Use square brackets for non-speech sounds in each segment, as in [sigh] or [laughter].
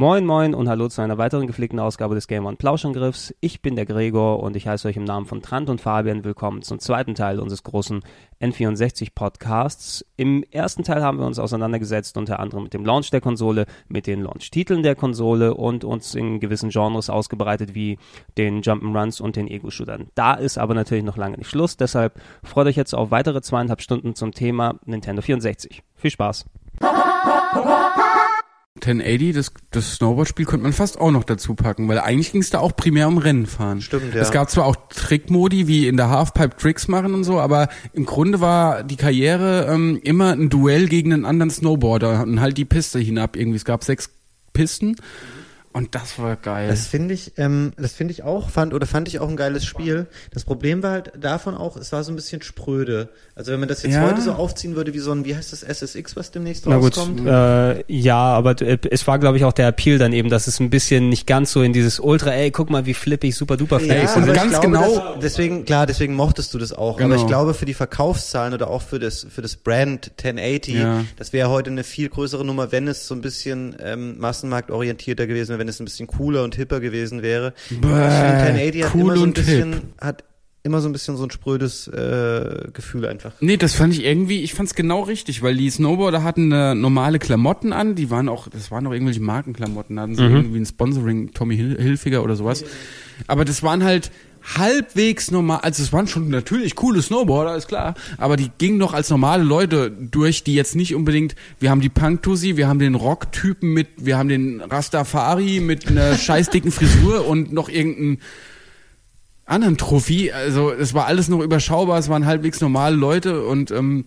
Moin Moin und hallo zu einer weiteren gepflegten Ausgabe des Game On Plauschangriffs. Ich bin der Gregor und ich heiße euch im Namen von Trant und Fabian willkommen zum zweiten Teil unseres großen N64 Podcasts. Im ersten Teil haben wir uns auseinandergesetzt unter anderem mit dem Launch der Konsole, mit den Launch-Titeln der Konsole und uns in gewissen Genres ausgebreitet wie den Jump'n'Runs und den Ego-Shootern. Da ist aber natürlich noch lange nicht Schluss, deshalb freut euch jetzt auf weitere zweieinhalb Stunden zum Thema Nintendo 64. Viel Spaß! [laughs] 1080, das, das Snowboard-Spiel könnte man fast auch noch dazu packen, weil eigentlich ging es da auch primär um Rennen fahren. Stimmt, ja. Es gab zwar auch Trickmodi, wie in der Halfpipe Tricks machen und so, aber im Grunde war die Karriere ähm, immer ein Duell gegen einen anderen Snowboarder und halt die Piste hinab irgendwie. Es gab sechs Pisten. Und das war geil. Das finde ich, ähm, das finde ich auch, fand, oder fand ich auch ein geiles Spiel. Das Problem war halt davon auch, es war so ein bisschen spröde. Also wenn man das jetzt Ja. heute so aufziehen würde, wie so ein, wie heißt das, SSX, was demnächst Na gut, rauskommt? äh, ja, aber äh, es war, glaube ich, auch der Appeal dann eben, dass es ein bisschen nicht ganz so in dieses Ultra, ey, guck mal, wie flippig, super duper Ja, face. und aber ganz ich glaube, genau- dass, deswegen, klar, deswegen mochtest du das auch. Genau. Aber ich glaube, für die Verkaufszahlen oder auch für das, für das Brand 1080, Ja. das wäre heute eine viel größere Nummer, wenn es so ein bisschen ähm, massenmarktorientierter gewesen wäre, wenn es ein bisschen cooler und hipper gewesen wäre. Bäh, ich finde, 1080 hat cool immer so ein und bisschen, hip. hat immer so ein bisschen so ein sprödes äh, Gefühl einfach. Nee, das fand ich irgendwie, ich fand's genau richtig, weil die Snowboarder hatten äh, normale Klamotten an, die waren auch, das waren auch irgendwelche Markenklamotten, da hatten sie irgendwie ein Sponsoring, Tommy Hil Hilfiger oder sowas. Aber das waren halt halbwegs normal, also es waren schon natürlich coole Snowboarder, ist klar, aber die gingen noch als normale Leute durch, die jetzt nicht unbedingt, wir haben die Punk-Tussi, wir haben den Rock-Typen mit, wir haben den Rastafari mit einer [laughs] scheißdicken Frisur und noch irgendeinen anderen Trophy. Also es war alles noch überschaubar, es waren halbwegs normale Leute und ähm,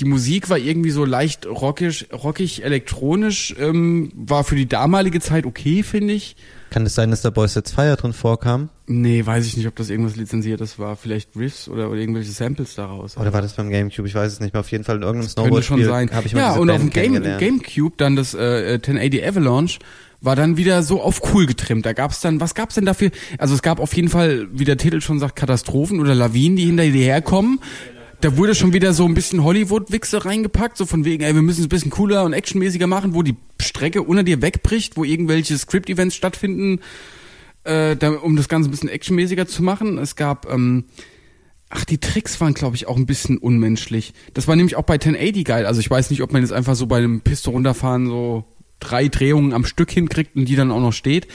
die Musik war irgendwie so leicht rockig, rockig elektronisch, ähm, war für die damalige Zeit okay, finde ich. Kann es sein, dass da Boys Sets Fire drin vorkam? Nee, weiß ich nicht, ob das irgendwas lizenziertes war. Vielleicht Riffs oder, oder irgendwelche Samples daraus. Oder war das beim Gamecube? Ich weiß es nicht mehr. Auf jeden Fall in irgendeinem Könnte schon Snowboard-Spiel sein. habe ich mal ja, und auf dem Band Game. Gamecube dann das äh, 1080 Avalanche war dann wieder so auf cool getrimmt. Da gab's dann, was gab's denn dafür? Also es gab auf jeden Fall, wie der Titel schon sagt, Katastrophen oder Lawinen, die hinter dir herkommen. Da wurde schon wieder so ein bisschen Hollywood-Wichse reingepackt, so von wegen, ey, wir müssen es ein bisschen cooler und actionmäßiger machen, wo die Strecke unter dir wegbricht, wo irgendwelche Script-Events stattfinden, äh, da, um das Ganze ein bisschen actionmäßiger zu machen. Es gab, ähm, Ach, die Tricks waren, glaube ich, auch ein bisschen unmenschlich. Das war nämlich auch bei 1080 geil. Also ich weiß nicht, ob man jetzt einfach so bei einem Piste runterfahren so drei Drehungen am Stück hinkriegt und die dann auch noch steht.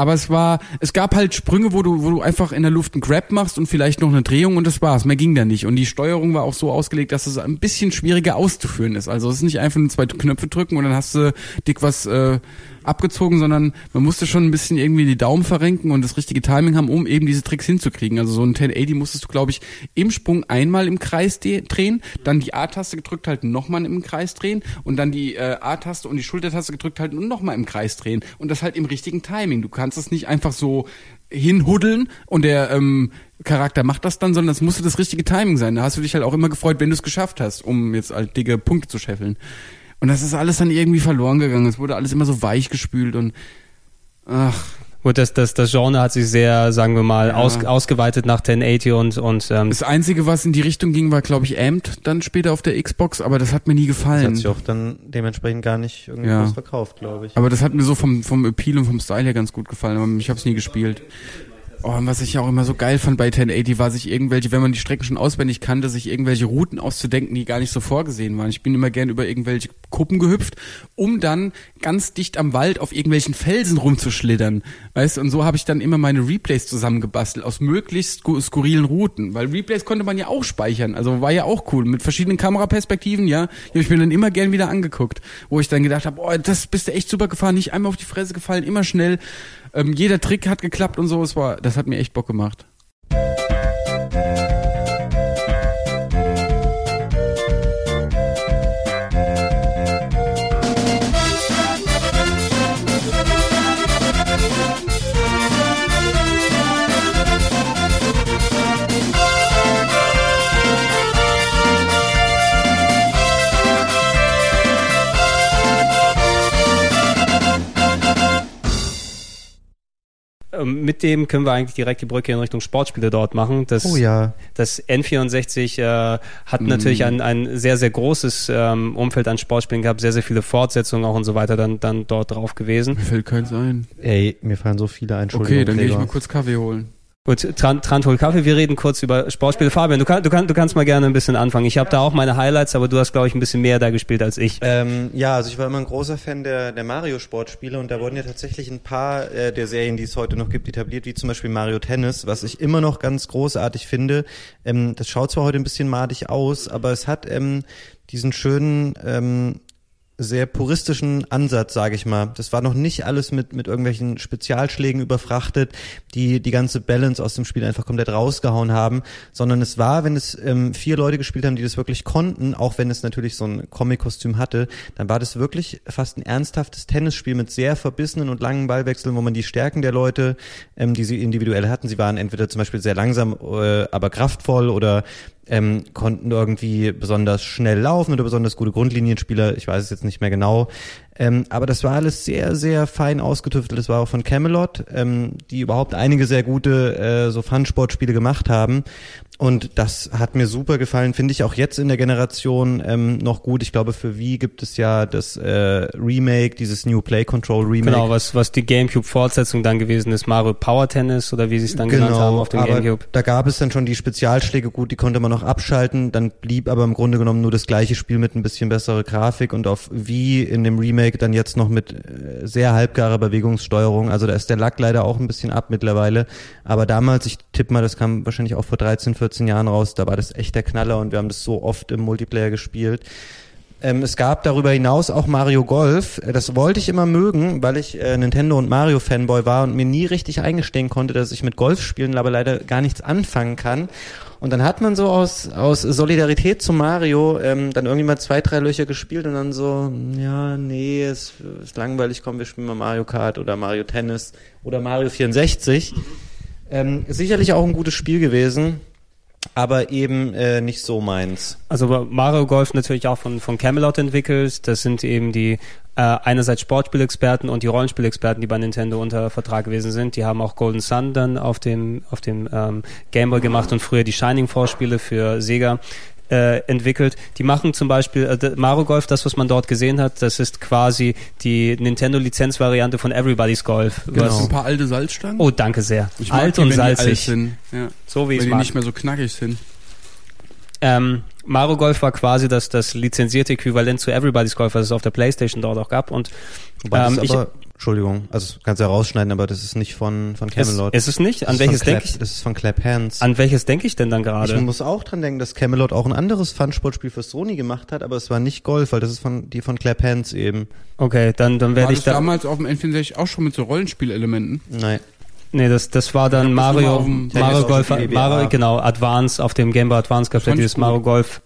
Aber es war, es gab halt Sprünge, wo du, wo du einfach in der Luft einen Grab machst und vielleicht noch eine Drehung und das war's. Mehr ging da nicht. Und die Steuerung war auch so ausgelegt, dass es ein bisschen schwieriger auszuführen ist. Also es ist nicht einfach nur zwei Knöpfe drücken und dann hast du dick was äh, abgezogen, sondern man musste schon ein bisschen irgendwie die Daumen verrenken und das richtige Timing haben, um eben diese Tricks hinzukriegen. Also so ein 1080 musstest du, glaube ich, im Sprung einmal im Kreis drehen, dann die A-Taste gedrückt halten, nochmal im Kreis drehen und dann die äh, A-Taste und die Schultertaste gedrückt halten und nochmal im Kreis drehen. Und das halt im richtigen Timing. Du kannst es nicht einfach so hinhuddeln und der ähm, Charakter macht das dann, sondern es musste das richtige Timing sein. Da hast du dich halt auch immer gefreut, wenn du es geschafft hast, um jetzt halt dicke Punkte zu scheffeln. Und das ist alles dann irgendwie verloren gegangen. Es wurde alles immer so weich gespült und ach, Gut, das, das, das Genre hat sich sehr, sagen wir mal, Ja. aus, ausgeweitet nach 1080 und, und ähm, das Einzige, was in die Richtung ging, war, glaube ich, Amped dann später auf der Xbox, aber das hat mir nie Das hat gefallen. sich auch dann dementsprechend gar nicht irgendwie Ja. verkauft, glaube ich. Aber das hat mir so vom, vom Appeal und vom Style her ganz gut gefallen, aber ich habe es nie gespielt. Oh, und was ich auch immer so geil fand bei 1080 war sich irgendwelche, wenn man die Strecken schon auswendig kannte, sich irgendwelche Routen auszudenken, die gar nicht so vorgesehen waren. Ich bin immer gern über irgendwelche Kuppen gehüpft, um dann ganz dicht am Wald auf irgendwelchen Felsen rumzuschlittern. Weißt du, und so habe ich dann immer meine Replays zusammengebastelt aus möglichst sku skurrilen Routen, weil Replays konnte man ja auch speichern, also war ja auch cool mit verschiedenen Kameraperspektiven, ja. Die habe ich mir dann immer gern wieder angeguckt, wo ich dann gedacht habe, oh, das bist du echt super gefahren, nicht einmal auf die Fresse gefallen, immer schnell. Ähm, jeder Trick hat geklappt und so, es war, das hat mir echt Bock gemacht. Mit dem können wir eigentlich direkt die Brücke in Richtung Sportspiele dort machen. Das, Oh ja. Das N64 äh, hat natürlich ein, ein sehr, sehr großes ähm, Umfeld an Sportspielen gehabt, sehr, sehr viele Fortsetzungen auch und so weiter dann, dann dort drauf gewesen. Mir fällt keins ein. Ey, mir fallen so viele ein. Okay, dann gehe ich mal kurz Kaffee holen. Gut, Tran Trant hol Kaffee, wir reden kurz über Sportspiele. Fabian, du, kann, du, kann, du kannst mal gerne ein bisschen anfangen. Ich habe da auch meine Highlights, aber du hast, glaube ich, ein bisschen mehr da gespielt als ich. Ähm, ja, also ich war immer ein großer Fan der, der Mario-Sportspiele und da wurden ja tatsächlich ein paar äh, der Serien, die es heute noch gibt, etabliert, wie zum Beispiel Mario Tennis, was ich immer noch ganz großartig finde. Ähm, das schaut zwar heute ein bisschen madig aus, aber es hat ähm, diesen schönen ähm, sehr puristischen Ansatz, sage ich mal. Das war noch nicht alles mit mit irgendwelchen Spezialschlägen überfrachtet, die die ganze Balance aus dem Spiel einfach komplett rausgehauen haben, sondern es war, wenn es ähm, vier Leute gespielt haben, die das wirklich konnten, auch wenn es natürlich so ein Comic-Kostüm hatte, dann war das wirklich fast ein ernsthaftes Tennisspiel mit sehr verbissenen und langen Ballwechseln, wo man die Stärken der Leute, ähm, die sie individuell hatten, sie waren entweder zum Beispiel sehr langsam, äh, aber kraftvoll oder ähm, konnten irgendwie besonders schnell laufen oder besonders gute Grundlinienspieler, ich weiß es jetzt nicht mehr genau. Ähm, aber das war alles sehr, sehr fein ausgetüftelt. Das war auch von Camelot, ähm, die überhaupt einige sehr gute äh, so Fun-Sportspiele gemacht haben. Und das hat mir super gefallen, finde ich auch jetzt in der Generation ähm, noch gut. Ich glaube, für Wii gibt es ja das äh, Remake, dieses New Play Control Remake. Genau, was, was die GameCube-Fortsetzung dann gewesen ist, Mario Power Tennis oder wie sie es dann genannt haben auf dem Genau, GameCube. Da gab es dann schon die Spezialschläge, gut, die konnte man noch abschalten, dann blieb aber im Grunde genommen nur das gleiche Spiel mit ein bisschen bessere Grafik und auf Wii in dem Remake dann jetzt noch mit äh, sehr halbgarer Bewegungssteuerung. Also da ist der Lack leider auch ein bisschen ab mittlerweile. Aber damals, ich tippe mal, das kam wahrscheinlich auch vor 13, 14 Jahren raus, da war das echt der Knaller und wir haben das so oft im Multiplayer gespielt. Ähm, es gab darüber hinaus auch Mario Golf. Äh, Das wollte ich immer mögen, weil ich äh, Nintendo und Mario Fanboy war und mir nie richtig eingestehen konnte, dass ich mit Golfspielen aber leider gar nichts anfangen kann. Und dann hat man so aus, aus Solidarität zu Mario ähm, dann irgendwie mal zwei, drei Löcher gespielt und dann so, ja, nee, es ist langweilig, komm, wir spielen mal Mario Kart oder Mario Tennis oder Mario 64. Ähm, sicherlich auch ein gutes Spiel gewesen, aber eben äh, nicht so meins. Also Mario Golf natürlich auch von, von Camelot entwickelt. Das sind eben die äh, einerseits Sportspielexperten und die Rollenspielexperten, die bei Nintendo unter Vertrag gewesen sind. Die haben auch Golden Sun dann auf dem, auf dem ähm, Game Boy gemacht und früher die Shining Force Spiele für Sega äh, entwickelt. Die machen zum Beispiel äh, Mario Golf, das was man dort gesehen hat, das ist quasi die Nintendo Lizenzvariante von Everybody's Golf. Genau. Was, ein paar alte Salzstangen. oh, danke sehr. ich mag Alt die, und wenn die alt salzig. sind. Ja. So wie Weil ich es die mag. nicht mehr so knackig sind. Ähm, Mario Golf war quasi das, das lizenzierte Äquivalent zu Everybody's Golf, was es auf der Playstation dort auch gab. Und Wobei ähm, das ich, aber, Entschuldigung, also das kannst du ja rausschneiden, aber das ist nicht von, von ist, Camelot. ist es nicht? Das An ist welches denke ich? Das ist von Clap Hands. An welches denke ich denn dann Ich gerade? muss auch dran denken, dass Camelot auch ein anderes Fun-Sportspiel für Sony gemacht hat, aber es war nicht Golf, weil das ist von, die von Clap Hands eben. Okay, dann, dann werde das ich da. damals auf dem N64 auch schon mit so Rollenspielelementen? Nein. Nee, das, das war dann Mario, Mario Golf, Mario, genau, Advance, auf dem Game Boy Advance gab es ja dieses. Mario Golf.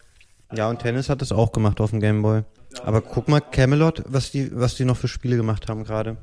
Ja, und Tennis hat das auch gemacht auf dem Gameboy. Aber guck mal, Camelot, was die, was die noch für Spiele gemacht haben gerade.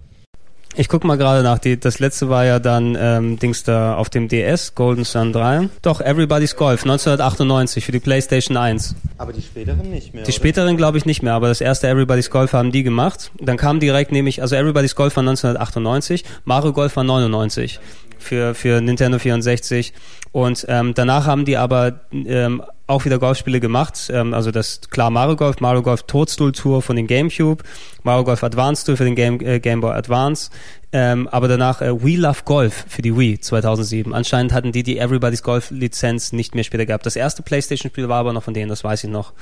Ich guck mal gerade nach. Die, das letzte war ja dann ähm, Dings da auf dem DS, Golden Sun 3. Doch, Everybody's Golf, 1998 für die PlayStation 1. Aber die späteren nicht mehr. Die späteren glaube ich nicht mehr, aber das erste Everybody's Golf haben die gemacht. Dann kam direkt nämlich, also Everybody's Golf war 1998, Mario Golf war 99 für, für Nintendo 64. Und ähm, danach haben die aber ähm, auch wieder Golfspiele gemacht. Ähm, also das klar Mario Golf, Mario Golf Toadstool Tour von den GameCube, Mario Golf Advance Tour für den Game, äh, Game Boy Advance. Ähm, aber danach äh, We Love Golf für die Wii 2007. Anscheinend hatten die die Everybody's Golf Lizenz nicht mehr später gehabt. Das erste PlayStation-Spiel war aber noch von denen, das weiß ich noch.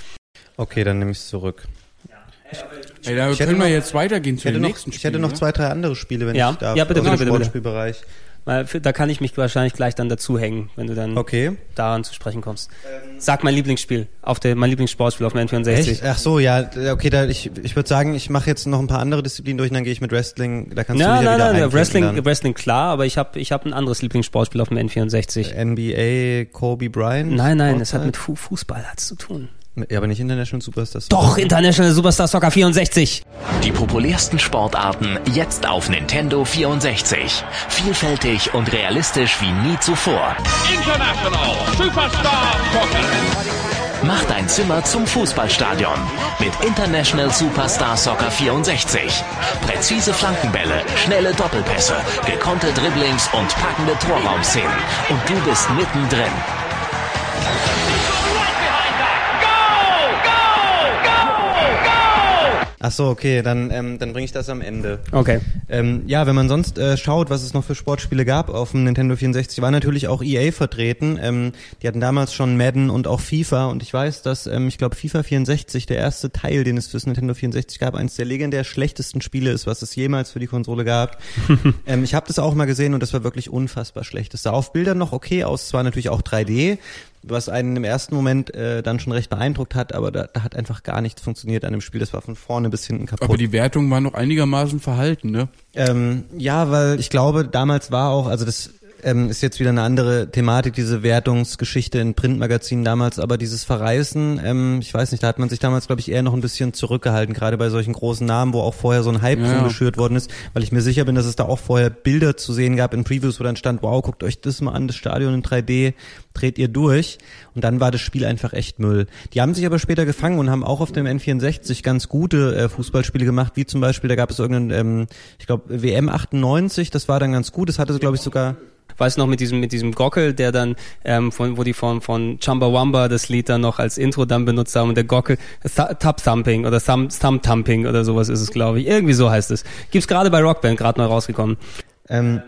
Okay, dann nehme ich es zurück. Ey, da Ich hätte können wir noch- jetzt weitergehen zu Ich hätte, den noch, nächsten ich Spielen. hätte noch zwei, drei andere Spiele, wenn Ja. ich darf. Ja, bitte, bitte, bitte, bitte. Sportspielbereich. Weil für- Da kann ich mich wahrscheinlich gleich dann dazuhängen, wenn du dann Okay. daran zu sprechen kommst. Sag mein Lieblingsspiel, auf der, mein Lieblingssportspiel auf dem N64. Echt? Ach so, ja, okay, da, ich, ich würde sagen, ich mache jetzt noch ein paar andere Disziplinen durch und dann gehe ich mit Wrestling, da kannst du Nein, mich ja nein, wieder nein, Wrestling, dann. Wrestling klar, aber ich habe ich hab ein anderes Lieblingssportspiel auf dem N64. NBA, Kobe Bryant? Nein, nein, es hat mit Fu Fußball hat's zu tun. Ja, aber nicht International Superstars. Doch, International Superstar Soccer 64. Die populärsten Sportarten jetzt auf Nintendo 64. Vielfältig und realistisch wie nie zuvor. International Superstar Soccer. Mach dein Zimmer zum Fußballstadion mit International Superstar Soccer 64. Präzise Flankenbälle, schnelle Doppelpässe, gekonnte Dribblings und packende Torraumszenen. Und du bist mittendrin. Ach so, okay, dann, ähm, dann bringe ich das am Ende. Okay. Ähm, ja, wenn man sonst äh, schaut, was es noch für Sportspiele gab auf dem Nintendo 64, war natürlich auch EA vertreten. Ähm, die hatten damals schon Madden und auch FIFA und ich weiß, dass ähm, ich glaube FIFA 64, der erste Teil, den es fürs Nintendo 64 gab, eines der legendär schlechtesten Spiele ist, was es jemals für die Konsole gab. [laughs] ähm, ich habe das auch mal gesehen und das war wirklich unfassbar schlecht. Es sah auf Bildern noch okay aus, zwar natürlich auch 3D, was einen im ersten Moment äh, dann schon recht beeindruckt hat, aber da, da hat einfach gar nichts funktioniert an dem Spiel. Das war von vorne bis hinten kaputt. Aber die Wertung war noch einigermaßen verhalten, ne? Ähm, ja, weil ich glaube, damals war auch, also das ähm, ist jetzt wieder eine andere Thematik, diese Wertungsgeschichte in Printmagazinen damals, aber dieses Verreißen, ähm, ich weiß nicht, da hat man sich damals, glaube ich, eher noch ein bisschen zurückgehalten, gerade bei solchen großen Namen, wo auch vorher so ein Hype Ja. geschürt worden ist, weil ich mir sicher bin, dass es da auch vorher Bilder zu sehen gab in Previews, wo dann stand, wow, guckt euch das mal an, das Stadion in 3D, dreht ihr durch. Und dann war das Spiel einfach echt Müll. Die haben sich aber später gefangen und haben auch auf dem N64 ganz gute äh, Fußballspiele gemacht, wie zum Beispiel, da gab es irgendeinen, ähm, ich glaube, WM 98, das war dann ganz gut, das hatte, glaube ich, sogar Weiß noch mit diesem mit diesem Gockel, der dann ähm, von wo die von von Chumbawamba das Lied dann noch als Intro dann benutzt haben und der Gockel Th Tub Thumping oder Thumb Thumping oder sowas ist es glaube ich. Irgendwie so heißt es. Gibt's gerade bei Rockband gerade neu rausgekommen. Ähm,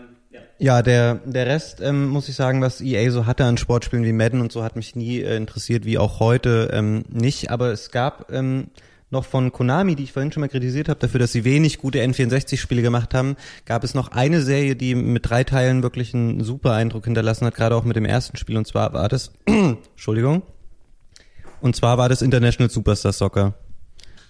ja, der, der Rest, ähm, muss ich sagen, was EA so hatte an Sportspielen wie Madden und so, hat mich nie äh, interessiert, wie auch heute ähm, nicht. Aber es gab ähm, noch von Konami, die ich vorhin schon mal kritisiert habe, dafür, dass sie wenig gute N64-Spiele gemacht haben, gab es noch eine Serie, die mit drei Teilen wirklich einen super Eindruck hinterlassen hat, gerade auch mit dem ersten Spiel. Und zwar war das, [clears throat] Entschuldigung, und zwar war das International Superstar Soccer.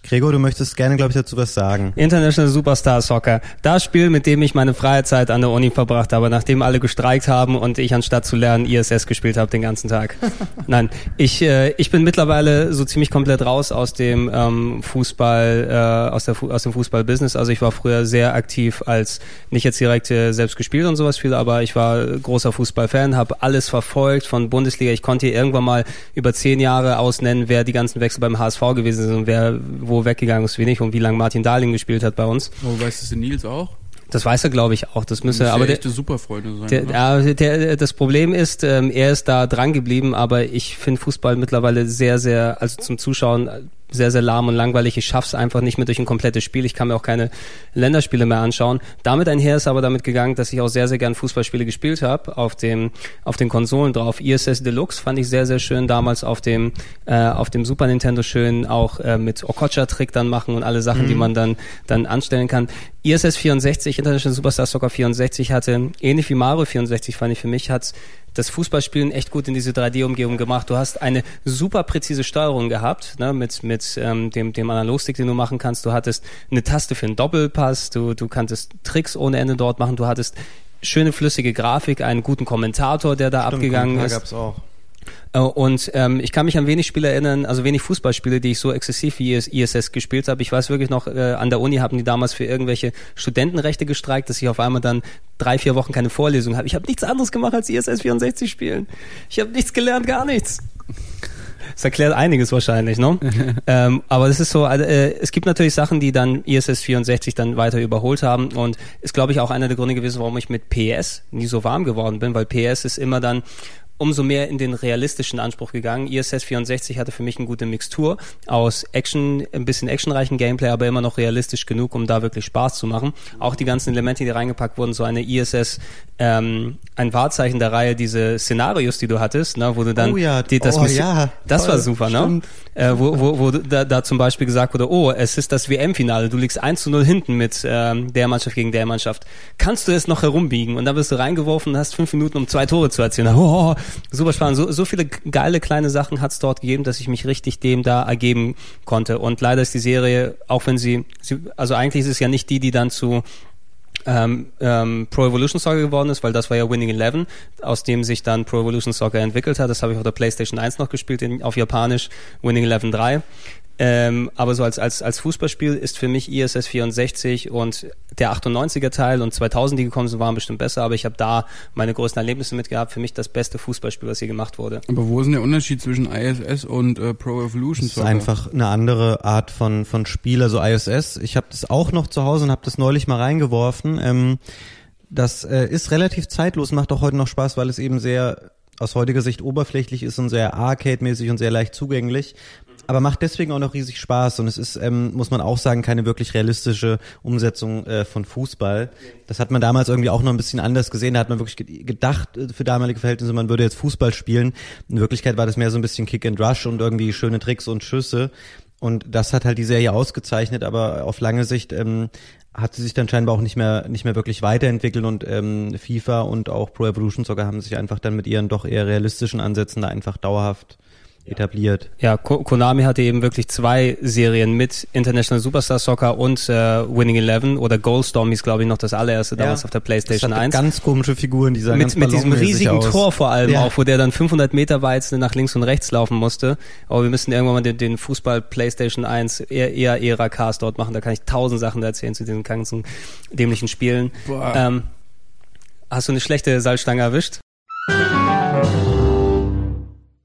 Gregor, du möchtest gerne, glaube ich, dazu was sagen. International Superstar Soccer. Das Spiel, mit dem ich meine Freizeit an der Uni verbracht habe, nachdem alle gestreikt haben und ich anstatt zu lernen ISS gespielt habe den ganzen Tag. [laughs] Nein, ich, äh, ich bin mittlerweile so ziemlich komplett raus aus dem ähm, Fußball, äh, aus, der Fu aus dem Fußball-Business. Also ich war früher sehr aktiv als, nicht jetzt direkt äh, selbst gespielt und sowas viel, aber ich war großer Fußballfan, habe alles verfolgt von Bundesliga. Ich konnte hier irgendwann mal über zehn Jahre ausnennen, wer die ganzen Wechsel beim HSV gewesen sind und wer wo weggegangen ist, wenig und wie lange Martin Darling gespielt hat bei uns. Oh, weißt du, der Nils auch? Das weiß er, glaube ich, auch. Das müsste, Müssen aber der, echte Superfreunde sein. der, oder? ja, der, das Problem ist, ähm, er ist da dran geblieben, aber ich finde Fußball mittlerweile sehr, sehr, also zum Zuschauen sehr, sehr lahm und langweilig. Ich schaff's einfach nicht mehr durch ein komplettes Spiel. Ich kann mir auch keine Länderspiele mehr anschauen. Damit einher ist aber damit gegangen, dass ich auch sehr, sehr gern Fußballspiele gespielt habe auf dem auf den Konsolen drauf. ISS Deluxe fand ich sehr, sehr schön damals auf dem äh, auf dem Super Nintendo schön auch äh, mit Okocha-Trick dann machen und alle Sachen, die man dann dann anstellen kann. ISS 64, International Superstar Soccer 64 hatte, ähnlich wie Mario 64 fand ich für mich, hat das Fußballspielen echt gut in diese 3D-Umgebung gemacht. Du hast eine super präzise Steuerung gehabt, ne, mit, mit ähm, dem, dem Analogstick, den du machen kannst. Du hattest eine Taste für einen Doppelpass, du, du kanntest Tricks ohne Ende dort machen, du hattest schöne flüssige Grafik, einen guten Kommentator, der da abgegangen Kommentar ist. gab's auch. Äh, Und ähm, ich kann mich an wenig Spiele erinnern, also wenig Fußballspiele, die ich so exzessiv wie IS- ISS gespielt habe. Ich weiß wirklich noch, äh, an der Uni haben die damals für irgendwelche Studentenrechte gestreikt, dass ich auf einmal dann drei, vier Wochen keine Vorlesung habe. Ich habe nichts anderes gemacht als ISS 64 spielen. Ich habe nichts gelernt, gar nichts. Das erklärt einiges wahrscheinlich, ne? [laughs] ähm, aber das ist so, also, äh, es gibt natürlich Sachen, die dann ISS 64 dann weiter überholt haben und ist, glaube ich, auch einer der Gründe gewesen, warum ich mit PS nie so warm geworden bin, weil PS ist immer dann umso mehr in den realistischen Anspruch gegangen. ISS 64 hatte für mich eine gute Mixtur aus Action, ein bisschen actionreichen Gameplay, aber immer noch realistisch genug, um da wirklich Spaß zu machen. Auch die ganzen Elemente, die reingepackt wurden, so eine ISS, ähm, ein Wahrzeichen der Reihe, diese Szenarios, die du hattest, ne, wo du dann Oh ja, die, das oh Mission- ja, das toll, war super, ne? Äh, wo, wo, wo da, da zum Beispiel gesagt wurde, oh, es ist das WM-Finale, du liegst 1 zu 0 hinten mit ähm, der Mannschaft gegen der Mannschaft. Kannst du es noch herumbiegen? Und dann wirst du reingeworfen und hast fünf Minuten, um zwei Tore zu erzielen. [laughs] Oh, super spannend. So, so viele geile kleine Sachen hat es dort gegeben, dass ich mich richtig dem da ergeben konnte. Und leider ist die Serie, auch wenn sie, sie also eigentlich ist es ja nicht die, die dann zu ähm, ähm, Pro Evolution Soccer geworden ist, weil das war ja Winning Eleven, aus dem sich dann Pro Evolution Soccer entwickelt hat. Das habe ich auf der PlayStation 1 noch gespielt, in, auf Japanisch Winning Eleven 3. Ähm, aber so als, als, als Fußballspiel ist für mich ISS 64 und der 98er Teil und 2000, die gekommen sind, waren bestimmt besser, aber ich habe da meine größten Erlebnisse mit gehabt. Für mich das beste Fußballspiel, was hier gemacht wurde. Aber wo ist denn der Unterschied zwischen ISS und äh, Pro Evolution Soccer? Das ist einfach eine andere Art von, von Spiel. Also ISS, ich habe das auch noch zu Hause und habe das neulich mal reingeworfen. Ähm, das äh, ist relativ zeitlos, macht auch heute noch Spaß, weil es eben sehr aus heutiger Sicht oberflächlich ist und sehr arcade-mäßig und sehr leicht zugänglich aber macht deswegen auch noch riesig Spaß und es ist, ähm, muss man auch sagen, keine wirklich realistische Umsetzung äh, von Fußball. Das hat man damals irgendwie auch noch ein bisschen anders gesehen. Da hat man wirklich gedacht, äh, für damalige Verhältnisse, man würde jetzt Fußball spielen. In Wirklichkeit war das mehr so ein bisschen Kick and Rush und irgendwie schöne Tricks und Schüsse. Und das hat halt die Serie ausgezeichnet, aber auf lange Sicht ähm, hat sie sich dann scheinbar auch nicht mehr nicht mehr wirklich weiterentwickelt und ähm, FIFA und auch Pro Evolution Soccer haben sich einfach dann mit ihren doch eher realistischen Ansätzen da einfach dauerhaft etabliert. Ja, Konami hatte eben wirklich zwei Serien mit International Superstar Soccer und äh, Winning Eleven oder Goalstorm ist glaube ich noch das allererste ja. damals auf der PlayStation das 1. Ganz komische Figuren, die sahen mit, mit diesem riesigen aus. Tor vor allem ja. auch, wo der dann 500 Meter weit nach links und rechts laufen musste. Aber wir müssen irgendwann mal den, den Fußball PlayStation 1 eher, eher Ära Cast dort machen. Da kann ich tausend Sachen erzählen zu diesen ganzen dämlichen Spielen. Ähm, hast du eine schlechte Salzstange erwischt?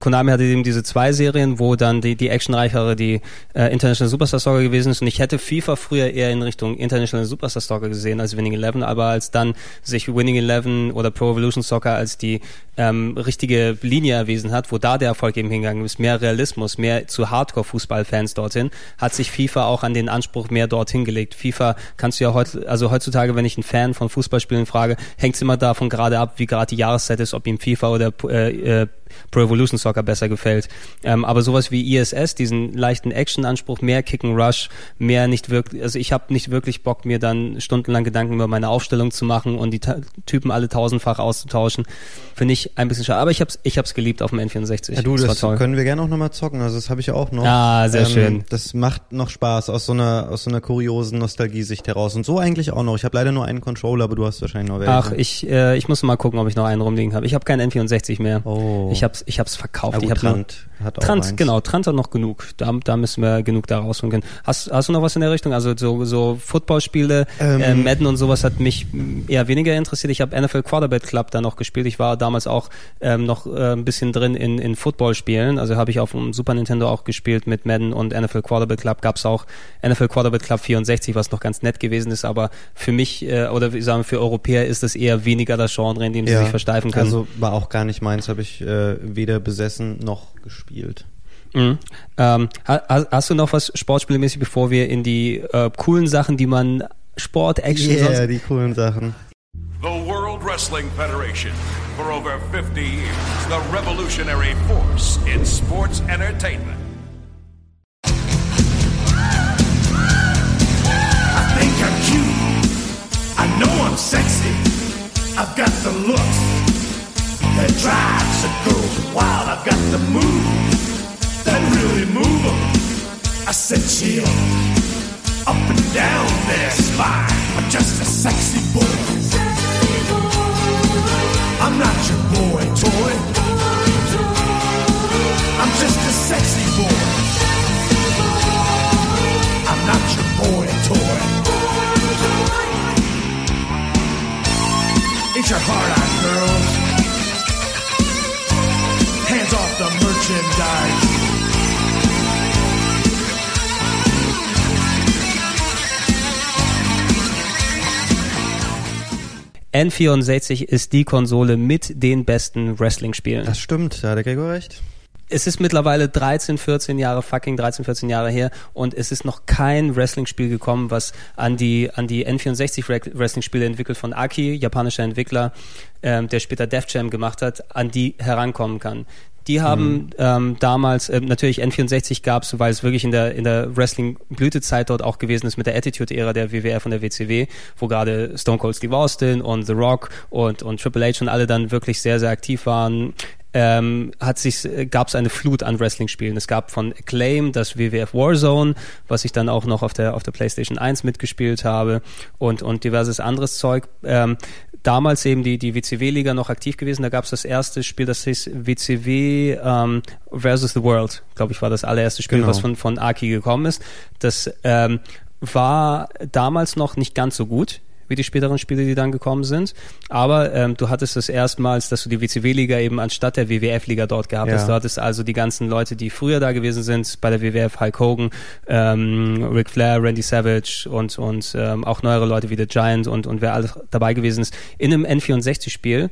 Konami hatte eben diese zwei Serien, wo dann die, die actionreichere die äh, International Superstar Soccer gewesen ist. Und ich hätte FIFA früher eher in Richtung International Superstar Soccer gesehen als Winning Eleven, aber als dann sich Winning Eleven oder Pro Evolution Soccer als die ähm, richtige Linie erwiesen hat, wo da der Erfolg eben hingegangen ist, mehr Realismus, mehr zu Hardcore-Fußballfans dorthin, hat sich FIFA auch an den Anspruch mehr dorthin gelegt. FIFA kannst du ja heute, also heutzutage, wenn ich einen Fan von Fußballspielen frage, hängt es immer davon gerade ab, wie gerade die Jahreszeit ist, ob ihm FIFA oder äh, äh, Pro Evolution Soccer besser gefällt. Ähm, aber sowas wie ISS, diesen leichten Action-Anspruch, mehr Kick and Rush, mehr nicht wirklich, also ich habe nicht wirklich Bock, mir dann stundenlang Gedanken über meine Aufstellung zu machen und die Typen alle tausendfach auszutauschen. Finde ich ein bisschen schade. Aber ich hab's, ich hab's geliebt auf dem N64. Ja, du, das, das können wir gerne auch nochmal zocken. Also das habe ich ja auch noch. Ah, sehr ähm, schön. Das macht noch Spaß aus so einer, aus so einer kuriosen Nostalgiesicht heraus. Und so eigentlich auch noch. Ich habe leider nur einen Controller, aber du hast wahrscheinlich noch welche. Ach, ich, äh, ich muss mal gucken, ob ich noch einen rumliegen habe. Ich habe keinen N64 mehr. Oh. Ich hab's, ich hab's verkauft. Ja, gut, ich hab Trant nur, hat auch Trant, eins. genau. Trant hat noch genug. Da, da müssen wir genug da rausholen können. Hast, hast du noch was in der Richtung? Also so, so Footballspiele, ähm, äh, Madden und sowas hat mich eher weniger interessiert. Ich habe NFL Quarterback Club da noch gespielt. Ich war damals auch ähm, noch äh, ein bisschen drin in, in Football-Spielen. Also habe ich auf dem Super Nintendo auch gespielt mit Madden und NFL Quarterback Club. Gab es auch NFL Quarterback Club 64, was noch ganz nett gewesen ist. Aber für mich äh, oder wie sagen für Europäer ist es eher weniger das Genre, in dem sie sich versteifen können. Also war auch gar nicht meins, habe ich äh, weder besessen noch gespielt. Mhm. Ähm, hast, hast, du noch was sportspielmäßig, bevor wir in die äh, coolen Sachen, die man Sport, Action, yeah, sonst... die coolen Sachen. The World Wrestling Federation. For over 50 years, the revolutionary force in sports entertainment. I think I'm cute. I know I'm sexy. I've got the looks that drives a girl wild. I've got the moves that really move them. I said chill up and down their spine. I'm just a sexy boy. I'm not your boy toy. I'm just a sexy boy. I'm not your boy toy. Ain't your heart out, girls? Hands off the merchandise. N64 ist die Konsole mit den besten Wrestling-Spielen. Das stimmt, da hat der Gregor recht. Es ist mittlerweile 13, 14 Jahre, fucking 13, 14 Jahre her und es ist noch kein Wrestling-Spiel gekommen, was an die, an die N64 Wrestling-Spiele entwickelt von Aki, japanischer Entwickler, ähm, der später Def Jam gemacht hat, an die herankommen kann. Die haben mhm. ähm, damals, äh, natürlich N64 gab es, weil es wirklich in der, in der Wrestling-Blütezeit dort auch gewesen ist mit der Attitude-Ära der WWF und der WCW, wo gerade Stone Cold Steve Austin und The Rock und, und Triple H und alle dann wirklich sehr, sehr aktiv waren. Ähm, hat sich gab es eine Flut an Wrestling-Spielen. Es gab von Acclaim das WWF Warzone, was ich dann auch noch auf der auf der PlayStation 1 mitgespielt habe und und diverses anderes Zeug. Ähm, damals eben die, die WCW-Liga noch aktiv gewesen. Da gab es das erste Spiel, das hieß WCW ähm, versus the World, glaube ich, war das allererste Spiel, Genau. was von, von Aki gekommen ist. Das ähm, war damals noch nicht ganz so gut wie die späteren Spiele, die dann gekommen sind. Aber ähm, du hattest es erstmals, dass du die WCW-Liga eben anstatt der WWF-Liga dort gehabt Ja. hast. Du hattest also die ganzen Leute, die früher da gewesen sind, bei der WWF, Hulk Hogan, ähm, Ric Flair, Randy Savage und, und ähm, auch neuere Leute wie The Giant und, und wer alles dabei gewesen ist, in einem N64-Spiel.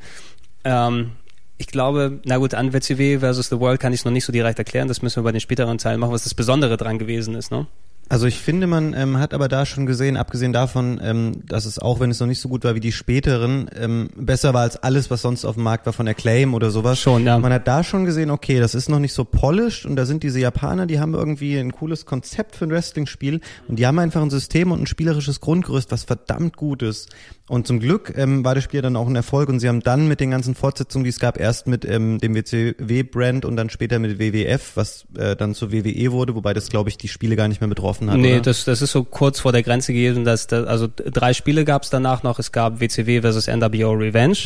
Ähm, ich glaube, na gut, an WCW versus The World kann ich es noch nicht so direkt erklären. Das müssen wir bei den späteren Teilen machen, was das Besondere dran gewesen ist. Ne? Also ich finde, man ähm, hat aber da schon gesehen, abgesehen davon, ähm, dass es auch, wenn es noch nicht so gut war wie die späteren, ähm, besser war als alles, was sonst auf dem Markt war von Acclaim oder sowas. Schon, ja. Man hat da schon gesehen, okay, das ist noch nicht so polished und da sind diese Japaner, die haben irgendwie ein cooles Konzept für ein Wrestling-Spiel und die haben einfach ein System und ein spielerisches Grundgerüst, was verdammt gut ist. Und zum Glück ähm, war das Spiel dann auch ein Erfolg und sie haben dann mit den ganzen Fortsetzungen, die es gab, erst mit ähm, dem WCW-Brand und dann später mit WWF, was äh, dann zur WWE wurde, wobei das, glaube ich, die Spiele gar nicht mehr betroffen hat. Nee, oder? das, das ist so kurz vor der Grenze gewesen. Dass, dass, also drei Spiele gab es danach noch. Es gab WCW versus NWO Revenge.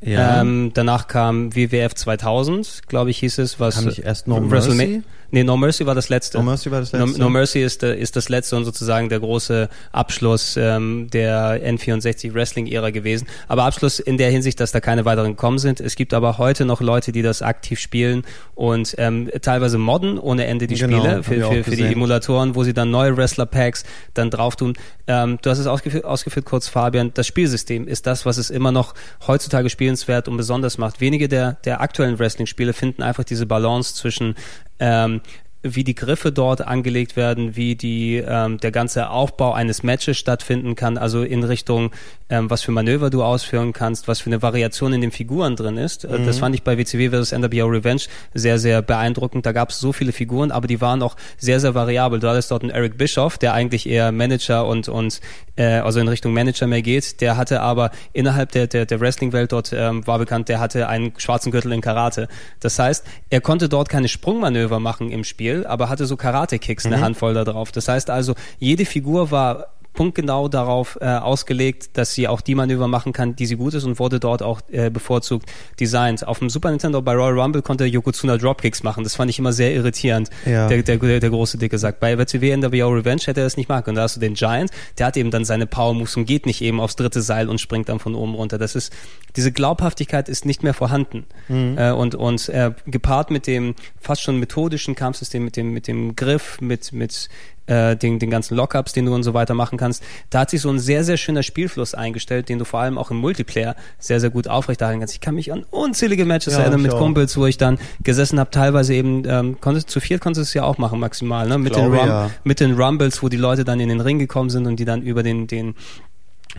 Ja. Ähm, danach kam WWF 2000, glaube ich, hieß es. Was Kam nicht erst No WrestleMa- Mercy? Nee, No Mercy war das letzte. No Mercy war das No, letzte? no Mercy ist, äh, ist das letzte und sozusagen der große Abschluss ähm, der N64 Wrestling-Ära gewesen. Aber Abschluss in der Hinsicht, dass da keine weiteren gekommen sind. Es gibt aber heute noch Leute, die das aktiv spielen und ähm, teilweise modden ohne Ende die Genau, Spiele für, für, für die. Emulatoren, wo sie dann neue Wrestler-Packs dann drauf tun. Ähm, du hast es ausgeführt, ausgeführt kurz, Fabian. Das Spielsystem ist das, was es immer noch heutzutage spielenswert und besonders macht. Wenige der, der aktuellen Wrestling-Spiele finden einfach diese Balance zwischen ähm, wie die Griffe dort angelegt werden, wie die ähm, der ganze Aufbau eines Matches stattfinden kann, also in Richtung ähm, was für Manöver du ausführen kannst, was für eine Variation in den Figuren drin ist. Äh, Das fand ich bei WCW vs NWO Revenge sehr sehr beeindruckend. Da gab es so viele Figuren, aber die waren auch sehr sehr variabel. Du hattest dort einen Eric Bischoff, der eigentlich eher Manager und und äh, also in Richtung Manager mehr geht. Der hatte aber innerhalb der der, der Wrestling-Welt dort ähm, war bekannt, der hatte einen schwarzen Gürtel in Karate. Das heißt, er konnte dort keine Sprungmanöver machen im Spiel, aber hatte so Karate-Kicks eine Handvoll da drauf. Das heißt also, jede Figur war punktgenau darauf äh, ausgelegt, dass sie auch die Manöver machen kann, die sie gut ist und wurde dort auch äh, bevorzugt designt. Auf dem Super Nintendo bei Royal Rumble konnte Yokozuna Dropkicks machen. Das fand ich immer sehr irritierend. Ja. Der, der, der, der große Dicke sagt. Bei WCW NWO Revenge hätte er das nicht machen können. Da hast du den Giant, der hat eben dann seine Power Moves und geht nicht eben aufs dritte Seil und springt dann von oben runter. Das ist diese Glaubhaftigkeit ist nicht mehr vorhanden. Äh, und und äh, gepaart mit dem fast schon methodischen Kampfsystem, mit dem mit dem Griff, mit mit äh, den, den ganzen Lockups, den du und so weiter machen kannst. Da hat sich so ein sehr, sehr schöner Spielfluss eingestellt, den du vor allem auch im Multiplayer sehr, sehr gut aufrechterhalten kannst. Ich kann mich an unzählige Matches Ja, erinnern mit auch. Kumpels, wo ich dann gesessen habe, teilweise eben, ähm, konntest, zu viert konntest du es ja auch machen maximal, ne? Mit, den Rum ja. mit den Rumbles, wo die Leute dann in den Ring gekommen sind und die dann über den, den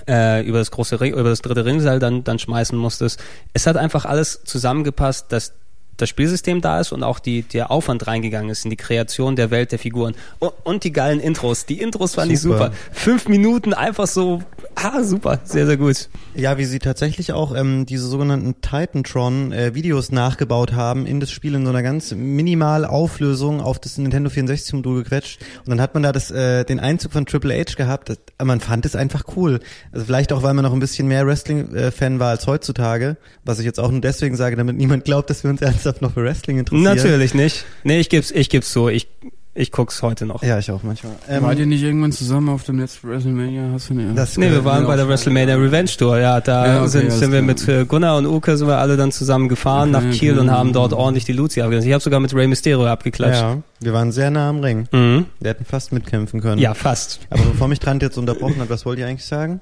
äh, über das große Ring, über das dritte Ringseil dann, dann schmeißen musstest. Es hat einfach alles zusammengepasst, dass das Spielsystem da ist und auch die, der Aufwand reingegangen ist in die Kreation der Welt der Figuren. Und, und die geilen Intros. Die Intros fand ich Super. super. Fünf Minuten einfach so, ah, super, sehr, sehr gut. Ja, wie sie tatsächlich auch ähm, diese sogenannten Titantron-Videos nachgebaut haben in das Spiel in so einer ganz minimal Auflösung auf das Nintendo 64-Modul gequetscht. Und dann hat man da das, äh, den Einzug von Triple H gehabt. Das, man fand es einfach cool. Also vielleicht auch, weil man noch ein bisschen mehr Wrestling-Fan war als heutzutage. Was ich jetzt auch nur deswegen sage, damit niemand glaubt, dass wir uns ernsthaft noch für Wrestling interessieren. Natürlich nicht. Nee, ich geb's, ich geb's so. Ich, ich guck's heute noch. Ja, ich auch manchmal. Ähm, Wart ihr nicht irgendwann zusammen auf dem letzten WrestleMania? Hast du nicht? das Nee, wir waren bei der. WrestleMania Revenge Tour, ja. Da Ja, okay, sind, sind wir mit äh, Gunnar und Uke sind wir alle dann zusammen gefahren Okay, nach Kiel okay, und haben dort ordentlich die Luzi abgelassen. Ich habe sogar mit Rey Mysterio abgeklatscht. Ja, wir waren sehr nah am Ring. Mhm. Wir hätten fast mitkämpfen können. Ja, fast. Aber bevor mich Trant jetzt unterbrochen hat, was wollt ihr eigentlich sagen?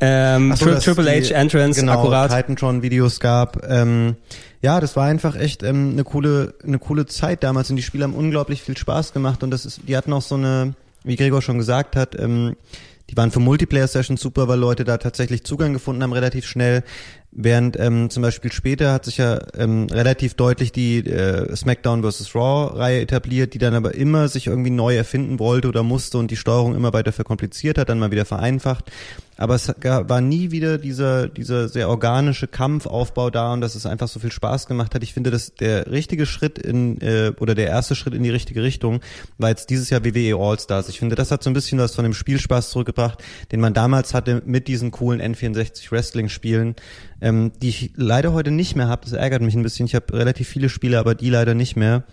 Ähm, so, Triple die- H Entrance, genau, akkurat. Titantron-Videos gab. Ähm, ja, das war einfach echt ähm, eine coole, eine coole Zeit damals und die Spiele haben unglaublich viel Spaß gemacht und das ist, die hatten auch so eine, wie Gregor schon gesagt hat, ähm, die waren für Multiplayer-Sessions super, weil Leute da tatsächlich Zugang gefunden haben, relativ schnell. Während ähm, zum Beispiel später hat sich ja ähm, relativ deutlich die äh, SmackDown vs. Raw-Reihe etabliert, die dann aber immer sich irgendwie neu erfinden wollte oder musste und die Steuerung immer weiter verkompliziert hat, dann mal wieder vereinfacht. Aber es war nie wieder dieser, dieser sehr organische Kampfaufbau da und dass es einfach so viel Spaß gemacht hat. Ich finde, dass der richtige Schritt in, äh, oder der erste Schritt in die richtige Richtung war jetzt dieses Jahr WWE All-Stars. Ich finde, das hat so ein bisschen was von dem Spielspaß zurückgebracht, den man damals hatte mit diesen coolen N64 Wrestling-Spielen, ähm, die ich leider heute nicht mehr habe. Das ärgert mich ein bisschen. Ich habe relativ viele Spiele, aber die leider nicht mehr.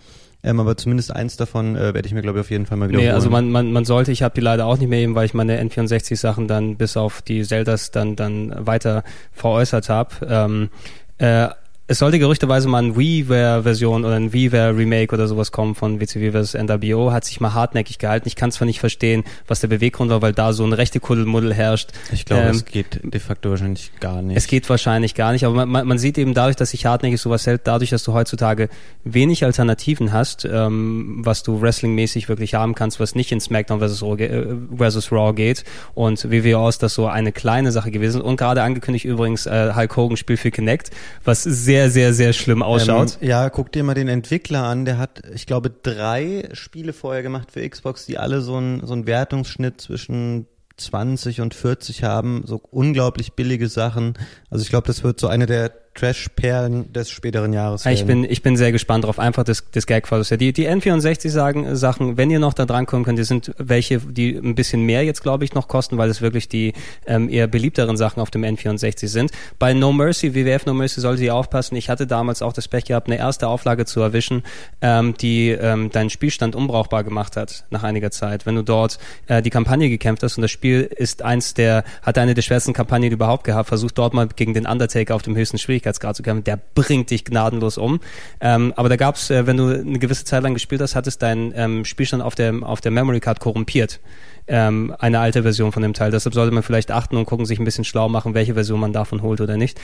Ähm, aber zumindest eins davon äh, werde ich mir, glaube ich, auf jeden Fall mal wiederholen. Nee, also man, man, man sollte, ich habe die leider auch nicht mehr eben, weil ich meine N64-Sachen dann bis auf die Zeldas dann, dann weiter veräußert habe. Ähm, äh, es sollte gerüchteweise mal ein WiiWare-Version oder ein WiiWare-Remake oder sowas kommen von WCW vs. NWO, hat sich mal hartnäckig gehalten. Ich kann zwar nicht verstehen, was der Beweggrund war, weil da so ein rechte Kuddelmuddel herrscht. ich glaube, Ähm, es geht de facto wahrscheinlich gar nicht. es geht wahrscheinlich gar nicht, aber man, man, sieht eben dadurch, dass sich hartnäckig sowas hält, dadurch, dass du heutzutage wenig Alternativen hast, ähm, was du wrestlingmäßig wirklich haben kannst, was nicht in SmackDown versus Raw, äh, versus Raw geht. Und WWO ist das so eine kleine Sache gewesen. Und gerade angekündigt übrigens äh, Hulk Hogan Spiel für Kinect, was sehr, sehr, sehr schlimm ausschaut. Ähm, ja, guck dir mal den Entwickler an. Der hat, ich glaube, drei Spiele vorher gemacht für Xbox, die alle so einen so einen Wertungsschnitt zwischen 20 und 40 haben. So unglaublich billige Sachen. Also ich glaube, das wird so eine der Trash-Perlen des späteren Jahres Ich bin, ich bin sehr gespannt drauf. Einfach das, das Gag-Fasus. Ja, die, die N64 sagen, Sachen, wenn ihr noch da dran kommen könnt, die sind welche, die ein bisschen mehr jetzt, glaube ich, noch kosten, weil es wirklich die ähm, eher beliebteren Sachen auf dem N64 sind. Bei No Mercy, WWF No Mercy, solltet ihr aufpassen. Ich hatte damals auch das Pech gehabt, eine erste Auflage zu erwischen, ähm, die ähm, deinen Spielstand unbrauchbar gemacht hat nach einiger Zeit. Wenn du dort äh, die Kampagne gekämpft hast und das Spiel ist eins der, hat eine der schwersten Kampagnen überhaupt gehabt, versucht dort mal gegen den Undertaker auf dem höchsten Schwierigkeitsgrad zu kämpfen, der bringt dich gnadenlos um. Ähm, aber da gab's, äh, wenn du eine gewisse Zeit lang gespielt hast, hattest dein ähm, Spielstand auf der, auf der Memory Card korrumpiert. Ähm, eine alte Version von dem Teil. Deshalb sollte man vielleicht achten und gucken, sich ein bisschen schlau machen, welche Version man davon holt oder nicht.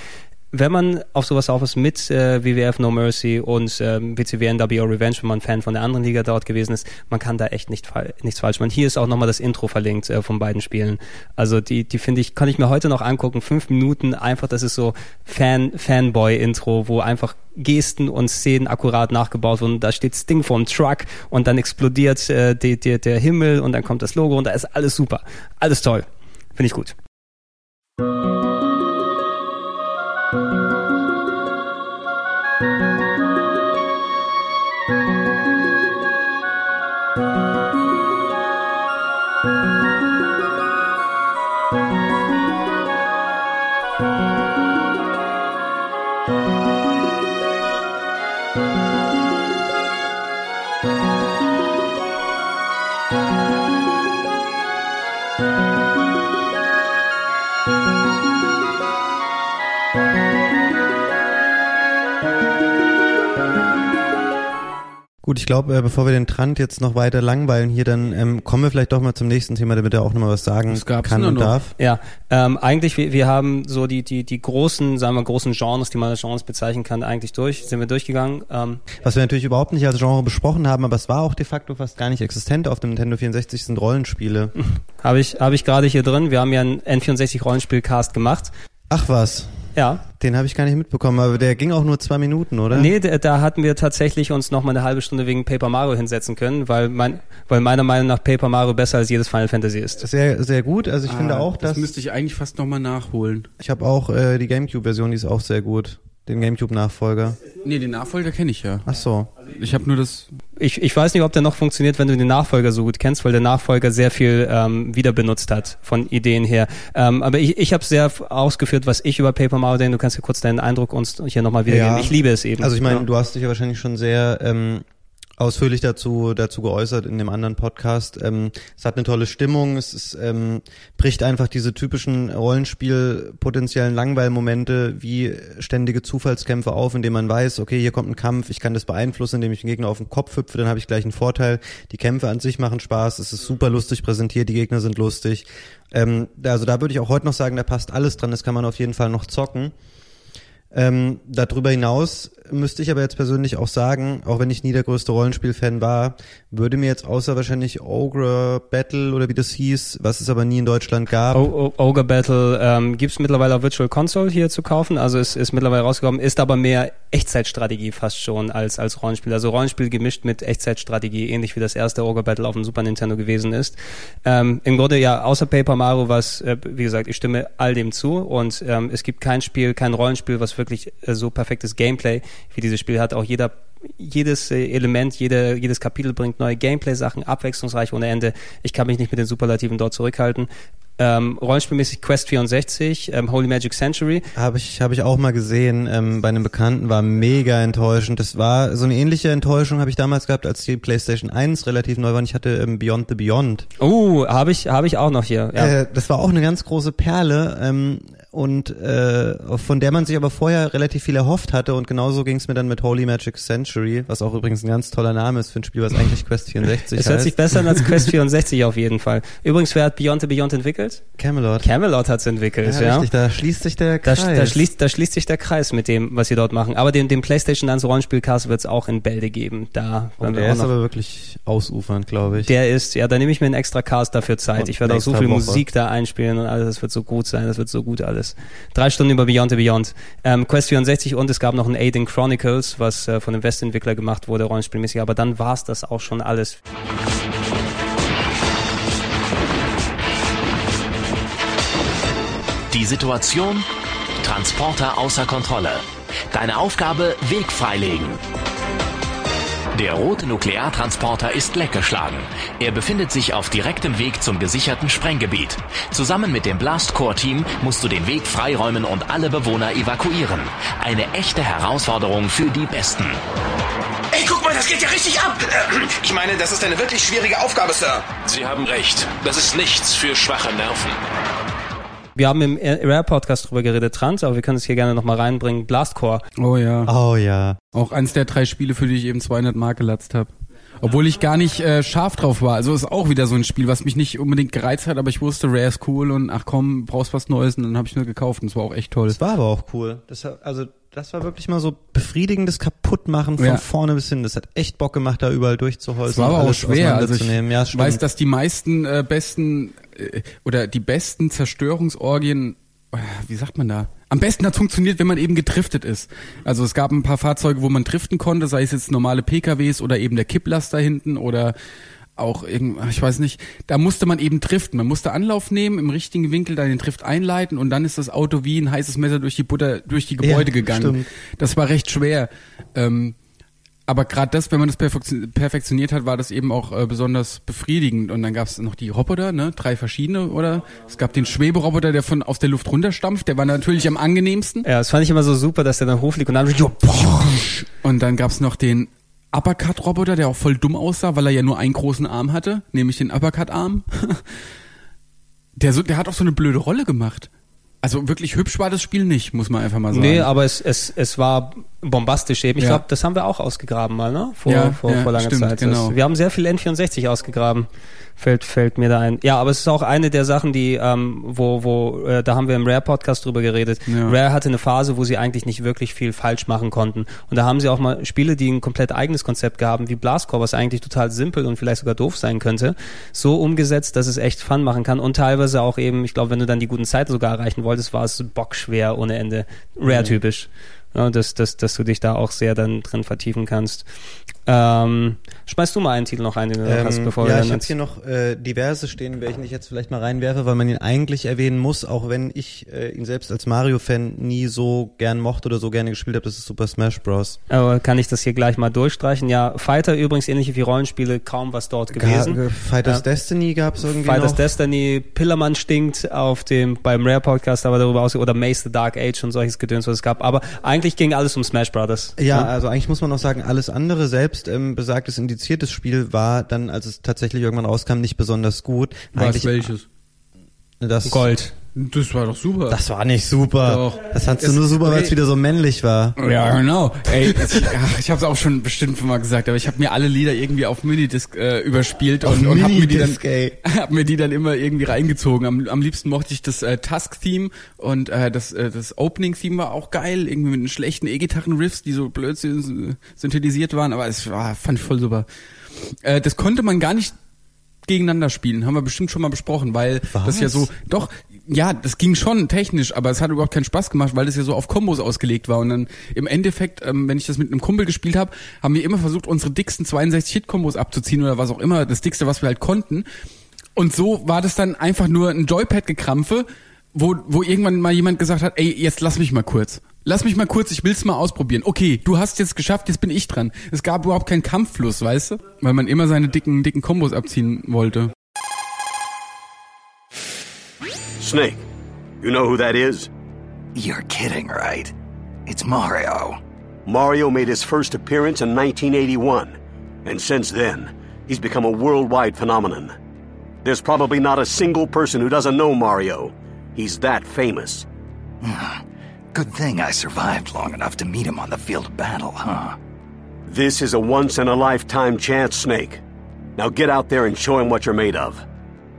Wenn man auf sowas auf ist mit äh, WWF No Mercy und ähm, WCW NWO Revenge, wenn man Fan von der anderen Liga dort gewesen ist, man kann da echt nicht fal nichts falsch machen. Hier ist auch nochmal das Intro verlinkt äh, von beiden Spielen. Also die, die finde ich, kann ich mir heute noch angucken. Fünf Minuten einfach, das ist so Fan, Fanboy-Intro, wo einfach Gesten und Szenen akkurat nachgebaut wurden. Da steht Sting vorm Truck und dann explodiert äh, die, die, der Himmel und dann kommt das Logo und da ist alles super. Alles toll. Finde ich gut. Gut, ich glaube, äh, bevor wir den Trant jetzt noch weiter langweilen hier, dann ähm, kommen wir vielleicht doch mal zum nächsten Thema, damit er auch nochmal was sagen kann und noch? darf. Ja, ähm, eigentlich, wir, wir haben so die, die, die großen, sagen wir, großen Genres, die man als Genres bezeichnen kann, eigentlich durch, sind wir durchgegangen. Ähm, Was wir natürlich überhaupt nicht als Genre besprochen haben, aber es war auch de facto fast gar nicht existent auf dem Nintendo 64 sind Rollenspiele. [laughs] Habe ich, hab ich gerade hier drin. Wir haben ja einen N64-Rollenspiel-Cast gemacht. Ach was, Ja. den habe ich gar nicht mitbekommen, aber der ging auch nur zwei Minuten, oder? Nee, da, da hatten wir tatsächlich uns noch mal eine halbe Stunde wegen Paper Mario hinsetzen können, weil, mein, weil meiner Meinung nach Paper Mario besser als jedes Final Fantasy ist. Sehr, sehr gut. Also ich finde Ah, auch, das dass müsste ich eigentlich fast nochmal nachholen. ich habe auch äh, die GameCube-Version, die ist auch sehr gut. Den GameCube-Nachfolger. Nee, den Nachfolger kenne ich ja. Ach so. Ich habe nur das. Ich, ich weiß nicht, ob der noch funktioniert, wenn du den Nachfolger so gut kennst, weil der Nachfolger sehr viel ähm, wieder benutzt hat von Ideen her. Ähm, aber ich, ich habe sehr ausgeführt, was ich über Paper Mario denke. Du kannst ja kurz deinen Eindruck uns hier nochmal wiedergeben. Ja. Ich liebe es eben. Also ich meine, ja. du hast dich ja wahrscheinlich schon sehr ähm, ausführlich dazu dazu geäußert in dem anderen Podcast. Ähm, es hat eine tolle Stimmung, es ist, ähm, bricht einfach diese typischen Rollenspiel potenziellen Langweilmomente wie ständige Zufallskämpfe auf, indem man weiß, okay, hier kommt ein Kampf, ich kann das beeinflussen, indem ich den Gegner auf den Kopf hüpfe, dann habe ich gleich einen Vorteil. Die Kämpfe an sich machen Spaß, es ist super lustig präsentiert, die Gegner sind lustig. Ähm, also da würde ich auch heute noch sagen, da passt alles dran, das kann man auf jeden Fall noch zocken. Ähm, darüber hinaus müsste ich aber jetzt persönlich auch sagen, auch wenn ich nie der größte Rollenspiel-Fan war, würde mir jetzt außer wahrscheinlich Ogre Battle oder wie das hieß, was es aber nie in Deutschland gab. O o Ogre Battle ähm, gibt mittlerweile auf Virtual Console hier zu kaufen, also es ist mittlerweile rausgekommen, ist aber mehr Echtzeitstrategie fast schon als, als Rollenspiel. Also Rollenspiel gemischt mit Echtzeitstrategie, ähnlich wie das erste Ogre Battle auf dem Super Nintendo gewesen ist. Ähm, Im Grunde ja, außer Paper Mario, was, äh, wie gesagt, ich stimme all dem zu und ähm, es gibt kein Spiel, kein Rollenspiel, was wirklich äh, so perfektes Gameplay wie dieses Spiel hat. Auch jeder jedes äh, Element, jede, jedes Kapitel bringt neue Gameplay-Sachen, abwechslungsreich ohne Ende. Ich kann mich nicht mit den Superlativen dort zurückhalten. Ähm, rollenspielmäßig Quest 64, ähm, Holy Magic Century. Habe ich, habe ich auch mal gesehen, ähm, bei einem Bekannten war mega enttäuschend. Das war so eine ähnliche Enttäuschung habe ich damals gehabt, als die PlayStation 1 relativ neu war und ich hatte ähm, Beyond the Beyond. Oh, habe ich, habe ich auch noch hier. Ja. Äh, das war auch eine ganz große Perle. Ähm, und äh, von der man sich aber vorher relativ viel erhofft hatte und genauso ging es mir dann mit Holy Magic Century, was auch übrigens ein ganz toller Name ist für ein Spiel, was eigentlich Quest 64 es heißt. hört sich besser an als Quest [laughs] 64 auf jeden Fall. Übrigens, wer hat Beyond the Beyond entwickelt? Camelot. Camelot hat's entwickelt, ja, ja. richtig, da schließt sich der Da, Kreis. da, schließt, da schließt sich der Kreis mit dem, was sie dort machen. Aber den, den PlayStation 1 Rollenspielcast wird's auch in Bälde geben. Da und wir der ist aber wirklich ausufernd, glaube ich. Der ist, ja, da nehme ich mir einen extra Cast dafür Zeit. Und Ich werde auch so viel Woche. Musik da einspielen und alles. Das wird so gut sein, das wird so gut alles. Drei Stunden über Beyond the Beyond. Ähm, Quest 64 und es gab noch ein Aiden Chronicles, was äh, von dem Westentwickler gemacht wurde, rollenspielmäßig. Aber dann war's das auch schon alles. Die Situation? Transporter außer Kontrolle. Deine Aufgabe? Weg freilegen. Der rote Nukleartransporter ist leckgeschlagen. Er befindet sich auf direktem Weg zum gesicherten Sprenggebiet. Zusammen mit dem Blast Core Team musst du den Weg freiräumen und alle Bewohner evakuieren. Eine echte Herausforderung für die Besten. Ey, guck mal, das geht ja richtig ab. Ich meine, das ist eine wirklich schwierige Aufgabe, Sir. Sie haben recht. Das ist nichts für schwache Nerven. Wir haben im Rare-Podcast drüber geredet, Trans, aber wir können es hier gerne nochmal reinbringen. Blastcore. Oh ja. oh ja. Auch eins der drei Spiele, für die ich eben 200 Mark gelatzt habe. Obwohl ich gar nicht äh, scharf drauf war. Also ist auch wieder so ein Spiel, was mich nicht unbedingt gereizt hat, aber ich wusste, Rare ist cool und ach komm, brauchst was Neues und dann habe ich nur gekauft und es war auch echt toll. Das war aber auch cool. Das, also das war wirklich mal so befriedigendes Kaputtmachen von Ja. vorne bis hin. Das hat echt Bock gemacht, da überall durchzuholzen. Es war aber auch alles schwer. Also ich ja, weiß, dass die meisten äh, besten oder die besten Zerstörungsorgien, äh, wie sagt man da? Am besten hat funktioniert, wenn man eben getriftet ist. Also es gab ein paar Fahrzeuge, wo man driften konnte, sei es jetzt normale PKWs oder eben der Kipplaster hinten oder auch irgend, ich weiß nicht, da musste man eben driften. Man musste Anlauf nehmen, im richtigen Winkel dann den Drift einleiten und dann ist das Auto wie ein heißes Messer durch die Butter, durch die Gebäude Ja, gegangen. stimmt. Das war recht schwer. Ähm, aber gerade das, wenn man das perfektion- perfektioniert hat, war das eben auch äh, besonders befriedigend. Und dann gab es noch die Roboter, ne, drei verschiedene, oder? Es gab den Schweberoboter, der von aus der Luft runterstampft. Der war natürlich am angenehmsten. Ja, das fand ich immer so super, dass der dann hochfliegt und dann Und dann gab's noch den Uppercut-Roboter, der auch voll dumm aussah, weil er ja nur einen großen Arm hatte, nämlich den Uppercut-Arm. [laughs] der, so, der hat auch so eine blöde Rolle gemacht. Also wirklich hübsch war das Spiel nicht, muss man einfach mal sagen. Nee, aber es, es, es war bombastisch eben. Ich Ja. glaube, das haben wir auch ausgegraben mal, ne? Vor, Ja, vor, ja, vor langer stimmt, Zeit. genau. Wir haben sehr viel N64 ausgegraben. Fällt, fällt mir da ein. Ja, aber es ist auch eine der Sachen, die, ähm, wo, wo, äh, da haben wir im Rare-Podcast drüber geredet. Ja. Rare hatte eine Phase, wo sie eigentlich nicht wirklich viel falsch machen konnten. Und da haben sie auch mal Spiele, die ein komplett eigenes Konzept gaben, wie Blastcore, was eigentlich total simpel und vielleicht sogar doof sein könnte, so umgesetzt, dass es echt Fun machen kann. Und teilweise auch eben, ich glaube, wenn du dann die guten Zeiten sogar erreichen wolltest, war es bockschwer ohne Ende. Rare-typisch. Ja, dass, dass, dass du dich da auch sehr dann drin vertiefen kannst. Ähm, schmeißt du mal einen Titel noch ein, den du noch hast, Ähm, bevor wir ja, ich habe hier noch äh, diverse stehen, welchen ich jetzt vielleicht mal reinwerfe, weil man ihn eigentlich erwähnen muss, auch wenn ich äh, ihn selbst als Mario-Fan nie so gern mochte oder so gerne gespielt habe. Das ist Super Smash Bros. Aber kann ich das hier gleich mal durchstreichen? Ja, Fighter übrigens, ähnlich wie Rollenspiele, kaum was dort gewesen. Ga- Fighters Ja. Destiny gab es irgendwie Fighters noch. Destiny, Pillermann stinkt auf dem, beim Rare Podcast, aber darüber aus, oder Mace the Dark Age und solches Gedöns, was es gab. Aber eigentlich ging alles um Smash Brothers. Ja, also eigentlich muss man auch sagen, alles andere, selbst ähm, besagtes indiziertes Spiel, war dann, als es tatsächlich irgendwann rauskam, nicht besonders gut. Was, Eigentlich welches? das Gold. Das war doch super. Das war nicht super. Doch. Das fandst du Es- nur super, weil es wieder so männlich war. Ja, genau. Ey, ich, ach, ich habe es auch schon bestimmt mal gesagt, aber ich habe mir alle Lieder irgendwie auf Minidisc äh, überspielt Auf und, und habe mir die dann ey. [laughs] hab mir die dann immer irgendwie reingezogen. Am, am liebsten mochte ich das äh, Tusk-Theme und äh, das, äh, das Opening-Theme war auch geil, irgendwie mit den schlechten E-Gitarren-Riffs, die so blöd sy- synthetisiert waren, aber es war, fand ich voll super. Äh, das konnte man gar nicht gegeneinander spielen, haben wir bestimmt schon mal besprochen, weil das ja so, doch, ja, das ging schon technisch, aber es hat überhaupt keinen Spaß gemacht, weil das ja so auf Kombos ausgelegt war und dann im Endeffekt, ähm, wenn ich das mit einem Kumpel gespielt habe, haben wir immer versucht, unsere dicksten 62 Hit-Kombos abzuziehen oder was auch immer, das dickste, was wir halt konnten und so war das dann einfach nur ein Joypad-Gekrampfe, wo, wo irgendwann mal jemand gesagt hat, ey, jetzt lass mich mal kurz. Lass mich mal kurz, ich will's mal ausprobieren. Okay, du hast jetzt geschafft, jetzt bin ich dran. Es gab überhaupt keinen Kampffluss, weißt du? Weil man immer seine dicken, dicken Kombos abziehen wollte. Snake, you know who that is? You're kidding, right? It's Mario. Mario made his first appearance in 1981, and since then, he's become a worldwide phenomenon. There's probably not a single person who doesn't know Mario. He's that famous. Hmm. Good thing I survived long enough to meet him on the field of battle, huh? This is a once in a lifetime chance, Snake. Now get out there and show him what you're made of.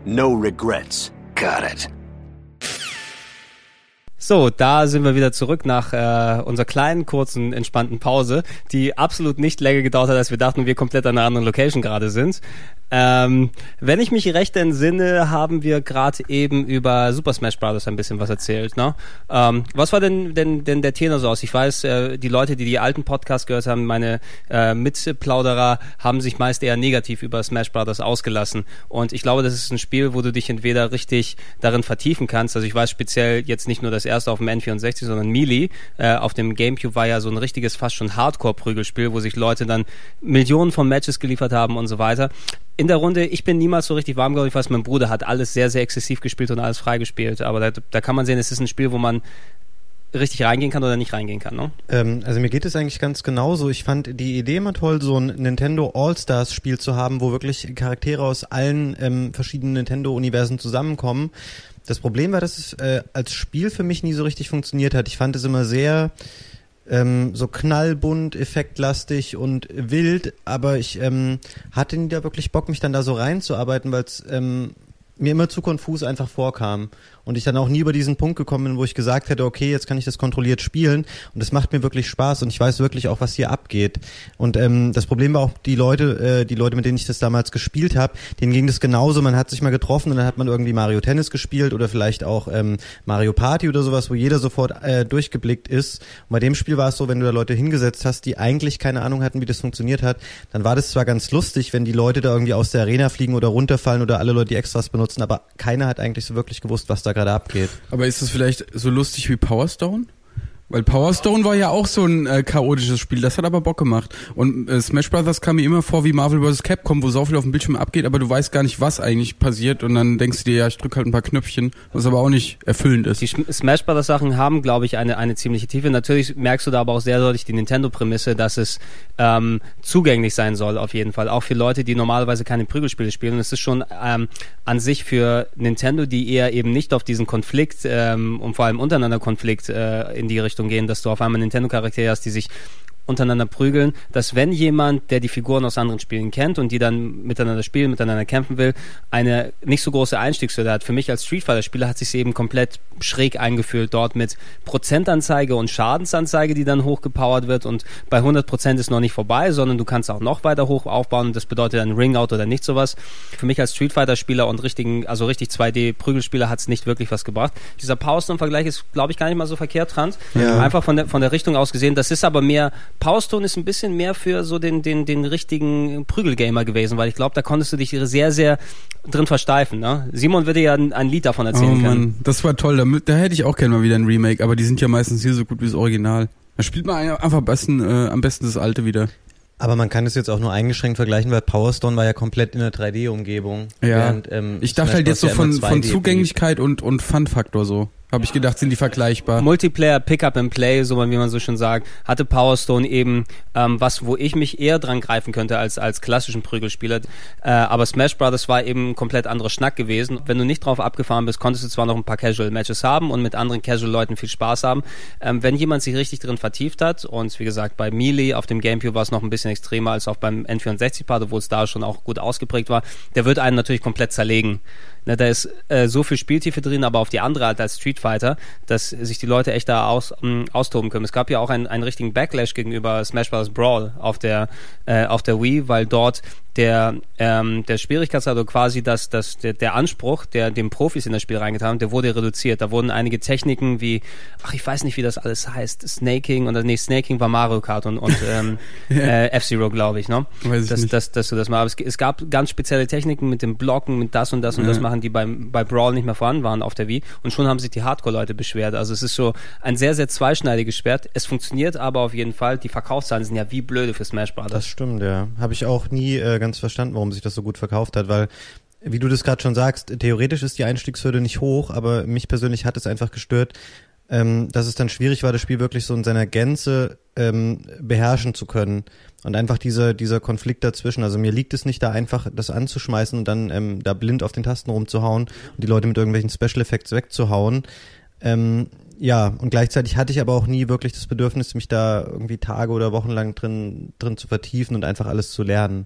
No regrets. Got it. So, da sind wir wieder zurück nach äh, unserer kleinen, kurzen, entspannten Pause, die absolut nicht länger gedauert hat, als wir dachten, wir komplett an einer anderen Location gerade sind. Ähm, wenn ich mich recht entsinne, haben wir gerade eben über Super Smash Bros. ein bisschen was erzählt. Ne? Ähm, was war denn, denn, denn der Tenor so aus? Ich weiß, äh, die Leute, die die alten Podcasts gehört haben, meine äh, Mitplauderer, haben sich meist eher negativ über Smash Bros. ausgelassen. Und ich glaube, das ist ein Spiel, wo du dich entweder richtig darin vertiefen kannst. Also ich weiß speziell jetzt nicht nur das erste auf dem N64, sondern Melee. Äh, auf dem Gamecube war ja so ein richtiges, fast schon Hardcore-Prügelspiel, wo sich Leute dann Millionen von Matches geliefert haben und so weiter in der Runde, ich bin niemals so richtig warm geworden. Ich weiß, mein Bruder hat alles sehr, sehr exzessiv gespielt und alles freigespielt. Aber da, da kann man sehen, es ist ein Spiel, wo man richtig reingehen kann oder nicht reingehen kann. Ne? Ähm, also mir geht es eigentlich ganz genauso. Ich fand die Idee immer toll, so ein Nintendo All-Stars-Spiel zu haben, wo wirklich Charaktere aus allen ähm, verschiedenen Nintendo-Universen zusammenkommen. Das Problem war, dass es äh, als Spiel für mich nie so richtig funktioniert hat. Ich fand es immer sehr ähm, so knallbunt, effektlastig und wild, aber ich ähm, hatte nie da wirklich Bock, mich dann da so reinzuarbeiten, weil es ähm, mir immer zu konfus einfach vorkam und ich dann auch nie über diesen Punkt gekommen bin, wo ich gesagt hätte, okay, jetzt kann ich das kontrolliert spielen und es macht mir wirklich Spaß und ich weiß wirklich auch, was hier abgeht. Und ähm, das Problem war auch die Leute, äh, die Leute, mit denen ich das damals gespielt habe, denen ging das genauso. Man hat sich mal getroffen und dann hat man irgendwie Mario Tennis gespielt oder vielleicht auch ähm, Mario Party oder sowas, wo jeder sofort äh, durchgeblickt ist. Und bei dem Spiel war es so, wenn du da Leute hingesetzt hast, die eigentlich keine Ahnung hatten, wie das funktioniert hat, dann war das zwar ganz lustig, wenn die Leute da irgendwie aus der Arena fliegen oder runterfallen oder alle Leute die Extras benutzen, aber keiner hat eigentlich so wirklich gewusst, was da gerade abgeht. Aber ist das vielleicht so lustig wie Power Stone? Weil Power Stone war ja auch so ein äh, chaotisches Spiel, das hat aber Bock gemacht. Und äh, Smash Brothers kam mir immer vor wie Marvel vs. Capcom, wo so viel auf dem Bildschirm abgeht, aber du weißt gar nicht, was eigentlich passiert und dann denkst du dir, ja, ich drück halt ein paar Knöpfchen, was aber auch nicht erfüllend ist. Die Smash Brothers Sachen haben, glaube ich, eine, eine ziemliche Tiefe. Natürlich merkst du da aber auch sehr deutlich die Nintendo-Prämisse, dass es ähm, zugänglich sein soll, auf jeden Fall. Auch für Leute, die normalerweise keine Prügelspiele spielen. Und es ist schon ähm, an sich für Nintendo, die eher eben nicht auf diesen Konflikt ähm, und vor allem untereinander Konflikt äh, in die Richtung gehen, dass du auf einmal Nintendo-Charaktere hast, die sich untereinander prügeln, dass wenn jemand, der die Figuren aus anderen Spielen kennt und die dann miteinander spielen, miteinander kämpfen will, eine nicht so große Einstiegshürde hat. Für mich als Street Fighter Spieler hat sich eben komplett schräg eingefühlt dort mit Prozentanzeige und Schadensanzeige, die dann hochgepowert wird und bei 100 Prozent ist noch nicht vorbei, sondern du kannst auch noch weiter hoch aufbauen und das bedeutet dann Ringout oder nicht sowas. Für mich als Street Fighter Spieler und richtigen, also richtig 2D Prügelspieler hat es nicht wirklich was gebracht. Dieser Power Stone Vergleich ist, glaube ich, gar nicht mal so verkehrt, Trans. Ja. Einfach von der, von der Richtung aus gesehen. Das ist aber mehr, Power Stone ist ein bisschen mehr für so den, den, den richtigen Prügelgamer gewesen, weil ich glaube, da konntest du dich sehr, sehr drin versteifen. Ne? Simon würde ja ein, ein Lied davon Oh erzählen können. Mann, das war toll, da, da hätte ich auch gerne mal wieder ein Remake, aber die sind ja meistens hier so gut wie das Original. Da spielt man einfach am besten, äh, am besten das alte wieder. Aber man kann es jetzt auch nur eingeschränkt vergleichen, weil Power Stone war ja komplett in der 3D-Umgebung. Ja. während, ähm, Ich dachte halt jetzt so von, von 2D blieb. Zugänglichkeit und, und Fun-Faktor so. Habe ich gedacht, sind die vergleichbar. Multiplayer, Pick-up and Play, so wie man so schon sagt, hatte Power Stone eben ähm, was, wo ich mich eher dran greifen könnte als als klassischen Prügelspieler. Äh, aber Smash Brothers war eben ein komplett anderer Schnack gewesen. Wenn du nicht drauf abgefahren bist, konntest du zwar noch ein paar Casual Matches haben und mit anderen Casual Leuten viel Spaß haben. Ähm, wenn jemand sich richtig drin vertieft hat und wie gesagt bei Melee auf dem GameCube war es noch ein bisschen extremer als auch beim N64-Part, obwohl es da schon auch gut ausgeprägt war, der wird einen natürlich komplett zerlegen. Ne, da ist äh, so viel Spieltiefe drin, aber auf die andere Art als Street Fighter, dass sich die Leute echt da aus, ähm, austoben können. Es gab ja auch einen, einen richtigen Backlash gegenüber Smash Bros. Brawl auf der, äh, auf der Wii, weil dort der, ähm, der Schwierigkeitsgrad, also quasi das, das, der, der Anspruch, der dem Profis in das Spiel reingetan haben, der wurde reduziert. Da wurden einige Techniken wie, ach, ich weiß nicht, wie das alles heißt, Snaking oder nee, Snaking war Mario Kart und, und ähm, [laughs] äh, F-Zero, glaube ich, ne? Weiß ich dass, nicht. dass, dass du das mal, aber es, es gab ganz spezielle Techniken mit dem Blocken, mit das und das und Ja. das machen, die beim, bei Brawl nicht mehr vorhanden waren auf der Wii und schon haben sich die Hardcore-Leute beschwert. Also es ist so ein sehr, sehr zweischneidiges Schwert. Es funktioniert aber auf jeden Fall. Die Verkaufszahlen sind ja wie blöde für Smash Brothers. Das stimmt, ja. Habe ich auch nie äh, ganz verstanden, warum sich das so gut verkauft hat, weil wie du das gerade schon sagst, theoretisch ist die Einstiegshürde nicht hoch, aber mich persönlich hat es einfach gestört, ähm, dass es dann schwierig war, das Spiel wirklich so in seiner Gänze ähm, beherrschen zu können. Und einfach dieser, dieser Konflikt dazwischen. Also mir liegt es nicht, da einfach das anzuschmeißen und dann ähm, da blind auf den Tasten rumzuhauen und die Leute mit irgendwelchen Special Effects wegzuhauen. Ähm, ja, und gleichzeitig hatte ich aber auch nie wirklich das Bedürfnis, mich da irgendwie Tage oder Wochen lang drin, drin zu vertiefen und einfach alles zu lernen.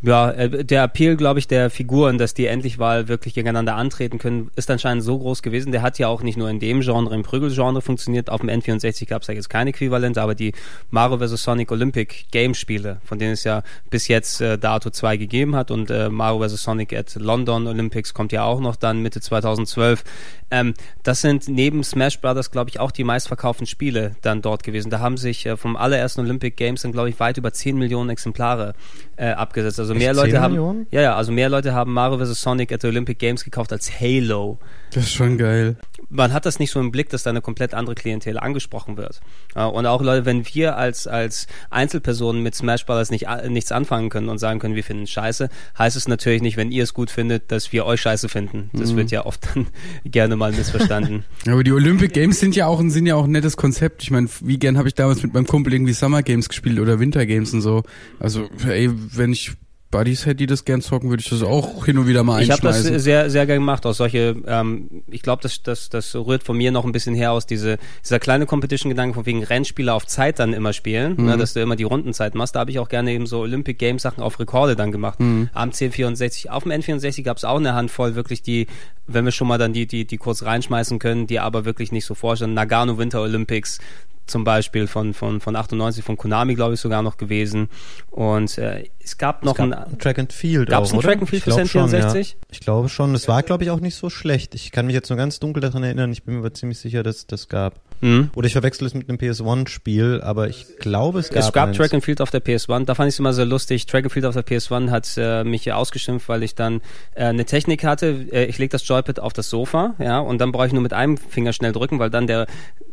Ja, äh, der Appeal, glaube ich, der Figuren, dass die endlich mal wirklich gegeneinander antreten können, ist anscheinend so groß gewesen. Der hat ja auch nicht nur in dem Genre, im Prügelgenre funktioniert. Auf dem N64 gab es ja jetzt kein Äquivalent, aber die Mario vs. Sonic Olympic Game Spiele, von denen es ja bis jetzt äh, dato zwei gegeben hat und äh, Mario vs. Sonic at London Olympics kommt ja auch noch dann Mitte 2012. Ähm, das sind neben Smash Brothers, glaube ich, auch die meistverkauften Spiele dann dort gewesen. Da haben sich äh, vom allerersten Olympic Games dann, glaube ich, weit über 10 Millionen Exemplare äh, abgesetzt. Also mehr Echt Leute 10 haben, Millionen? ja, ja, also mehr Leute haben Mario vs. Sonic at the Olympic Games gekauft als Halo. Das ist schon geil. Man hat das nicht so im Blick, dass da eine komplett andere Klientel angesprochen wird. Und auch Leute, wenn wir als, als Einzelpersonen mit Smash Bros. Nicht, a- nichts anfangen können und sagen können, wir finden es scheiße, heißt es natürlich nicht, wenn ihr es gut findet, dass wir euch scheiße finden. Das Mhm. wird ja oft dann [laughs] gerne mal missverstanden. [laughs] Aber die Olympic Games sind ja auch ein, sind ja auch ein nettes Konzept. Ich meine, wie gern habe ich damals mit meinem Kumpel irgendwie Summer Games gespielt oder Winter Games und so. Also, ey, wenn ich Buddies hätte, die das gern zocken, würde ich das auch hin und wieder mal Ich habe das einschmeißen. sehr, sehr gerne gemacht. Aus solche, ähm, ich glaube, das, das, das rührt von mir noch ein bisschen her aus diese, dieser kleine Competition-Gedanke von wegen Rennspieler auf Zeit dann immer spielen, Mhm. ne, dass du immer die Rundenzeit machst. Da habe ich auch gerne eben so Olympic Games Sachen auf Rekorde dann gemacht. Mhm. Am C64, auf dem N64 gab es auch eine Handvoll wirklich die, wenn wir schon mal dann die, die, die kurz reinschmeißen können, die aber wirklich nicht so vorstellen. Nagano Winter Olympics zum Beispiel von, von, von 98, von Konami, glaube ich, sogar noch gewesen. Und äh, es gab noch es gab ein, ein Track and Field Gab's auch, ein oder? Track and Field Ich für schon, ja. N64? Ich glaube schon. Es war, glaube ich, auch nicht so schlecht. Ich kann mich jetzt nur ganz dunkel daran erinnern. Ich bin mir aber ziemlich sicher, dass das gab. Mhm. Oder ich verwechsel es mit einem PS1-Spiel, aber ich glaube, es gab Es gab eins. Track and Field auf der PS1. Da fand ich es immer so lustig. Track and Field auf der PS1 hat äh, mich hier ausgeschimpft, weil ich dann äh, eine Technik hatte. Äh, ich lege das Joypad auf das Sofa, ja, und dann brauche ich nur mit einem Finger schnell drücken, weil dann der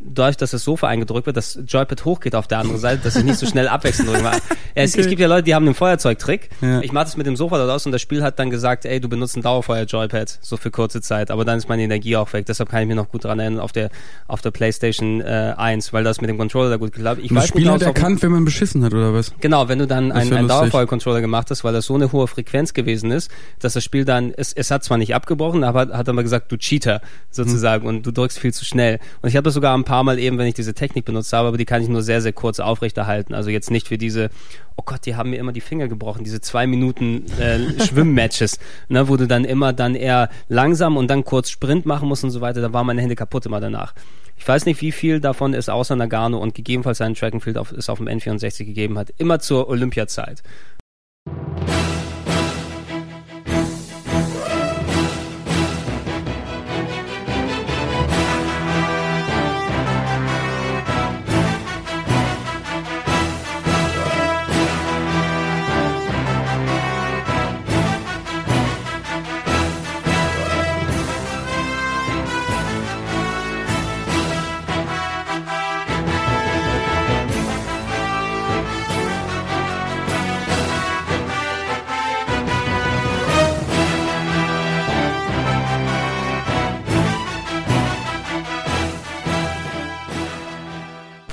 dadurch, dass das Sofa eingedrückt wird, das Joypad hochgeht auf der anderen Seite, dass ich nicht so schnell abwechselnd drücken kann. Ja, [laughs] es, es gibt ja Leute, die haben einen Feuerzeugtrick. Ja. Ich mache das mit dem Sofa dort aus und das Spiel hat dann gesagt, ey, du benutzt ein Dauerfeuer-Joypad, so für kurze Zeit. Aber dann ist meine Energie auch weg. Deshalb kann ich mir noch gut dran erinnern auf der auf der PlayStation äh, 1, weil das mit dem Controller da gut geklappt. Ich Und das Spiel nicht, hat erkannt, wenn man beschissen hat, oder was? Genau, wenn du dann einen, einen. Dauerfeuer-Controller gemacht hast, weil das so eine hohe Frequenz gewesen ist, dass das Spiel dann, es, es hat zwar nicht abgebrochen, aber hat dann mal gesagt, du Cheater sozusagen und du drückst viel zu schnell. Und ich habe das sogar ein paar Mal eben, wenn ich diese Technik benutzt habe, aber die kann ich nur sehr, sehr kurz aufrechterhalten. Also jetzt nicht für diese, oh Gott, die haben mir immer die Finger gebrochen, diese zwei Minuten äh, [laughs] Schwimmmatches, ne, wo du dann immer dann eher langsam und dann kurz Sprint machen musst und so weiter. Da waren meine Hände kaputt immer danach. Ich weiß nicht, wie viel davon es außer Nagano und gegebenenfalls einen Track and Field auf, es auf dem N64 gegeben hat. Immer zur Olympiazeit.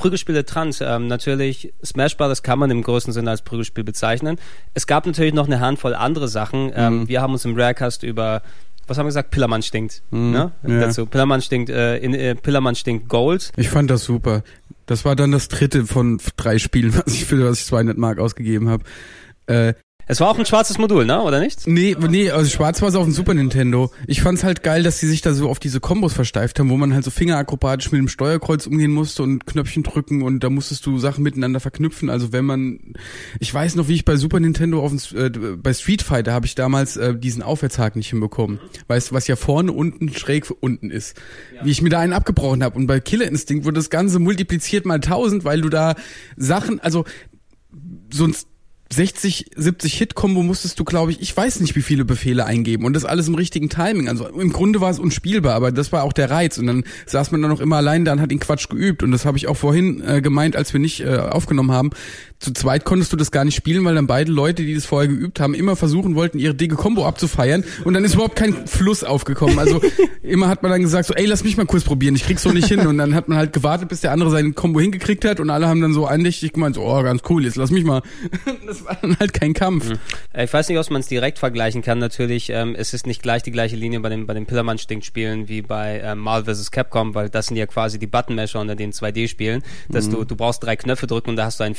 Prügelspiele Trans, ähm, natürlich Smash Bros. kann man im größten Sinne als Prügelspiel bezeichnen. Es gab natürlich noch eine Handvoll andere Sachen. Ähm, Mhm. Wir haben uns im Rarecast über was haben wir gesagt? Pillermann stinkt. Ne? ja. Dazu. Pillermann stinkt, äh, in, äh, Pillermann stinkt Gold. Ich fand das super. Das war dann das dritte von drei Spielen, [laughs] was ich für was ich 200 Mark ausgegeben habe. Äh, Es war auch ein schwarzes Modul, ne? Oder nicht? Nee, nee, also schwarz war es auf dem Super Nintendo. Ich fand's halt geil, dass sie sich da so auf diese Kombos versteift haben, wo man halt so fingerakrobatisch mit dem Steuerkreuz umgehen musste und Knöpfchen drücken und da musstest du Sachen miteinander verknüpfen. Also wenn man, ich weiß noch, wie ich bei Super Nintendo auf dem, äh, bei Street Fighter habe ich damals äh, diesen Aufwärtshaken nicht hinbekommen. Weißt du, was ja vorne unten schräg unten ist. Wie ich mir da einen abgebrochen habe. Und bei Killer Instinct wurde das Ganze multipliziert mal tausend, weil du da Sachen, also so ein 60, 70 Hit-Kombo musstest du, glaube ich, ich weiß nicht, wie viele Befehle eingeben und das alles im richtigen Timing. Also im Grunde war es unspielbar, aber das war auch der Reiz. Und dann saß man dann noch immer allein da und hat den Quatsch geübt. Und das habe ich auch vorhin äh, gemeint, als wir nicht äh, aufgenommen haben. Zu zweit konntest du das gar nicht spielen, weil dann beide Leute, die das vorher geübt haben, immer versuchen wollten, ihre dicke Kombo abzufeiern. Und dann ist überhaupt kein Fluss aufgekommen. Also [laughs] immer hat man dann gesagt, so, ey, lass mich mal kurz probieren, ich krieg's so nicht hin. Und dann hat man halt gewartet, bis der andere seinen Kombo hingekriegt hat und alle haben dann so andächtig gemeint, so, oh, ganz cool, jetzt lass mich mal. [laughs] Das war dann halt kein Kampf. Äh, Ich weiß nicht, ob man es direkt vergleichen kann. Natürlich, ähm, es ist nicht gleich die gleiche Linie bei den, bei den Pillermann-Stink-Spielen wie bei ähm, Marvel vs. Capcom, weil das sind ja quasi die Button-Masher unter den 2D-Spielen, dass du, du brauchst drei Knöpfe drücken und da hast du einen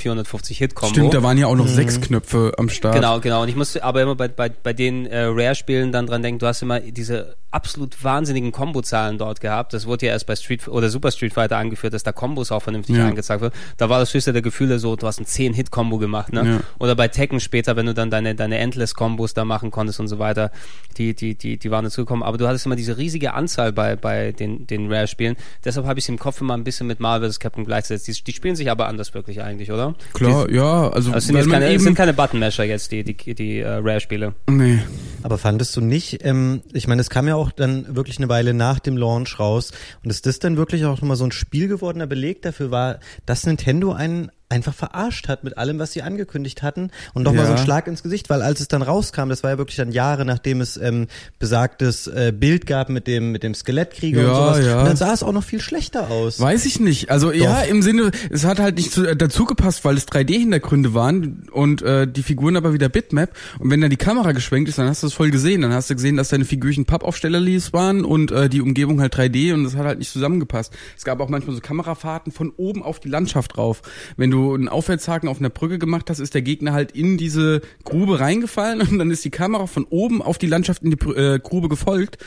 450-Hit-Kombo. Stimmt, da waren ja auch noch sechs Knöpfe am Start. Genau, genau. Und ich musste aber immer bei, bei, bei den äh, Rare-Spielen dann dran denken, du hast immer diese absolut wahnsinnigen Kombozahlen dort gehabt. Das wurde ja erst bei Street oder Super Street Fighter angeführt, dass da Kombos auch vernünftig Ja. angezeigt wird. Da war das höchste der Gefühle so, du hast ein 10-Hit-Kombo gemacht, ne? Ja. Oder bei Tekken später, wenn du dann deine, deine Endless-Kombos da machen konntest und so weiter, die, die, die, die waren dazugekommen. Aber du hattest immer diese riesige Anzahl bei, bei den, den Rare-Spielen. Deshalb habe ich es im Kopf immer ein bisschen mit Marvel vs. Capcom gleichgesetzt. Die, die spielen sich aber anders wirklich eigentlich, oder? Klar, ja, also, also es sind jetzt keine, eben, sind keine Button-Masher jetzt, die, die, die äh, Rare-Spiele. nee. Aber fandest du nicht, ähm, ich meine, es kam ja auch dann wirklich eine Weile nach dem Launch raus und ist das dann wirklich auch nochmal so ein Spiel gewordener Beleg dafür war, dass Nintendo einen einfach verarscht hat mit allem, was sie angekündigt hatten und nochmal Ja. so ein Schlag ins Gesicht, weil als es dann rauskam, das war ja wirklich dann Jahre, nachdem es ähm, besagtes äh, Bild gab mit dem mit dem Skelettkrieger und Ja, sowas, ja. und dann sah es auch noch viel schlechter aus. Weiß ich nicht. Also ja, im Sinne, es hat halt nicht zu, äh, dazu gepasst, weil es 3D-Hintergründe waren und äh, die Figuren aber wieder Bitmap. Und wenn dann die Kamera geschwenkt ist, dann hast du es voll gesehen. Dann hast du gesehen, dass deine Figürchen Pappaufstellerlis waren und äh, die Umgebung halt 3D und das hat halt nicht zusammengepasst. Es gab auch manchmal so Kamerafahrten von oben auf die Landschaft drauf. Wenn du einen Aufwärtshaken auf einer Brücke gemacht hast, ist der Gegner halt in diese Grube reingefallen und dann ist die Kamera von oben auf die Landschaft in die äh, Grube gefolgt.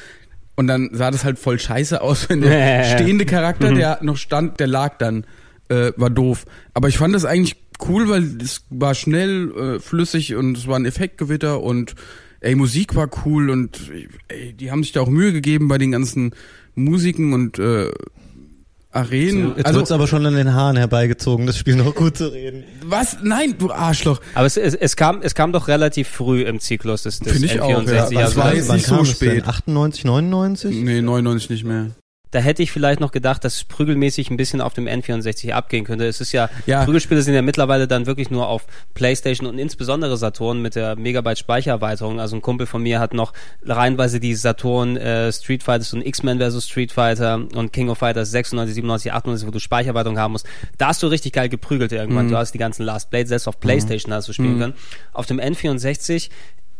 Und dann sah das halt voll scheiße aus, wenn der [laughs] stehende Charakter, der noch stand, der lag dann, äh, war doof. Aber ich fand das eigentlich cool, weil es war schnell, äh, flüssig und es war ein Effektgewitter und ey, Musik war cool und ey, die haben sich da auch Mühe gegeben bei den ganzen Musiken und äh, Arenen. Jetzt also wird's aber schon an den Haaren herbeigezogen, das Spiel noch gut zu reden. was? Nein, du Arschloch. Aber es, es, es, kam, es kam doch relativ früh im Zyklus des, des Finde ich auch, N64. ja. also war jetzt nicht so spät. 98, 99? Nee, 99 nicht mehr. Da hätte ich vielleicht noch gedacht, dass es prügelmäßig ein bisschen auf dem N64 abgehen könnte. Es ist ja, Ja. Prügelspiele sind ja mittlerweile dann wirklich nur auf Playstation und insbesondere Saturn mit der Megabyte Speichererweiterung. Also ein Kumpel von mir hat noch reihenweise die Saturn äh, Street Fighters und X-Men vs. Street Fighter und King of Fighters 96, 97, 98, wo du Speichererweiterung haben musst. Da hast du richtig geil geprügelt irgendwann. Du hast die ganzen Last Blade, selbst auf Playstation hast du spielen können. Auf dem N64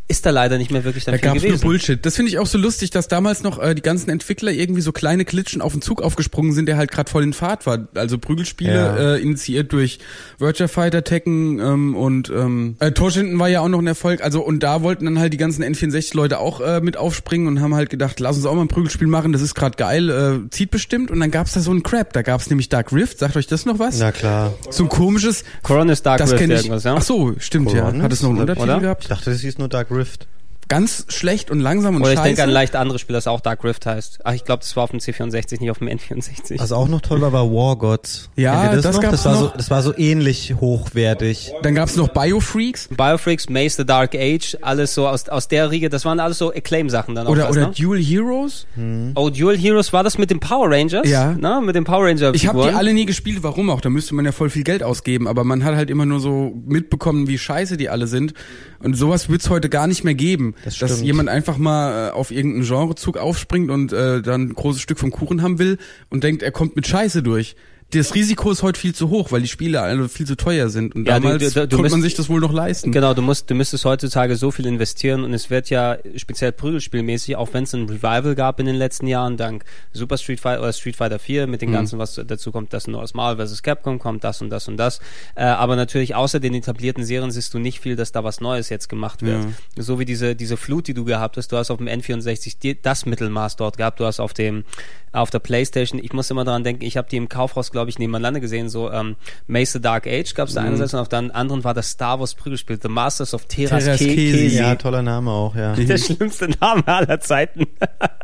ist da leider nicht mehr wirklich dann Da viel gab's nur gewesen. Bullshit. Das finde ich auch so lustig, dass damals noch äh, die ganzen Entwickler irgendwie so kleine Klitschen auf den Zug aufgesprungen sind, der halt gerade voll in Fahrt war. Also Prügelspiele Ja. äh, initiiert durch Virtua Fighter, Tekken ähm, und ähm, äh, Torschinden war ja auch noch ein Erfolg. Also und da wollten dann halt die ganzen N64-Leute auch äh, mit aufspringen und haben halt gedacht, lass uns auch mal ein Prügelspiel machen, das ist gerade geil, äh, zieht bestimmt. Und dann gab's da so einen Crap. Da gab's nämlich Dark Rift. Sagt euch das noch was? Na klar. So ein komisches. Coronis Dark das Rift kenne ich. irgendwas, ja? Ach so, stimmt ja. Coronis? Hat es noch einen Untertitel gehabt? Ich dachte, das hieß nur Dark Rift. Rift. Ganz schlecht und langsam und Oder ich scheiße. denke an ein leicht anderes Spiel, das auch Dark Rift heißt. Ach, ich glaube, das war auf dem C64, nicht auf dem N64. Was auch noch toll war, war War Gods. Ja, das, das noch? gab's das war noch. so, das war so ähnlich hochwertig. Dann gab's noch Biofreaks. Biofreaks, Maze the Dark Age, alles so aus, aus der Riege, das waren alles so Acclaim-Sachen dann auch. Oder, was, oder ne? Dual Heroes. Oh, Dual Heroes, war das mit den Power Rangers? Ja. Ne? Mit den Power Ranger Ich habe die alle nie gespielt, warum auch? Da müsste man ja voll viel Geld ausgeben, aber man hat halt immer nur so mitbekommen, wie scheiße die alle sind. Und sowas wird's heute gar nicht mehr geben. Das dass jemand einfach mal äh, auf irgendeinen Genrezug aufspringt und äh, dann ein großes Stück vom Kuchen haben will und denkt, er kommt mit Scheiße durch. Das Risiko ist heute viel zu hoch, weil die Spiele alle viel zu teuer sind. Und Ja, du- damals du- du konnte man müsst- sich das wohl noch leisten. Genau, du musst, du müsstest heutzutage so viel investieren und es wird ja speziell prügelspielmäßig, auch wenn es ein Revival gab in den letzten Jahren, dank Super Street Fighter oder Street Fighter 4 mit den Mhm. ganzen, was dazu kommt, dass ein neues Mal versus Capcom kommt, das und das und das. Äh, aber natürlich außer den etablierten Serien siehst du nicht viel, dass da was Neues jetzt gemacht wird. So wie diese, diese Flut, die du gehabt hast, du hast auf dem N64 die, das Mittelmaß dort gehabt, du hast auf dem auf der Playstation, ich muss immer dran denken, ich habe die im Kaufhaus, glaube ich, nebeneinander gesehen, so ähm, Mace the Dark Age gab es da Mhm. einerseits und auf der anderen war das Star Wars Prügelspiel, The Masters of Terras Terras Ke- Kesi. Kesi. Ja, toller Name auch, ja. [laughs] Der schlimmste Name aller Zeiten.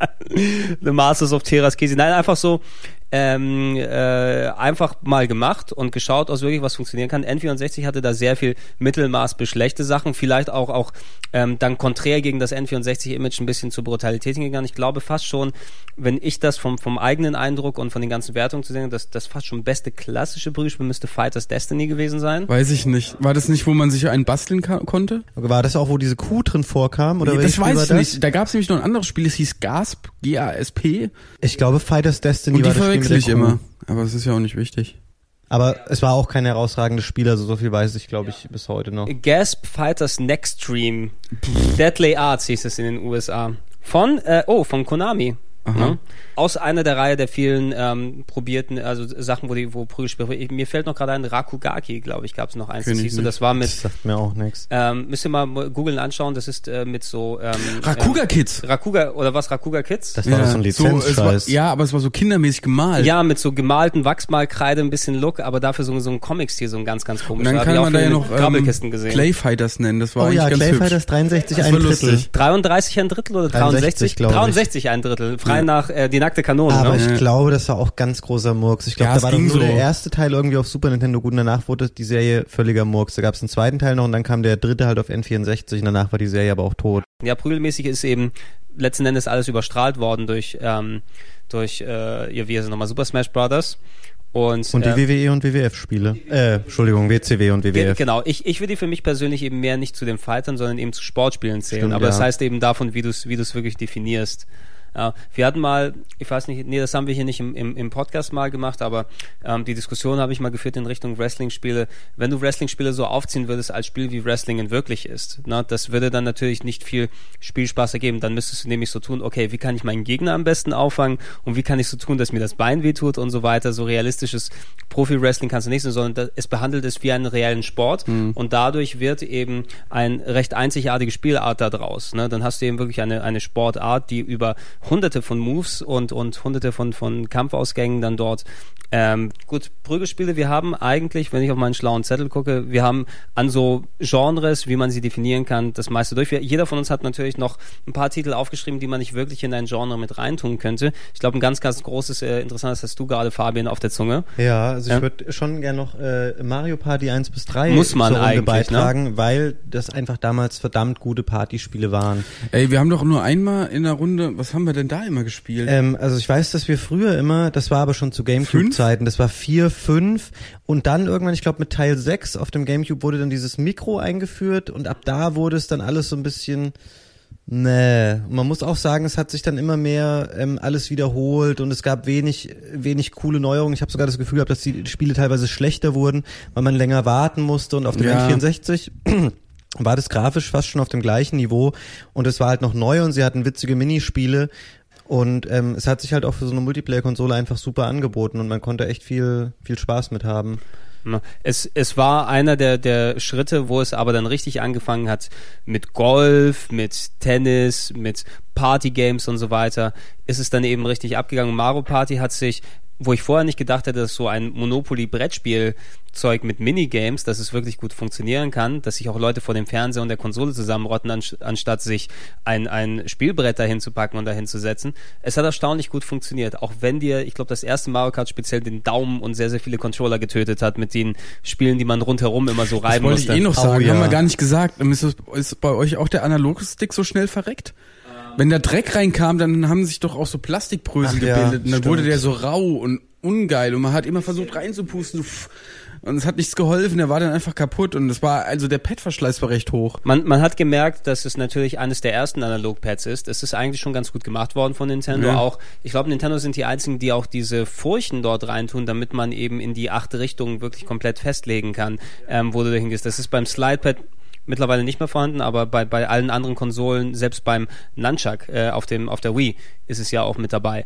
[laughs] The Masters of Terras Kesi. Nein, einfach so ähm, äh, einfach mal gemacht und geschaut, aus wirklich was funktionieren kann. N64 hatte da sehr viel Mittelmaß bis schlechte Sachen, vielleicht auch auch ähm, dann konträr gegen das N64-Image ein bisschen zur Brutalität hingegangen. Ich glaube fast schon, wenn ich das vom, vom eigenen Eindruck und von den ganzen Wertungen zu sehen, dass das fast schon beste klassische Prügelspiel müsste Fighters Destiny gewesen sein. Weiß ich nicht. War das nicht, wo man sich einen basteln konnte? War das auch, wo diese Kuh drin vorkam? Oder Nee, das weiß ich nicht. Da gab es nämlich noch ein anderes Spiel, das hieß Gasp, G-A-S-P. Ich glaube, Fighters Destiny Und die war das Spiel verwechsel ich immer. Aber es ist ja auch nicht wichtig. Aber es war auch kein herausragendes Spiel, also so viel weiß ich, glaube ich, bis heute noch. Gasp Fighters Next Stream. Deadly Arts hieß es in den USA. Von, äh, oh, von Konami. Ne? Aus einer der Reihe der vielen ähm, probierten, also Sachen, wo die, wo Prügelspiele. Mir fällt noch gerade ein Rakugaki, glaube ich, gab es noch eins. Das hieß so, das war mit. Das sagt mir auch nichts. Ähm, müsst ihr mal googeln anschauen, das ist äh, mit so ähm, Rakuga ähm, Kids. Rakuga oder was Rakuga Kids? Das war doch so ein Lizenzscheiß. ja, aber es war so kindermäßig gemalt. Ja, mit so gemalten Wachsmalkreide, ein bisschen Look, aber dafür so, so ein Comic-Stil, so ein ganz, ganz Und komisch. dann kann man da ja noch ähm, Grabbelkisten gesehen. Clayfighters nennen. Das war Oh eigentlich ja, ganz Clay hübsch. Fighters 63 Das ein Drittel. lustig. 33 ein Drittel oder 63? 63, glaub ich. 63 ein Drittel. Frei Ja. nach äh, die nackte Kanone. Aber ne? ich glaube, das war auch ganz großer Murks. Ich glaube, Ja, da war nur so. der erste Teil irgendwie auf Super Nintendo gut und danach wurde die Serie völliger Murks. Da gab es einen zweiten Teil noch und dann kam der dritte halt auf N64 und danach war die Serie aber auch tot. Ja, prügelmäßig ist eben letzten Endes alles überstrahlt worden durch, ähm, durch äh, wie heißt es nochmal, Super Smash Brothers. Und, Und die äh, WWE und WWF-Spiele. Äh, Entschuldigung, WCW und WWF. Genau, ich, ich würde die für mich persönlich eben mehr nicht zu den Fightern, sondern eben zu Sportspielen zählen. Stimmt, Aber das ja. heißt eben davon, wie du es wie du's wirklich definierst. Ja, wir hatten mal, ich weiß nicht, nee, das haben wir hier nicht im, im, im Podcast mal gemacht, aber ähm, die Diskussion habe ich mal geführt in Richtung Wrestling-Spiele. Wenn du Wrestling-Spiele so aufziehen würdest als Spiel, wie Wrestling in wirklich ist, na, das würde dann natürlich nicht viel Spielspaß ergeben. Dann müsstest du nämlich so tun, okay, wie kann ich meinen Gegner am besten auffangen und wie kann ich so tun, dass mir das Bein wehtut und so weiter. So realistisches Profi-Wrestling kannst du nicht sehen, sondern es behandelt es wie einen reellen Sport und dadurch wird eben ein recht einzigartige Spielart daraus. Ne? Dann hast du eben wirklich eine, eine Sportart, die über hunderte von Moves und, und hunderte von, von Kampfausgängen dann dort ähm, gut, Prügelspiele, wir haben eigentlich, wenn ich auf meinen schlauen Zettel gucke, wir haben an so Genres, wie man sie definieren kann, das meiste durch. Wir, jeder von uns hat natürlich noch ein paar Titel aufgeschrieben, die man nicht wirklich in ein Genre mit reintun könnte. Ich glaube, ein ganz, ganz großes, äh, interessantes hast du gerade, Fabian, auf der Zunge. Ja, also ich Ja. würde schon gerne noch äh, Mario Party 1 bis 3 Muss man zur Runde eigentlich, beitragen, weil das einfach damals verdammt gute Partyspiele waren. Ey, wir haben doch nur einmal in der Runde, was haben wir denn da immer gespielt? Ähm, also ich weiß, dass wir früher immer, das war aber schon zu Gamecube-Zeiten, das war 4, 5 und dann irgendwann, ich glaube mit Teil 6 auf dem Gamecube wurde dann dieses Mikro eingeführt und ab da wurde es dann alles so ein bisschen, nee. Und man muss auch sagen, es hat sich dann immer mehr ähm, alles wiederholt und es gab wenig, wenig coole Neuerungen. Ich habe sogar das Gefühl gehabt, dass die Spiele teilweise schlechter wurden, weil man länger warten musste und auf dem Ja. N64 war das grafisch fast schon auf dem gleichen Niveau und es war halt noch neu und sie hatten witzige Minispiele und ähm, es hat sich halt auch für so eine Multiplayer-Konsole einfach super angeboten und man konnte echt viel, viel Spaß mit haben. Es, es war einer der, der Schritte, wo es aber dann richtig angefangen hat mit Golf, mit Tennis, mit Partygames und so weiter. Ist es dann eben richtig abgegangen. Mario Party hat sich, wo ich vorher nicht gedacht hätte, dass so ein Monopoly-Brettspiel-Zeug mit Minigames, dass es wirklich gut funktionieren kann, dass sich auch Leute vor dem Fernseher und der Konsole zusammenrotten, anst- anstatt sich ein, ein Spielbrett dahin zu packen und dahin zu setzen. Es hat erstaunlich gut funktioniert, auch wenn dir, ich glaube, das erste Mario Kart speziell den Daumen und sehr, sehr viele Controller getötet hat mit den Spielen, die man rundherum immer so das reiben wollte ich musste. eh noch Oh, sagen, ja. haben wir gar nicht gesagt. Ist, das, ist bei euch auch der Analogstick so schnell verreckt? Wenn der Dreck reinkam, dann haben sich doch auch so Plastikbrösel Ach ja, gebildet und dann stimmt. wurde der so rau und ungeil und man hat immer versucht reinzupusten. Und es hat nichts geholfen, der war dann einfach kaputt und es war, also der Pad-Verschleiß war recht hoch. Man, man hat gemerkt, dass es natürlich eines der ersten Analog-Pads ist. Es ist eigentlich schon ganz gut gemacht worden von Nintendo. Ja. Auch, ich glaube, Nintendo sind die einzigen, die auch diese Furchen dort reintun, damit man eben in die acht Richtungen wirklich komplett festlegen kann, ähm, wo du dahin gehst. Das ist beim Slidepad mittlerweile nicht mehr vorhanden, aber bei, bei allen anderen Konsolen, selbst beim Nunchuck äh, auf, dem, auf der Wii, ist es ja auch mit dabei.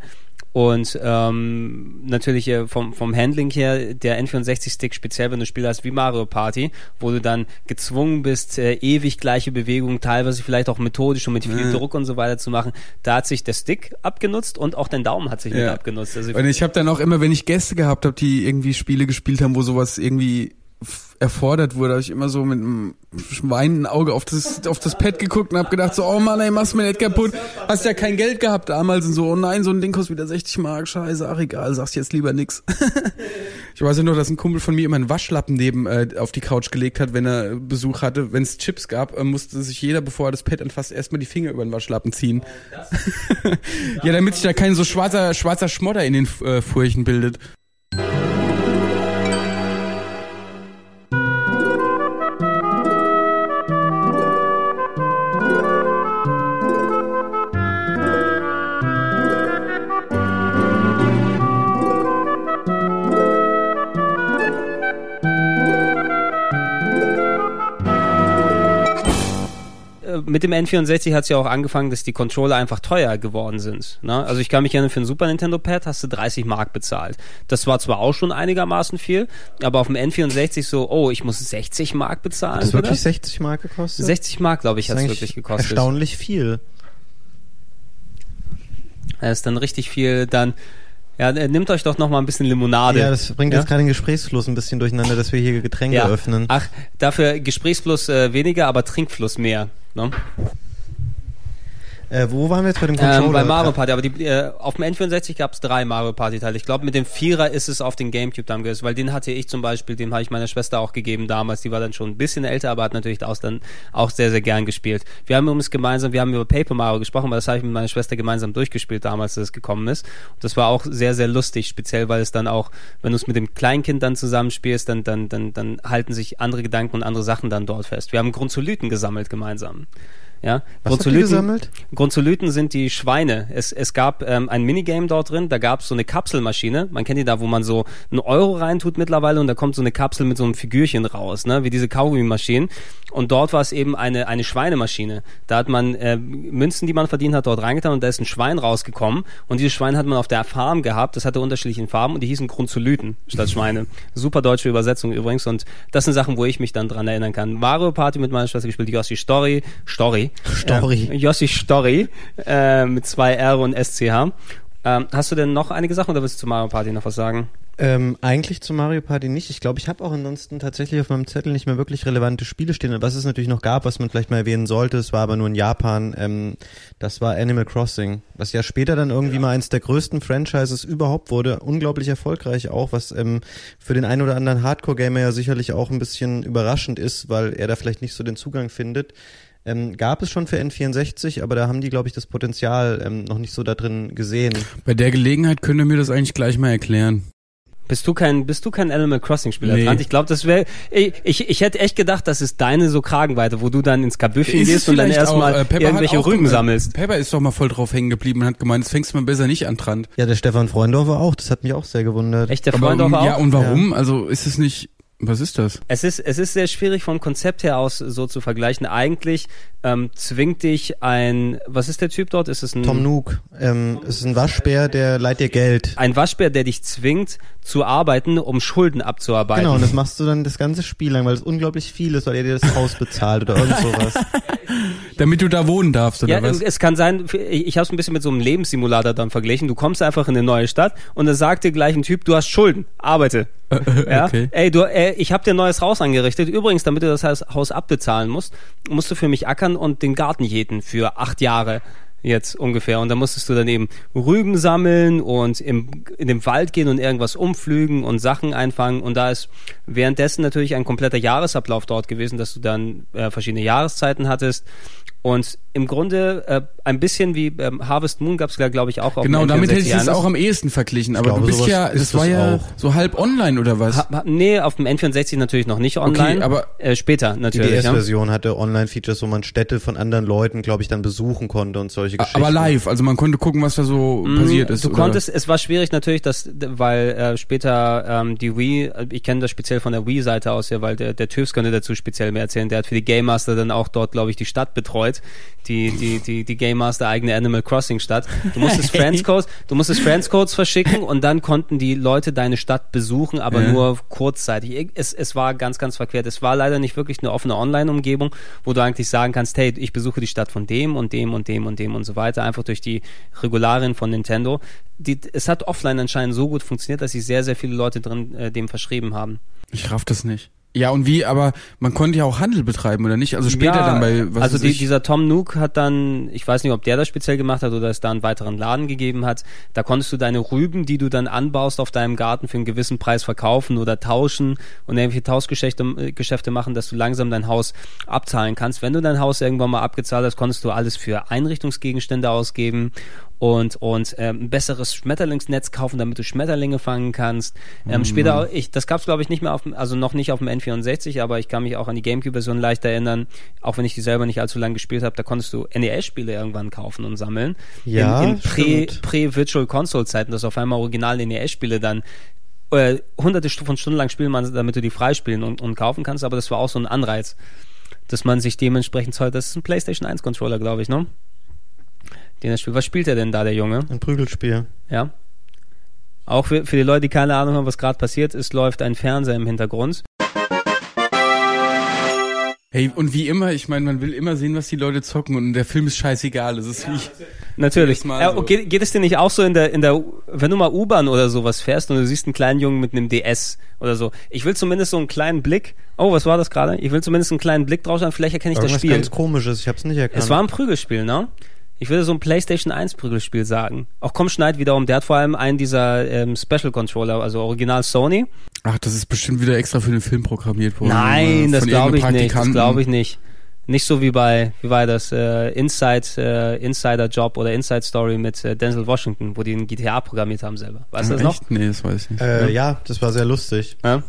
Und ähm, natürlich äh, vom, vom Handling her, der N64-Stick, speziell wenn du Spiele hast wie Mario Party, wo du dann gezwungen bist, äh, ewig gleiche Bewegungen, teilweise vielleicht auch methodisch und mit viel Ja. Druck und so weiter zu machen, da hat sich der Stick abgenutzt und auch dein Daumen hat sich mit Ja. abgenutzt. Also Und ich habe dann auch immer, wenn ich Gäste gehabt habe, die irgendwie Spiele gespielt haben, wo sowas irgendwie erfordert wurde, habe ich immer so mit einem weinenden Auge auf das, auf das Pad geguckt und habe gedacht so, oh Mann, ey, machst mir nicht kaputt. Hast ja kein Geld gehabt damals und so, oh nein, so ein Ding kostet wieder 60 Mark, scheiße, ach egal, sagst jetzt lieber nix. [laughs] ich weiß ja noch, dass ein Kumpel von mir immer einen Waschlappen neben äh, auf die Couch gelegt hat, wenn er Besuch hatte. Wenn es Chips gab, äh, musste sich jeder, bevor er das Pad anfasst, erstmal die Finger über den Waschlappen ziehen. [laughs] ja, damit sich da kein so schwarzer, schwarzer Schmodder in den äh, Furchen bildet. Mit dem N64 hat es ja auch angefangen, dass die Controller einfach teuer geworden sind. Ne? Also ich kann mich erinnern, für ein Super Nintendo Pad hast du 30 Mark bezahlt. Das war zwar auch schon einigermaßen viel, aber auf dem N64 so, oh, ich muss 60 Mark bezahlen. Hat das wirklich 60 Mark gekostet? 60 Mark, glaube ich, hat es wirklich gekostet. Erstaunlich viel. Das ist dann richtig viel, dann, ja, äh, nehmt euch doch noch mal ein bisschen Limonade. Ja, das bringt Ja? jetzt gerade den Gesprächsfluss ein bisschen durcheinander, dass wir hier Getränke ja. öffnen. Ach, dafür Gesprächsfluss äh, weniger, aber Trinkfluss mehr. Ne? Äh, wo waren wir jetzt bei dem Controller? Ähm, bei Mario Party, aber die, äh, auf dem N64 gab es drei Mario Party Teile. Ich glaube, mit dem Vierer ist es auf den Gamecube dann gewesen, weil den hatte ich zum Beispiel, den habe ich meiner Schwester auch gegeben damals. Die war dann schon ein bisschen älter, aber hat natürlich auch dann auch sehr, sehr gern gespielt. Wir haben übrigens gemeinsam, wir haben über Paper Mario gesprochen, weil das habe ich mit meiner Schwester gemeinsam durchgespielt damals, als es gekommen ist. Und das war auch sehr, sehr lustig, speziell weil es dann auch, wenn du es mit dem Kleinkind dann zusammenspielst, dann, dann, dann, dann halten sich andere Gedanken und andere Sachen dann dort fest. Wir haben Grundzolyten gesammelt gemeinsam. Ja, Was ihr gesammelt? Grundzolyten sind die Schweine. Es, es gab ähm, ein Minigame dort drin, da gab es so eine Kapselmaschine. Man kennt die da, wo man so einen Euro reintut mittlerweile und da kommt so eine Kapsel mit so einem Figürchen raus, ne? wie diese Kaugummi-Maschinen. Und dort war es eben eine, eine Schweinemaschine. Da hat man äh, Münzen, die man verdient hat, dort reingetan und da ist ein Schwein rausgekommen. Und dieses Schwein hat man auf der Farm gehabt. Das hatte unterschiedliche Farben und die hießen Grundzolyten statt Schweine. [laughs] Super deutsche Übersetzung übrigens. Und das sind Sachen, wo ich mich dann dran erinnern kann. Mario Party mit meiner Schwester gespielt, die Yossi Story, Story. Story. Äh, Yossi Story äh, mit zwei R und SCH. Ähm, hast du denn noch einige Sachen oder willst du zu Mario Party noch was sagen? Ähm, eigentlich zu Mario Party nicht. Ich glaube, ich habe auch ansonsten tatsächlich auf meinem Zettel nicht mehr wirklich relevante Spiele stehen. Was es natürlich noch gab, was man vielleicht mal erwähnen sollte, es war aber nur in Japan, ähm, das war Animal Crossing, was ja später dann irgendwie mal eins der größten Franchises überhaupt wurde. Unglaublich erfolgreich auch, was ähm, für den einen oder anderen Hardcore-Gamer ja sicherlich auch ein bisschen überraschend ist, weil er da vielleicht nicht so den Zugang findet. Ähm, gab es schon für N64, aber da haben die, glaube ich, das Potenzial ähm, noch nicht so da drin gesehen. Bei der Gelegenheit könnt ihr mir das eigentlich gleich mal erklären. Bist du kein, bist du kein Animal Crossing Spieler, Nee. Trant? Ich glaube, das wäre, ich, ich, ich hätte echt gedacht, das ist deine so Kragenweite, wo du dann ins Kabüffchen gehst und dann erstmal äh, irgendwelche auch Rüben gem- sammelst. Pepper ist doch mal voll drauf hängen geblieben und hat gemeint, das fängst du mal besser nicht an, Trant. Ja, der Stefan Freundorfer auch, das hat mich auch sehr gewundert. Echt, der Aber, Freund auch? ja, und warum? Also ist es nicht, was ist das? Es ist, es ist sehr schwierig vom Konzept her aus so zu vergleichen. Eigentlich ähm, zwingt dich ein, was ist der Typ dort? Ist es ein Tom Nook. Ähm, es ist ein Waschbär, der leiht dir Geld. ein Waschbär, der dich zwingt zu arbeiten, um Schulden abzuarbeiten. Genau, und das machst du dann das ganze Spiel lang, weil es unglaublich viel ist, weil er dir das Haus bezahlt oder irgend [laughs] sowas. [laughs] Damit du da wohnen darfst, oder Ja, was? es kann sein, ich habe es ein bisschen mit so einem Lebenssimulator dann verglichen. Du kommst einfach in eine neue Stadt und dann sagt dir gleich ein Typ, du hast Schulden, arbeite. [laughs] ja? okay. Ey, du, ey, ich habe dir ein neues Haus angerichtet. Übrigens, damit du das Haus- Haus abbezahlen musst, musst du für mich ackern und den Garten jäten für acht Jahre jetzt ungefähr. Und da musstest du dann eben Rüben sammeln und im, in den Wald gehen und irgendwas umflügen und Sachen einfangen. Und da ist währenddessen natürlich ein kompletter Jahresablauf dort gewesen, dass du dann äh, verschiedene Jahreszeiten hattest. Und im Grunde äh, ein bisschen wie ähm, Harvest Moon gab es ja, glaube ich, auch auf Genau, damit hätte ich N64 es auch am ehesten verglichen. Aber glaube, du bist ja, das war ja auch. so halb online oder was? Ha, ha, nee, auf dem N64 natürlich noch nicht online. aber- äh, später Die natürlich. ja. DS-Version hatte Online-Features, wo man Städte von anderen Leuten, glaube ich, dann besuchen konnte und solche Geschichten. aber live, also man konnte gucken, was da so passiert ist. Du oder? konntest, es war schwierig natürlich, dass, weil äh, später ähm, die Wii, ich kenne das speziell von der Wii-Seite aus, ja, weil der, der TÜVs könnte dazu speziell mehr erzählen. Der hat für die Game Master dann auch dort, glaube ich, die Stadt betreut, die die die die Game Master eigene Animal Crossing Stadt. Du musstest Friends Codes, du musstest Friends Codes verschicken und dann konnten die Leute deine Stadt besuchen, aber Ja. nur kurzzeitig. Es, es war ganz ganz verquert. Es war leider nicht wirklich eine offene Online-Umgebung, wo du eigentlich sagen kannst, hey, ich besuche die Stadt von dem und dem und dem und dem und so weiter, einfach durch die Regularien von Nintendo. Die, es hat offline anscheinend so gut funktioniert, dass sich sehr, sehr viele Leute drin äh, dem verschrieben haben. Ich raff das nicht. Ja, und wie, aber man konnte ja auch Handel betreiben, oder nicht? Also später Ja, dann bei, was also die, dieser Tom Nook hat dann, ich weiß nicht, ob der das speziell gemacht hat oder es da einen weiteren Laden gegeben hat. Da konntest du deine Rüben, die du dann anbaust auf deinem Garten für einen gewissen Preis verkaufen oder tauschen und irgendwelche Tauschgeschäfte äh, Geschäfte machen, dass du langsam dein Haus abzahlen kannst. Wenn du dein Haus irgendwann mal abgezahlt hast, konntest du alles für Einrichtungsgegenstände ausgeben und und ähm, ein besseres Schmetterlingsnetz kaufen, damit du Schmetterlinge fangen kannst. Ähm, Später, auch- ich, das gab es glaube ich nicht mehr auf, dem- also noch nicht auf dem N64, aber ich kann mich auch an die GameCube-Version leicht erinnern, auch wenn ich die selber nicht allzu lange gespielt habe. Da konntest du NES-Spiele irgendwann kaufen und sammeln. Ja, in, in Prä, stimmt. Prä-Virtual Console-Zeiten, dass auf einmal original NES-Spiele dann äh, hunderte von Stunden lang spielen, damit du die freispielen und, und kaufen kannst, aber das war auch so ein Anreiz, dass man sich dementsprechend zahlt. Das ist ein PlayStation 1 Controller, glaube ich, ne? Den er spielt. Was spielt er denn da, der Junge? Ein Prügelspiel. Ja. Auch für, für die Leute, die keine Ahnung haben, was gerade passiert ist, läuft ein Fernseher im Hintergrund. hey, und wie immer, ich meine, man will immer sehen, was die Leute zocken und der Film ist scheißegal. Das ist wie, Natürlich. Mal Ja, so. geht, geht es dir nicht auch so in der, in der, wenn du mal U-Bahn oder sowas fährst und du siehst einen kleinen Jungen mit einem DS oder so. Ich will zumindest so einen kleinen Blick. Oh, was war das gerade? Ich will zumindest einen kleinen Blick drauf haben. Vielleicht erkenne ich das Irgendwas Spiel. ganz komisches, ich habe es nicht erkannt. Es war ein Prügelspiel, ne? Ich würde so ein PlayStation 1 Prügelspiel sagen. Auch Komm Schneid wiederum, der hat vor allem einen dieser ähm, Special Controller, also Original Sony. ach, das ist bestimmt wieder extra für den Film programmiert worden. Nein, äh, das glaube ich nicht. Das glaube ich nicht. Nicht so wie bei, wie war das, äh, Inside, äh, Insider Job oder Inside Story mit äh, Denzel Washington, wo die ein GTA programmiert haben selber. Weißt du das noch? Nee, das weiß ich nicht. äh, ja, das war sehr lustig. Ja?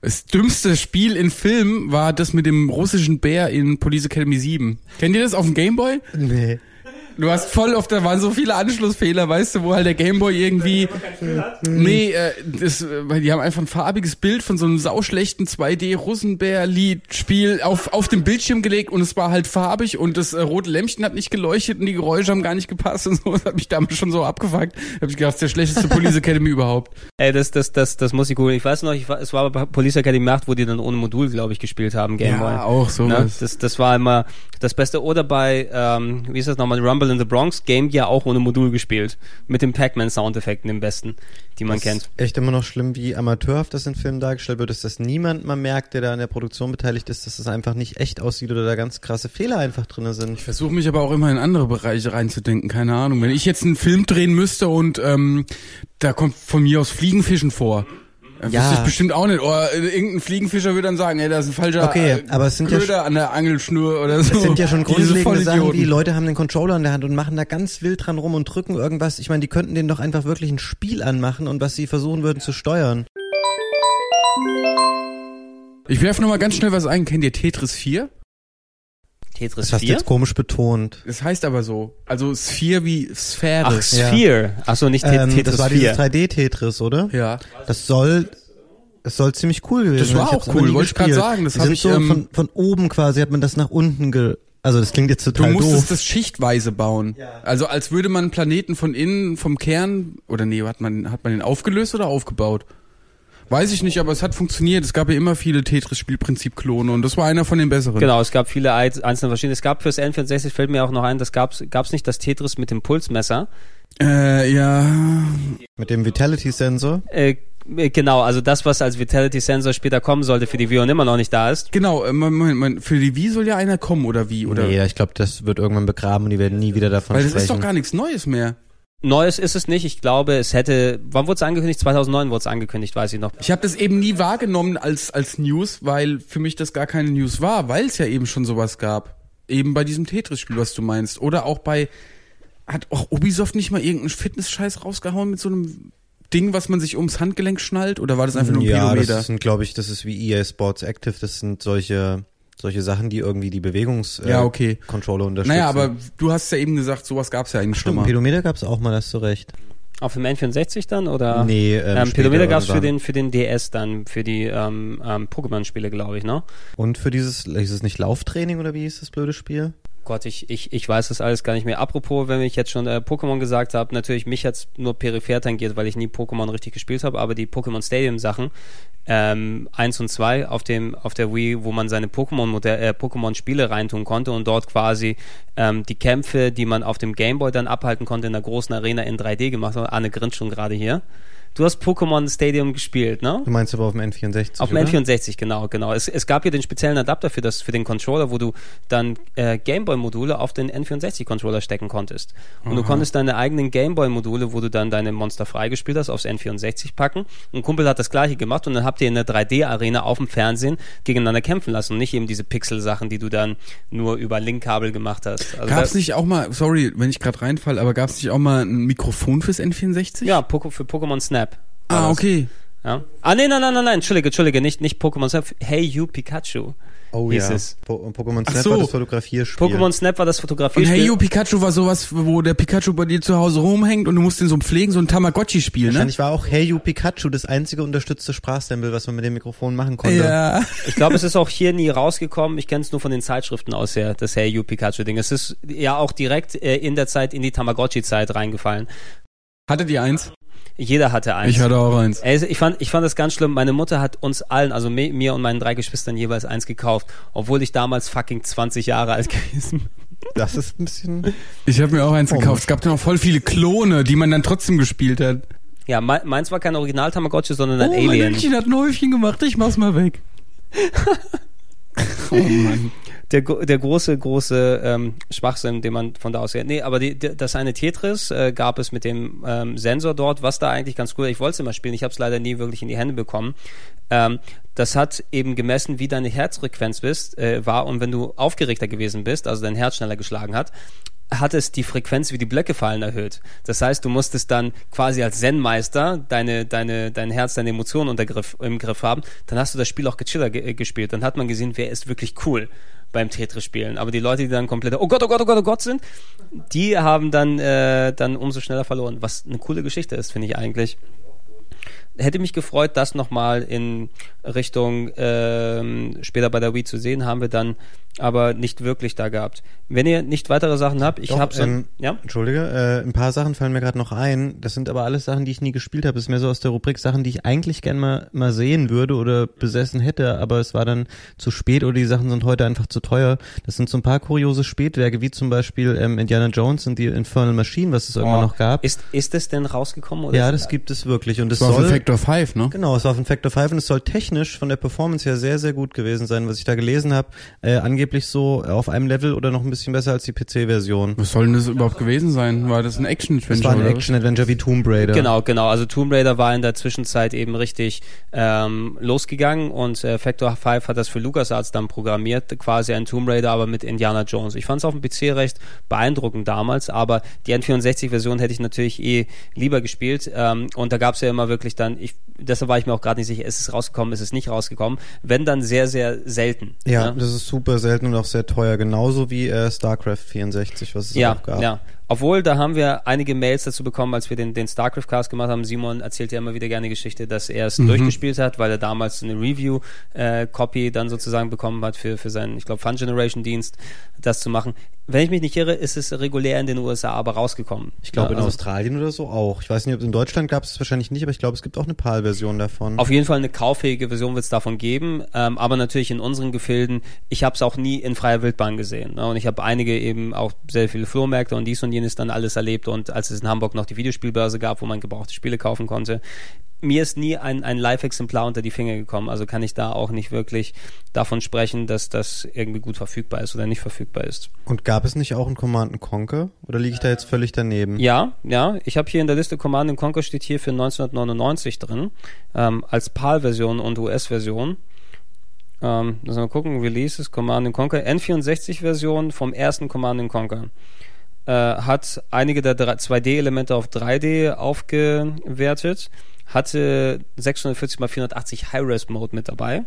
Das dümmste Spiel in Film war das mit dem russischen Bär in Police Academy 7. Kennt ihr das auf dem Gameboy? Nee. Du hast voll oft, da waren so viele Anschlussfehler, weißt du, wo halt der Gameboy irgendwie. Nee, äh, das, äh, weil die haben einfach ein farbiges Bild von so einem sauschlechten 2D-Russenbär-Lied-Spiel auf, auf dem Bildschirm gelegt und es war halt farbig und das äh, rote Lämpchen hat nicht geleuchtet und die Geräusche haben gar nicht gepasst und so. Das hat mich damals schon so abgefuckt. Da hab ich gedacht, das ist der schlechteste Police Academy [laughs] überhaupt. Ey, das, das, das, das muss ich googeln. Ich weiß noch, ich war, es war bei Police Academy 8, wo die dann ohne Modul, glaube ich, gespielt haben, Gameboy. Ja, auch sowas. Ne? Das, das war immer das Beste. Oder bei, ähm, wie ist das nochmal, Rumble in the Bronx, Game Gear auch ohne Modul gespielt. Mit den Pac-Man-Soundeffekten im besten, die man Das kennt. ist echt immer noch schlimm, wie amateurhaft das in Filmen dargestellt wird, dass das niemand mal merkt, der da an der Produktion beteiligt ist, dass das einfach nicht echt aussieht oder da ganz krasse Fehler einfach drin sind. Ich versuche mich aber auch immer in andere Bereiche reinzudenken, keine Ahnung. Wenn ich jetzt einen Film drehen müsste und ähm, da kommt von mir aus Fliegenfischen vor. Ja. wüsste ich bestimmt auch nicht. Oder irgendein Fliegenfischer würde dann sagen, ey, da ist ein falscher Okay, aber es sind ja Köder an der Angelschnur oder so. Das sind ja schon [laughs] grundlegende Sachen, wie Leute haben den Controller in der Hand und machen da ganz wild dran rum und drücken irgendwas. Ich meine, die könnten den doch einfach wirklich ein Spiel anmachen und was sie versuchen würden zu steuern. Ich werfe noch mal ganz schnell was ein. Kennt ihr Tetris 4? Tetris Das hast du 4? jetzt komisch betont. Das heißt aber so. Also Sphere wie Sphäre. Ach, Sphere. Ach so, nicht Ähm, Tetris das war 4. dieses 3D-Tetris, oder? Ja. Das soll, das soll ziemlich cool gewesen Das sein. war Ich hab's auch cool, wollte ich grad gespielt. sagen, das Die hab sind ich, so ähm, von, von oben quasi hat man das nach unten ge, also das klingt jetzt Du total musstest doof. das schichtweise bauen. Also als würde man einen Planeten von innen, vom Kern, oder nee, hat man, hat man den aufgelöst oder aufgebaut? Weiß ich nicht, aber es hat funktioniert. Es gab ja immer viele Tetris-Spielprinzip-Klone und das war einer von den besseren. Genau, es gab viele ei- einzelne verschiedene. Es gab fürs N64, fällt mir auch noch ein, das gab's, gab's nicht das Tetris mit dem Pulsmesser. Äh, ja. Mit dem Vitality-Sensor. Äh, äh, genau, also das, was als Vitality Sensor später kommen sollte für die Wii und immer noch nicht da ist. Genau, äh, Moment, Moment, für die Wii soll ja einer kommen, oder wie? Oder? Nee, ich glaube, das wird irgendwann begraben und die werden nie wieder davon Weil das sprechen. ist doch gar nichts Neues mehr. Neues ist es nicht. Ich glaube, es hätte, wann wurde es angekündigt? 2009 wurde es angekündigt, weiß ich noch. Ich habe das eben nie wahrgenommen als, als News, weil für mich das gar keine News war, weil es ja eben schon sowas gab. eben bei diesem Tetris-Spiel, was du meinst. Oder auch bei, hat auch Ubisoft nicht mal irgendeinen Fitness-Scheiß rausgehauen mit so einem Ding, was man sich ums Handgelenk schnallt? Oder war das einfach nur ein ja, Pedometer? das sind, glaube ich, das ist wie EA Sports Active. Das sind solche solche Sachen, die irgendwie die Bewegungs äh, Ja, okay. Controller unterstützen. naja, aber du hast ja eben gesagt, sowas gab's ja eigentlich schon Stimmt, mal. Pedometer gab's auch mal, hast du recht. Auf dem N64 dann oder? Nee, ähm, ähm, Pedometer gab es für den für den DS dann für die ähm, ähm, Pokémon-Spiele, glaube ich, ne? Und für dieses, ist es nicht Lauftraining oder wie hieß das blöde Spiel? Gott, ich, ich, ich weiß das alles gar nicht mehr. Apropos, wenn ich jetzt schon äh, Pokémon gesagt habe, natürlich mich jetzt nur peripher tangiert, weil ich nie Pokémon richtig gespielt habe, aber die Pokémon Stadium Sachen, ähm, 1 und 2 auf dem auf der Wii, wo man seine Pokémon äh, Pokémon Spiele reintun konnte und dort quasi ähm, die Kämpfe, die man auf dem Gameboy dann abhalten konnte in der großen Arena in 3D gemacht hat. Anne grinst schon gerade hier. Du hast Pokémon Stadium gespielt, ne? Du meinst aber auf dem N64, Auf dem oder? N64, genau, genau. Es, es gab hier den speziellen Adapter für, das, für den Controller, wo du dann äh, Gameboy-Module auf den N64-Controller stecken konntest. Und du Aha. konntest deine eigenen Gameboy-Module, wo du dann deine Monster freigespielt hast, aufs N64 packen. Ein Kumpel hat das gleiche gemacht und dann habt ihr in der 3D-Arena auf dem Fernsehen gegeneinander kämpfen lassen und nicht eben diese Pixel-Sachen, die du dann nur über Linkkabel gemacht hast. Also Gab's da- nicht auch mal, sorry, wenn ich gerade reinfall, aber gab's nicht auch mal ein Mikrofon fürs N64? Ja, Poco, für Pokémon Snap. War Ah, okay. Ja. Ah, nee, nein, nein, nein, nein, Entschuldige, Entschuldige, nicht, nicht Pokémon Snap. Hey You Pikachu. Oh hieß ja. es. Po Pokémon Snap so. war das Fotografierspiel. Pokémon Snap war das Und Fotografierspiel. Hey You Pikachu war sowas, wo der Pikachu bei dir zu Hause rumhängt und du musst den so pflegen, so ein Tamagotchi-Spiel, ne? Wahrscheinlich war auch Hey You Pikachu das einzige unterstützte Sprachsample, was man mit dem Mikrofon machen konnte. Ja. Ich glaube, es ist auch hier nie rausgekommen. Ich kenne es nur von den Zeitschriften aus her, das Hey You Pikachu Ding. Es ist ja auch direkt äh, in der Zeit in die Tamagotchi-Zeit reingefallen. Hattet ihr eins? Jeder hatte eins. Ich hatte auch eins. Ey, ich fand, ich fand das ganz schlimm. Meine Mutter hat uns allen, also mi- mir und meinen drei Geschwistern jeweils eins gekauft, obwohl ich damals fucking 20 Jahre alt gewesen bin. Das ist ein bisschen. Ich habe mir auch eins Oh, gekauft. Es gab dann auch voll viele Klone, die man dann trotzdem gespielt hat. Ja, me meins war kein Original Tamagotchi, sondern ein oh, mein Alien. Hündchen hat ein Häufchen gemacht, ich mach's mal weg. [laughs] oh Mann. Der, der große, große ähm, Schwachsinn, den man von da aus her. Nee, aber die, die, das eine Tetris äh, gab es mit dem ähm, Sensor dort, was da eigentlich ganz cool Ich wollte es immer spielen, ich habe es leider nie wirklich in die Hände bekommen. Ähm, das hat eben gemessen, wie deine Herzfrequenz bist, äh, war und wenn du aufgeregter gewesen bist, also dein Herz schneller geschlagen hat, hat es die Frequenz, wie die Blöcke fallen, erhöht. Das heißt, du musstest dann quasi als Zen-Meister deine, deine, dein Herz, deine Emotionen unter Griff, im Griff haben. Dann hast du das Spiel auch gechiller ge äh, gespielt. Dann hat man gesehen, wer ist wirklich cool beim Tetris-Spielen. Aber die Leute, die dann komplett, oh Gott, oh Gott, oh Gott, oh Gott sind, die haben dann, äh, dann umso schneller verloren. Was eine coole Geschichte ist, finde ich eigentlich hätte mich gefreut, das nochmal in Richtung ähm, später bei der Wii zu sehen, haben wir dann aber nicht wirklich da gehabt. Wenn ihr nicht weitere Sachen habt, ich habe so, ähm, ja, Entschuldige, äh, ein paar Sachen fallen mir gerade noch ein. Das sind aber alles Sachen, die ich nie gespielt habe. Das ist mehr so aus der Rubrik Sachen, die ich eigentlich gern mal, mal sehen würde oder besessen hätte, aber es war dann zu spät oder die Sachen sind heute einfach zu teuer. Das sind so ein paar kuriose Spätwerke, wie zum Beispiel ähm, Indiana Jones und die Infernal Machine, was es irgendwann Oh. noch gab. ist ist es denn rausgekommen oder ja, ist- das gibt es wirklich und es Das soll Factor 5, ne? Genau, es war von Factor 5 und es soll technisch von der Performance her sehr, sehr gut gewesen sein, was ich da gelesen habe. Äh, angeblich so auf einem Level oder noch ein bisschen besser als die PC-Version. Was soll denn das überhaupt gewesen sein? War das ein Action-Adventure? Es war ein? Action-Adventure wie Tomb Raider. Genau, genau. Also Tomb Raider war in der Zwischenzeit eben richtig ähm, losgegangen und äh, Factor 5 hat das für LucasArts dann programmiert, quasi ein Tomb Raider, aber mit Indiana Jones. Ich fand es auf dem PC recht beeindruckend damals, aber die N64-Version hätte ich natürlich eh lieber gespielt ähm, und da gab es ja immer wirklich dann, ich, deshalb war ich mir auch gerade nicht sicher, ist es rausgekommen, ist es nicht rausgekommen, wenn dann sehr, sehr selten. Ja, ne? das ist super selten und auch sehr teuer, genauso wie äh, StarCraft 64, was es ja, auch gab. Ja, obwohl, da haben wir einige Mails dazu bekommen, als wir den, den StarCraft-Cast gemacht haben. Simon erzählt ja immer wieder gerne Geschichte, dass er es Mhm. durchgespielt hat, weil er damals eine Review-Copy dann sozusagen bekommen hat für, für seinen, ich glaube, Fun Generation-Dienst, das zu machen. Wenn ich mich nicht irre, ist es regulär in den USA aber rausgekommen. Ich glaube Ja, in also Australien oder so auch. Ich weiß nicht, ob in Deutschland gab es wahrscheinlich nicht, aber ich glaube, es gibt auch eine PAL-Version davon. Auf jeden Fall eine kauffähige Version wird es davon geben, ähm, aber natürlich in unseren Gefilden, ich habe es auch nie in freier Wildbahn gesehen. Ne? Und ich habe einige eben auch sehr viele Flohmärkte und dies und jenes dann alles erlebt und als es in Hamburg noch die Videospielbörse gab, wo man gebrauchte Spiele kaufen konnte, mir ist nie ein, ein Live-Exemplar unter die Finger gekommen, also kann ich da auch nicht wirklich davon sprechen, dass das irgendwie gut verfügbar ist oder nicht verfügbar ist. Und gab es nicht auch ein Command Conquer? Oder liege ich da jetzt völlig daneben? Ja, ja. Ich habe hier in der Liste Command Conquer steht hier für 1999 drin, ähm, als PAL-Version und US-Version. Ähm, wir mal gucken, Releases, Command Conquer, N64-Version vom ersten Command Conquer. Äh, hat einige der 2D-Elemente auf 3D aufgewertet, hatte 640 x 480 High-Res-Mode mit dabei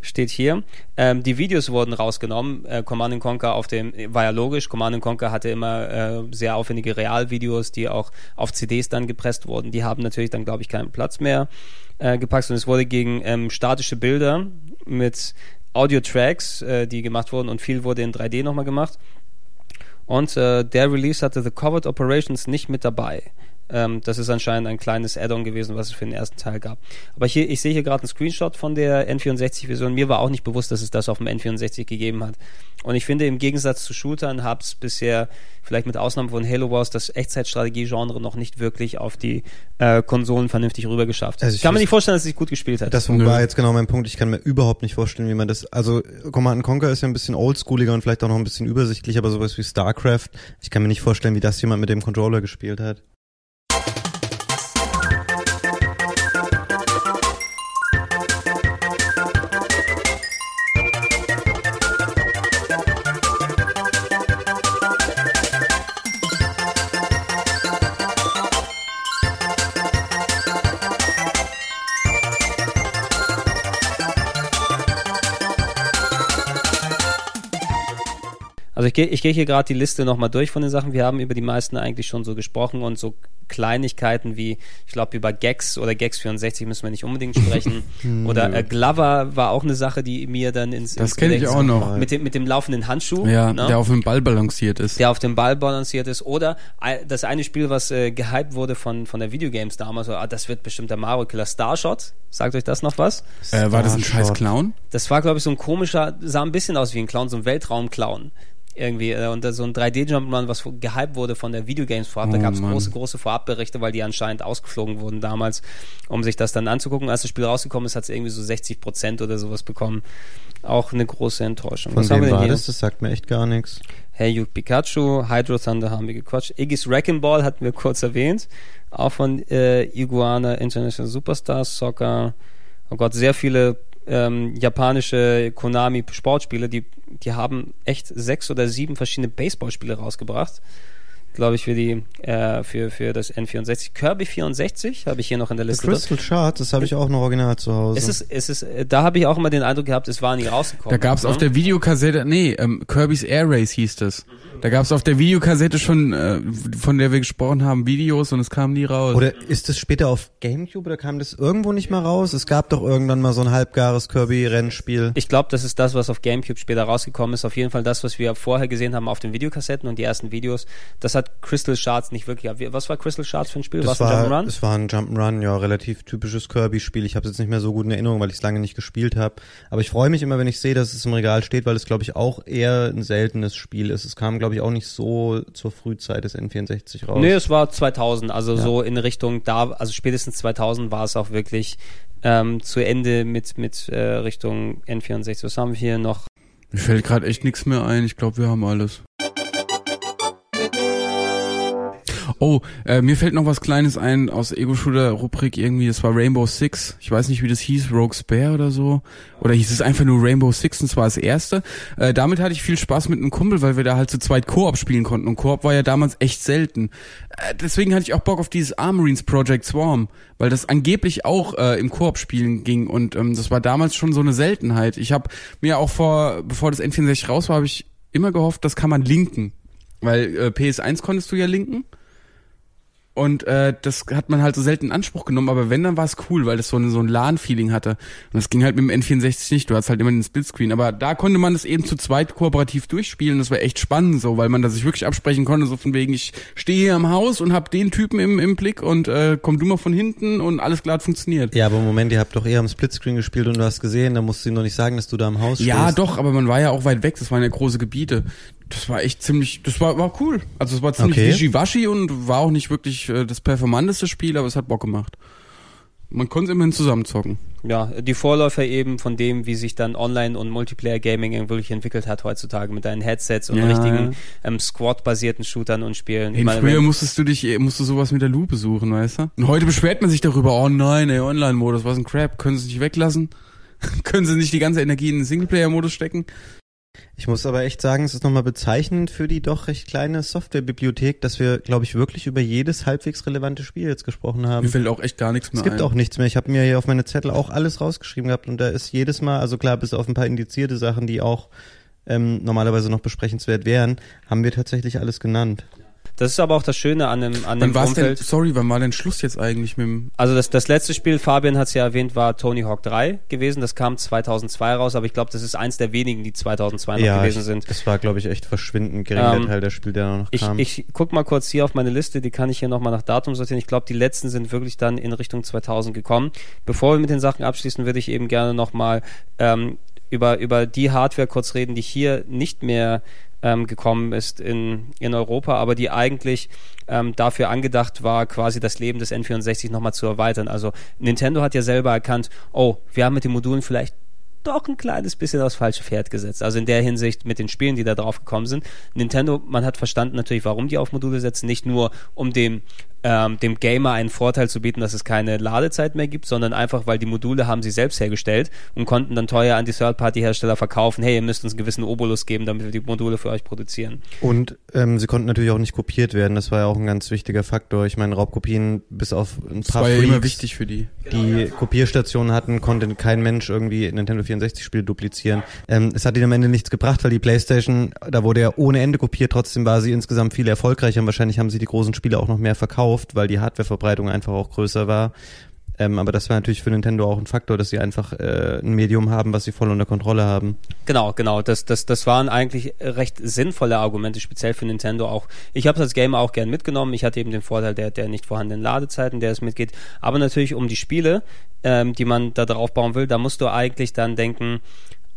steht hier. Ähm, die Videos wurden rausgenommen. Äh, Command Conquer auf dem war ja logisch. Command Conquer hatte immer äh, sehr aufwendige Realvideos, die auch auf CDs dann gepresst wurden. Die haben natürlich dann glaube ich keinen Platz mehr äh, gepackt und es wurde gegen ähm, statische Bilder mit Audio-Tracks, äh, die gemacht wurden und viel wurde in 3D nochmal gemacht. Und äh, der Release hatte The Covered Operations nicht mit dabei. Ähm, das ist anscheinend ein kleines Add-on gewesen, was es für den ersten Teil gab. Aber hier, ich sehe hier gerade einen Screenshot von der N64-Version. Mir war auch nicht bewusst, dass es das auf dem N64 gegeben hat. Und ich finde, im Gegensatz zu Shootern hat es bisher, vielleicht mit Ausnahme von Halo Wars, das Echtzeitstrategie-Genre noch nicht wirklich auf die äh, Konsolen vernünftig rübergeschafft. Also ich kann mir nicht vorstellen, dass es sich gut gespielt hat. Das war jetzt genau mein Punkt. Ich kann mir überhaupt nicht vorstellen, wie man das. Also Command Conquer ist ja ein bisschen oldschooliger und vielleicht auch noch ein bisschen übersichtlicher, aber sowas wie StarCraft. Ich kann mir nicht vorstellen, wie das jemand mit dem Controller gespielt hat. Ich gehe ich geh hier gerade die Liste nochmal durch von den Sachen. Wir haben über die meisten eigentlich schon so gesprochen und so Kleinigkeiten wie, ich glaube, über Gags oder Gags 64 müssen wir nicht unbedingt sprechen. [laughs] oder äh, Glover war auch eine Sache, die mir dann ins Das kenne ich auch noch. Mit dem, mit dem laufenden Handschuh. Ja, ne? der auf dem Ball balanciert ist. der auf dem Ball balanciert ist. Oder ein- das eine Spiel, was äh, gehypt wurde von, von der Videogames damals, so, ah, das wird bestimmt der Mario Killer Starshot. Sagt euch das noch was? Äh, war das ein scheiß. Clown? Das war, glaube ich, so ein komischer, sah ein bisschen aus wie ein Clown, so ein Weltraum-Clown. Irgendwie, äh, und da so ein 3D-Jumpman, was gehypt wurde von der Videogames vorab. da Oh, gab es große, große Vorabberichte, weil die anscheinend ausgeflogen wurden damals, um sich das dann anzugucken. Als das Spiel rausgekommen ist, hat es irgendwie so 60 Prozent oder sowas bekommen. Auch eine große Enttäuschung. Von was haben wem wir denn war hier? das? Das sagt mir echt gar nichts. Hey Yuke Pikachu, Hydro Thunder haben wir gequatscht. Iggy's Wrecking Ball hatten wir kurz erwähnt. Auch von äh, Iguana International Superstar Soccer. Oh Gott, sehr viele ähm, japanische Konami Sportspiele, die, die haben echt sechs oder sieben verschiedene Baseballspiele rausgebracht. Glaube ich, für die, äh, für, für das N64. Kirby 64 habe ich hier noch in der The Liste. drin. Crystal Shard, das habe ich auch noch original zu Hause. Es ist, es ist, äh, da habe ich auch immer den Eindruck gehabt, es war nie rausgekommen. Da gab's auf ne? der Videokassette, nee, ähm, Kirby's Air Race hieß das. Da gab's auf der Videokassette schon, äh, von der wir gesprochen haben, Videos und es kam nie raus. Oder ist das später auf Gamecube oder kam das irgendwo nicht mal raus? Es gab doch irgendwann mal so ein halbgares Kirby-Rennspiel. Ich glaube, das ist das, was auf GameCube später rausgekommen ist. Auf jeden Fall das, was wir vorher gesehen haben auf den Videokassetten und die ersten Videos. Das hat Crystal Shards nicht wirklich. Was war Crystal Shards für ein Spiel? Das War es ein war, Jump'n'Run? es war ein Jump'n'Run, ja, relativ typisches Kirby-Spiel. Ich habe es jetzt nicht mehr so gut in Erinnerung, weil ich es lange nicht gespielt habe. Aber ich freue mich immer, wenn ich sehe, dass es im Regal steht, weil es, glaube ich, auch eher ein seltenes Spiel ist. Es kam, glaube ich, auch nicht so zur Frühzeit des N64 raus. Nee, es war 2000, also Ja. so in Richtung da, also spätestens 2000 war es auch wirklich ähm, zu Ende mit, mit äh, Richtung N64. Was haben wir hier noch? Mir fällt gerade echt nichts mehr ein. Ich glaube, wir haben alles. Oh, äh, mir fällt noch was Kleines ein aus Ego-Shooter-Rubrik irgendwie. Das war Rainbow Six. Ich weiß nicht, wie das hieß, Rogue Spare oder so. Oder hieß es einfach nur Rainbow Six und zwar das erste. Äh, damit hatte ich viel Spaß mit einem Kumpel, weil wir da halt zu zweit Koop spielen konnten. Und Koop war ja damals echt selten. Äh, deswegen hatte ich auch Bock auf dieses Armorines Project Swarm, weil das angeblich auch äh, im Koop spielen ging. Und ähm, das war damals schon so eine Seltenheit. Ich habe mir auch vor, bevor das N64 raus war, habe ich immer gehofft, das kann man linken. Weil äh, PS1 konntest du ja linken. Und äh, das hat man halt so selten in Anspruch genommen, aber wenn, dann war es cool, weil das so, eine, so ein LAN-Feeling hatte. Und das ging halt mit dem N64 nicht, du hast halt immer den Splitscreen. Aber da konnte man das eben zu zweit kooperativ durchspielen. Das war echt spannend so, weil man da sich wirklich absprechen konnte, so von wegen, ich stehe hier am Haus und hab den Typen im, im Blick und äh, komm du mal von hinten und alles klar funktioniert. Ja, aber Moment, ihr habt doch eher am Splitscreen gespielt und du hast gesehen, da musst du ihm doch nicht sagen, dass du da am Haus Ja, stehst. doch, aber man war ja auch weit weg, das waren ja große Gebiete. Das war echt ziemlich, das war, war cool. Also es war ziemlich Okay. wischiwaschi und war auch nicht wirklich äh, das performanteste Spiel, aber es hat Bock gemacht. Man konnte es immerhin zusammenzocken. Ja, die Vorläufer eben von dem, wie sich dann Online- und Multiplayer-Gaming wirklich entwickelt hat heutzutage mit deinen Headsets und Ja, richtigen ja. ähm, Squad-basierten Shootern und Spielen. Ich Hey, meine, früher musstest du dich, musst du sowas mit der Lupe suchen, weißt du? Und heute beschwert man sich darüber, oh nein, ey, Online-Modus, was ein Crap, können sie es nicht weglassen? [laughs] Können sie nicht die ganze Energie in den Singleplayer-Modus stecken? Ich muss aber echt sagen, es ist nochmal bezeichnend für die doch recht kleine Softwarebibliothek, dass wir, glaube ich, wirklich über jedes halbwegs relevante Spiel jetzt gesprochen haben. Mir fällt auch echt gar nichts mehr Es gibt ein. auch nichts mehr. Ich habe mir hier auf meine Zettel auch alles rausgeschrieben gehabt und da ist jedes Mal, also klar, bis auf ein paar indizierte Sachen, die auch ähm, normalerweise noch besprechenswert wären, haben wir tatsächlich alles genannt. Das ist aber auch das Schöne an dem, an Wann dem war's denn, Umfeld. sorry, wann war denn Schluss jetzt eigentlich mit dem, Also das, das letzte Spiel, Fabian hat es ja erwähnt, war Tony Hawk 3 gewesen. Das kam 2002 raus, aber ich glaube, das ist eins der wenigen, die 2002 noch ja, gewesen ich, sind. das war, glaube ich, echt verschwindend gering, Ähm, der Teil der Spiele, der noch Ich, kam. ich guck mal kurz hier auf meine Liste, die kann ich hier nochmal nach Datum sortieren. Ich glaube, die letzten sind wirklich dann in Richtung 2000 gekommen. Bevor wir mit den Sachen abschließen, würde ich eben gerne nochmal ähm, über, über die Hardware kurz reden, die hier nicht mehr ähm, gekommen ist in, in Europa, aber die eigentlich ähm, dafür angedacht war, quasi das Leben des N64 nochmal zu erweitern. Also Nintendo hat ja selber erkannt, oh, wir haben mit den Modulen vielleicht doch ein kleines bisschen aufs falsche Pferd gesetzt. Also in der Hinsicht mit den Spielen, die da drauf gekommen sind. Nintendo, man hat verstanden natürlich, warum die auf Module setzen. Nicht nur, um dem, ähm, dem Gamer einen Vorteil zu bieten, dass es keine Ladezeit mehr gibt, sondern einfach, weil die Module haben sie selbst hergestellt und konnten dann teuer an die Third-Party-Hersteller verkaufen. Hey, ihr müsst uns einen gewissen Obolus geben, damit wir die Module für euch produzieren. Und ähm, sie konnten natürlich auch nicht kopiert werden. Das war ja auch ein ganz wichtiger Faktor. Ich meine, Raubkopien bis auf ein das paar war ja Freaks, immer wichtig für die. die Kopierstationen hatten, konnte kein Mensch irgendwie Nintendo 64 Spiele duplizieren. Ähm, es hat ihnen am Ende nichts gebracht, weil die PlayStation, da wurde ja ohne Ende kopiert, trotzdem war sie insgesamt viel erfolgreicher und wahrscheinlich haben sie die großen Spiele auch noch mehr verkauft, weil die Hardwareverbreitung einfach auch größer war. Ähm, aber das war natürlich für Nintendo auch ein Faktor, dass sie einfach äh, ein Medium haben, was sie voll unter Kontrolle haben. Genau, genau. Das, das, das waren eigentlich recht sinnvolle Argumente, speziell für Nintendo auch. Ich habe es als Gamer auch gern mitgenommen. Ich hatte eben den Vorteil der, der nicht vorhandenen Ladezeiten, der es mitgeht. Aber natürlich um die Spiele, ähm, die man da drauf bauen will, da musst du eigentlich dann denken,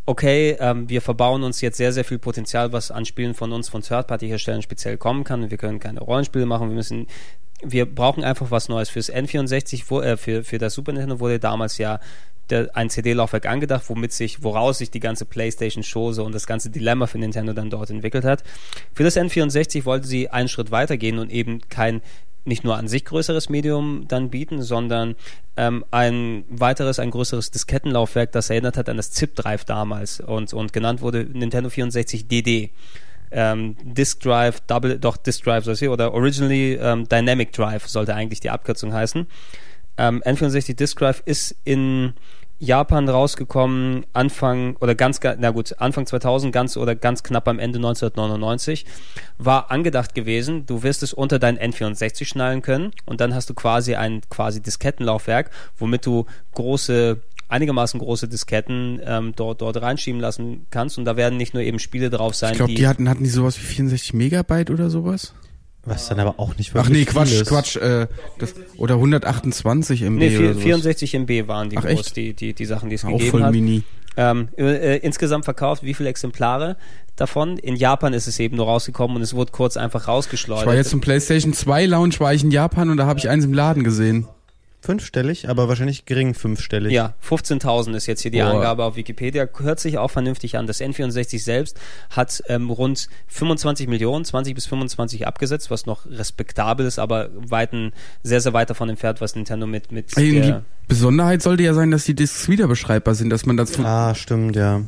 okay, ähm, wir verbauen uns jetzt sehr, sehr viel Potenzial, was an Spielen von uns, von Third-Party-Herstellern speziell kommen kann. Wir können keine Rollenspiele machen, wir müssen wir brauchen einfach was Neues. Fürs N64, wo, äh, für, für das Super Nintendo wurde damals ja der, ein CD-Laufwerk angedacht, womit sich, woraus sich die ganze PlayStation-Chose und das ganze Dilemma für Nintendo dann dort entwickelt hat. Für das N64 wollte sie einen Schritt weitergehen und eben kein nicht nur an sich größeres Medium dann bieten, sondern ähm, ein weiteres, ein größeres Diskettenlaufwerk, das erinnert hat an das ZIP-Drive damals und, und genannt wurde Nintendo 64 DD ähm, Disk Drive, Double, doch Disk Drive soll es oder Originally ähm, Dynamic Drive sollte eigentlich die Abkürzung heißen. Ähm, N64 Disk Drive ist in Japan rausgekommen, Anfang oder ganz, na gut, Anfang 2000, ganz oder ganz knapp am Ende 1999, war angedacht gewesen, du wirst es unter dein N64 schnallen können und dann hast du quasi ein quasi Diskettenlaufwerk, womit du große einigermaßen große Disketten ähm, dort, dort reinschieben lassen kannst und da werden nicht nur eben Spiele drauf sein, Ich glaube, die, die hatten, hatten die sowas wie 64 Megabyte oder sowas? Was dann aber auch nicht Ach wirklich nee, Quatsch, viel ist. Quatsch, äh, das, oder 128 MB nee, oder vier- sowas. 64 MB waren die Ach, groß, echt? die, die, die Sachen, die es Auch gegeben voll hat. mini. Ähm, äh, insgesamt verkauft, wie viele Exemplare davon? In Japan ist es eben nur rausgekommen und es wurde kurz einfach rausgeschleudert. Ich war jetzt zum PlayStation 2 Launch, war ich in Japan und da habe ich eins im Laden gesehen. Fünfstellig, aber wahrscheinlich gering fünfstellig. Ja, 15.000 ist jetzt hier die Boah. Angabe auf Wikipedia. Hört sich auch vernünftig an. Das N64 selbst hat ähm, rund 25 Millionen, 20 bis 25 abgesetzt, was noch respektabel ist, aber weiten, sehr, sehr weit davon entfernt, was Nintendo mit, mit Ey, die der, Besonderheit sollte ja sein, dass die Discs wieder beschreibbar sind, dass man das von, Ah, stimmt, ja.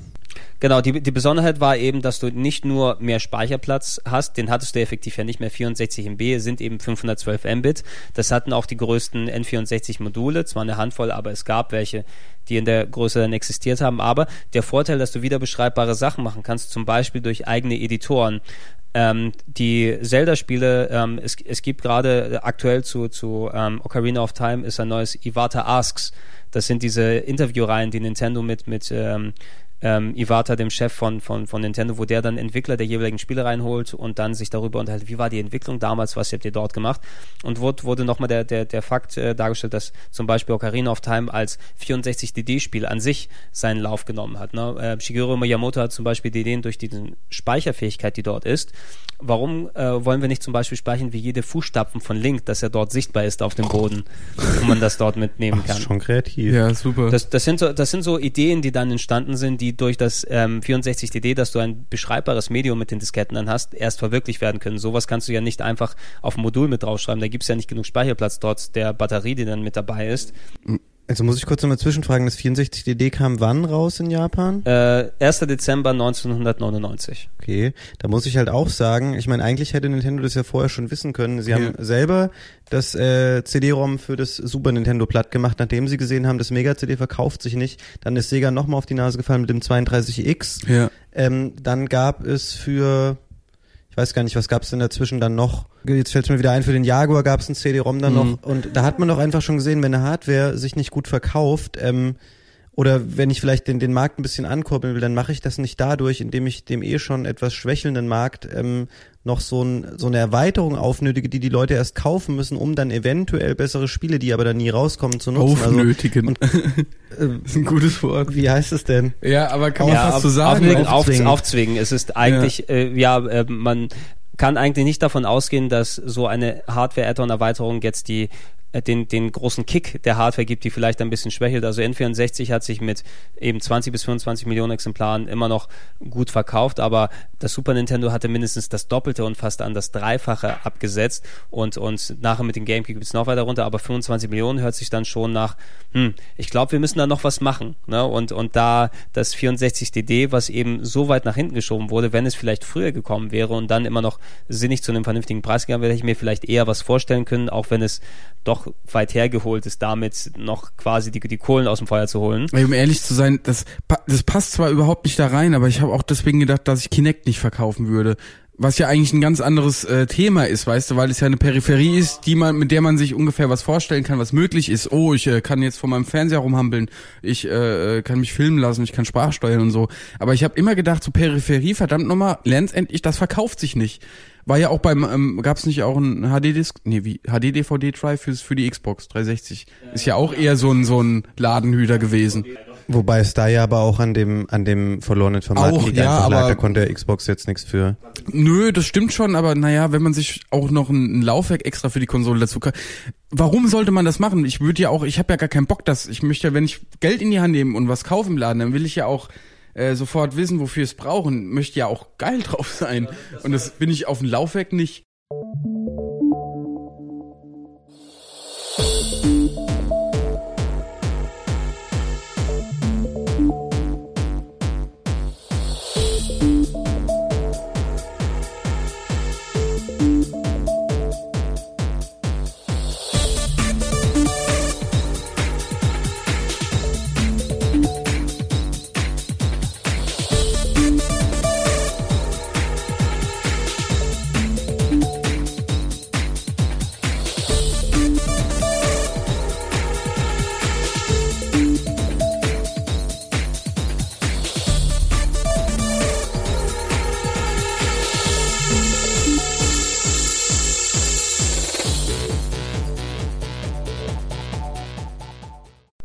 Genau, die, die Besonderheit war eben, dass du nicht nur mehr Speicherplatz hast, den hattest du effektiv ja nicht mehr. 64 MB sind eben 512 Mbit. Das hatten auch die größten N64-Module, zwar eine Handvoll, aber es gab welche, die in der Größe dann existiert haben. Aber der Vorteil, dass du wieder beschreibbare Sachen machen kannst, zum Beispiel durch eigene Editoren. Ähm, die Zelda-Spiele, ähm, es, es gibt gerade aktuell zu, zu ähm, Ocarina of Time ist ein neues Iwata Asks. Das sind diese Interviewreihen, die Nintendo mit, mit ähm, ähm, Iwata, dem Chef von, von, von Nintendo, wo der dann Entwickler der jeweiligen Spiele reinholt und dann sich darüber unterhält, wie war die Entwicklung damals, was habt ihr dort gemacht? Und wurde, wurde nochmal der, der, der Fakt äh, dargestellt, dass zum Beispiel Ocarina of Time als 64-DD-Spiel an sich seinen Lauf genommen hat. Ne? Äh, Shigeru Miyamoto hat zum Beispiel die Ideen durch die Speicherfähigkeit, die dort ist. Warum äh, wollen wir nicht zum Beispiel speichern wie jede Fußstapfen von Link, dass er dort sichtbar ist auf dem Boden [laughs] und man das dort mitnehmen Das kann? ist schon kreativ. ja, super. Das, das, sind so, das sind so Ideen, die dann entstanden sind, die durch das ähm, 64DD, dass du ein beschreibbares Medium mit den Disketten dann hast, erst verwirklicht werden können. Sowas kannst du ja nicht einfach auf ein Modul mit draufschreiben. Da gibt's ja nicht genug Speicherplatz dort der Batterie, die dann mit dabei ist. Also muss ich kurz nochmal zwischenfragen, das 64DD kam wann raus in Japan? Äh, 1. Dezember 1999. Okay, da muss ich halt auch sagen, ich meine, eigentlich hätte Nintendo das ja vorher schon wissen können. Sie haben selber das äh, CD-ROM für das Super Nintendo platt gemacht, nachdem sie gesehen haben, das Mega-CD verkauft sich nicht. Dann ist Sega nochmal auf die Nase gefallen mit dem 32X. Ja. Ähm, dann gab es für, ich weiß gar nicht, was gab es denn dazwischen dann noch? Jetzt fällt mir wieder ein, für den Jaguar gab es ein CD-ROM dann Mhm. noch. Und da hat man doch einfach schon gesehen, wenn eine Hardware sich nicht gut verkauft, ähm, oder wenn ich vielleicht den, den Markt ein bisschen ankurbeln will, dann mache ich das nicht dadurch, indem ich dem eh schon etwas schwächelnden Markt ähm, noch so, ein, so eine Erweiterung aufnötige, die die Leute erst kaufen müssen, um dann eventuell bessere Spiele, die aber dann nie rauskommen, zu nutzen. Aufnötigen. Also, und, das [laughs] ist ein gutes Wort. Wie heißt es denn? Ja, aber kann man ja, fast auf, so sagen. Aufzwingen, auf, Aufzwingen. aufzwingen. Es ist eigentlich, ja, äh, ja äh, man kann eigentlich nicht davon ausgehen, dass so eine Hardware-Add-on-Erweiterung jetzt die äh, den, den großen Kick der Hardware gibt, die vielleicht ein bisschen schwächelt. Also N64 hat sich mit eben 20 bis 25 Millionen Exemplaren immer noch gut verkauft, aber das Super Nintendo hatte mindestens das Doppelte und fast an das Dreifache abgesetzt und, und nachher mit dem GameCube gibt es noch weiter runter, aber 25 Millionen hört sich dann schon nach, hm, ich glaube, wir müssen da noch was machen. Ne? Und, und da das 64DD, was eben so weit nach hinten geschoben wurde, wenn es vielleicht früher gekommen wäre und dann immer noch sinnig zu einem vernünftigen Preis gegangen wäre, hätte ich mir vielleicht eher was vorstellen können, auch wenn es doch weit hergeholt ist, damit noch quasi die, die Kohlen aus dem Feuer zu holen. Um ehrlich zu sein, das, das passt zwar überhaupt nicht da rein, aber ich habe auch deswegen gedacht, dass ich Kinect nicht verkaufen würde. Was ja eigentlich ein ganz anderes äh, Thema ist, weißt du, weil es ja eine Peripherie ist, die man, mit der man sich ungefähr was vorstellen kann, was möglich ist. Oh, ich äh, kann jetzt vor meinem Fernseher rumhampeln, ich äh, äh, kann mich filmen lassen, ich kann Sprachsteuern und so. Aber ich habe immer gedacht, so Peripherie, verdammt nochmal, letztendlich, das verkauft sich nicht. War ja auch beim, ähm, gab es nicht auch ein HD-Disc, nee, wie, HD-DVD-Drive für, für die Xbox 360. Ist ja auch eher so ein, so ein Ladenhüter gewesen. Wobei es da ja aber auch an dem, an dem verlorenen Format Auch, liegt, ja, aber- da konnte der Xbox jetzt nichts für. Nö, das stimmt schon, aber naja, wenn man sich auch noch ein, ein Laufwerk extra für die Konsole dazu kann. Warum sollte man das machen? Ich würde ja auch, ich habe ja gar keinen Bock, dass ich möchte ja, wenn ich Geld in die Hand nehme und was kaufe im Laden, dann will ich ja auch äh, sofort wissen, wofür es brauchen. Möchte ja auch geil [laughs] drauf sein. Und das bin ich auf dem Laufwerk nicht.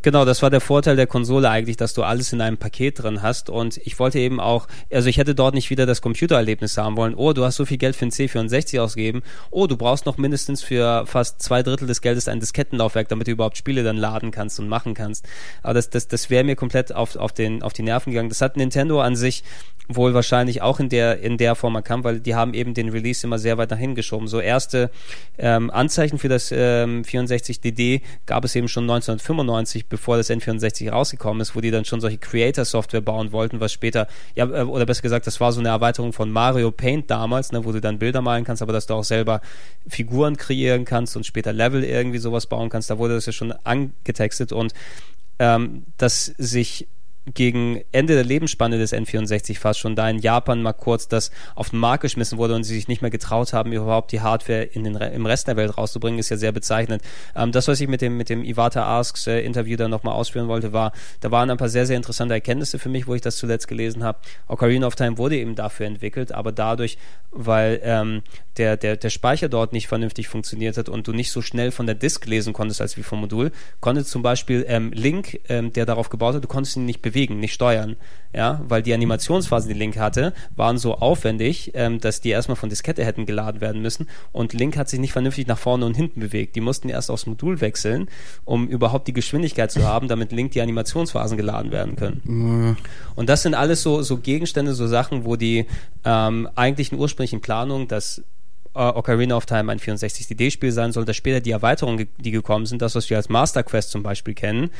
Genau, das war der Vorteil der Konsole eigentlich, dass du alles in einem Paket drin hast. Und ich wollte eben auch, also ich hätte dort nicht wieder das Computererlebnis haben wollen. Oh, du hast so viel Geld für ein C64 ausgegeben. Oh, du brauchst noch mindestens für fast zwei Drittel des Geldes ein Diskettenlaufwerk, damit du überhaupt Spiele dann laden kannst und machen kannst. Aber das, das, das wäre mir komplett auf, auf, den, auf die Nerven gegangen. Das hat Nintendo an sich wohl wahrscheinlich auch in der in der Form erkannt, weil die haben eben den Release immer sehr weit nach hinten geschoben. So erste ähm, Anzeichen für das ähm, 64DD gab es eben schon 1995, bevor das N64 rausgekommen ist, wo die dann schon solche Creator-Software bauen wollten, was später, ja, äh, oder besser gesagt, das war so eine Erweiterung von Mario Paint damals, ne, wo du dann Bilder malen kannst, aber dass du auch selber Figuren kreieren kannst und später Level irgendwie sowas bauen kannst. Da wurde das ja schon angetextet und ähm, dass sich gegen Ende der Lebensspanne des N64 fast schon da in Japan mal kurz das auf den Markt geschmissen wurde und sie sich nicht mehr getraut haben, überhaupt die Hardware in den, im Rest der Welt rauszubringen, ist ja sehr bezeichnend. Ähm, das, was ich mit dem, mit dem Iwata Asks äh, Interview dann nochmal ausführen wollte, war, da waren ein paar sehr, sehr interessante Erkenntnisse für mich, wo ich das zuletzt gelesen habe. Ocarina of Time wurde eben dafür entwickelt, aber dadurch, weil ähm, der, der, der Speicher dort nicht vernünftig funktioniert hat und du nicht so schnell von der Disk lesen konntest als wie vom Modul, konnte zum Beispiel ähm, Link, ähm, der darauf gebaut hat, du konntest ihn nicht bewegen, nicht steuern, ja, weil die Animationsphasen, die Link hatte, waren so aufwendig, ähm, dass die erstmal von Diskette hätten geladen werden müssen und Link hat sich nicht vernünftig nach vorne und hinten bewegt. Die mussten erst aufs Modul wechseln, um überhaupt die Geschwindigkeit zu haben, damit Link die Animationsphasen geladen werden können. Und das sind alles so, so Gegenstände, so Sachen, wo die ähm, eigentlichen ursprünglichen Planungen, dass Ocarina of Time ein 64-CD-Spiel sein soll, dass später die Erweiterungen, die gekommen sind, das, was wir als Master Quest zum Beispiel kennen,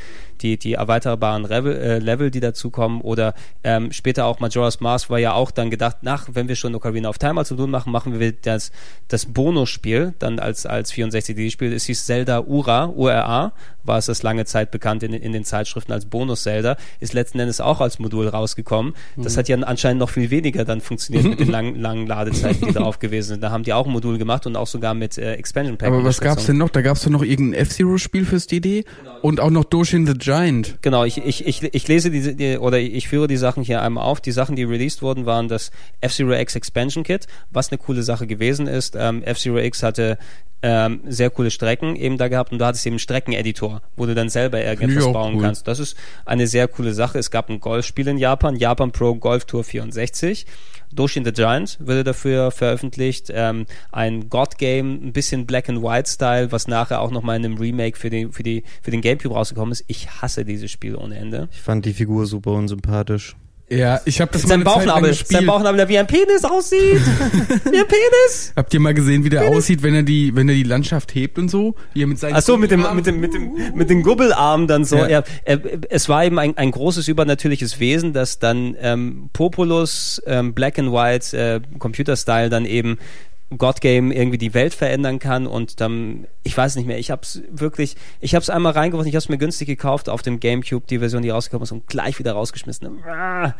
die, die erweiterbaren Level, äh, Level die dazukommen oder ähm, später auch Majora's Mask war ja auch dann gedacht, nach, wenn wir schon Ocarina of Time als Modul machen, machen wir das, das Bonusspiel dann als, als 64-CD-Spiel. Es hieß Zelda Ura, URA, war es das lange Zeit bekannt in, in den Zeitschriften als Bonus-Zelda, ist letzten Endes auch als Modul rausgekommen. Das Mhm. hat ja anscheinend noch viel weniger dann funktioniert mit den [laughs] langen, langen Ladezeiten, die drauf gewesen sind. Da haben die auch Modul gemacht und auch sogar mit äh, Expansion Pack. Aber was gab's denn noch? Da gab's doch noch irgendein F-Zero-Spiel fürs DD und auch noch Doshin the Giant. Genau, ich, ich, ich, ich lese diese, die, oder ich führe die Sachen hier einmal auf. Die Sachen, die released wurden, waren das F-Zero X Expansion Kit, was eine coole Sache gewesen ist. Ähm, F-Zero X hatte ähm, sehr coole Strecken eben da gehabt und du hattest eben einen Streckeneditor, wo du dann selber irgendetwas Ja, bauen cool. kannst. Das ist eine sehr coole Sache. Es gab ein Golfspiel in Japan, Japan Pro Golf Tour 64. Doshin the Giant wurde dafür veröffentlicht. Ähm, ein God-Game, ein bisschen Black and White-Style, was nachher auch nochmal in einem Remake für, den für, die, für den Gamecube rausgekommen ist. Ich hasse dieses Spiel ohne Ende. Ich fand die Figur super unsympathisch. Ja, ich habe das mal Sein lang Bauchnabel, sein Bauchnabel, der wie ein Penis aussieht. [laughs] wie ein Penis. Habt ihr mal gesehen, wie der aussieht, wenn er die, wenn er die Landschaft hebt und so? Wie er mit seinen Ach so, mit dem, mit dem, mit dem, mit dem Gubbelarm dann so. Ja. Ja. Er, es war eben ein, ein großes übernatürliches Wesen, das dann ähm, Populus, ähm, Black and White, äh, Computer-Style dann eben God Game irgendwie die Welt verändern kann und dann, ich weiß nicht mehr, ich hab's wirklich, ich hab's einmal reingeworfen, ich hab's mir günstig gekauft auf dem Gamecube, die Version, die rausgekommen ist und gleich wieder rausgeschmissen. Ah,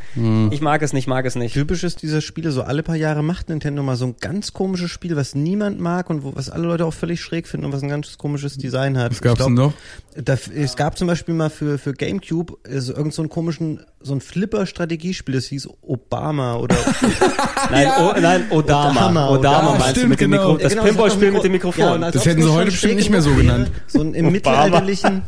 Ich mag es nicht, mag es nicht. Typisch ist dieser Spiele, so alle paar Jahre macht Nintendo mal so ein ganz komisches Spiel, was niemand mag und wo, was alle Leute auch völlig schräg finden und was ein ganz komisches Design hat. Was gab's Ich denn noch? Da, es gab zum Beispiel mal für, für Gamecube äh, so irgend so einen komischen, so ein Flipper-Strategiespiel, das hieß Obama oder [laughs] Nein, o, nein, Odama. Odama, Odama, Odama. meinst du Stimmt, mit dem genau. Mikro, das Ja, genau, Pinballspiel mit dem Mikrofon. Ja, Das hätten sie heute bestimmt nicht mehr so genannt. So ein, im Obama. mittelalterlichen,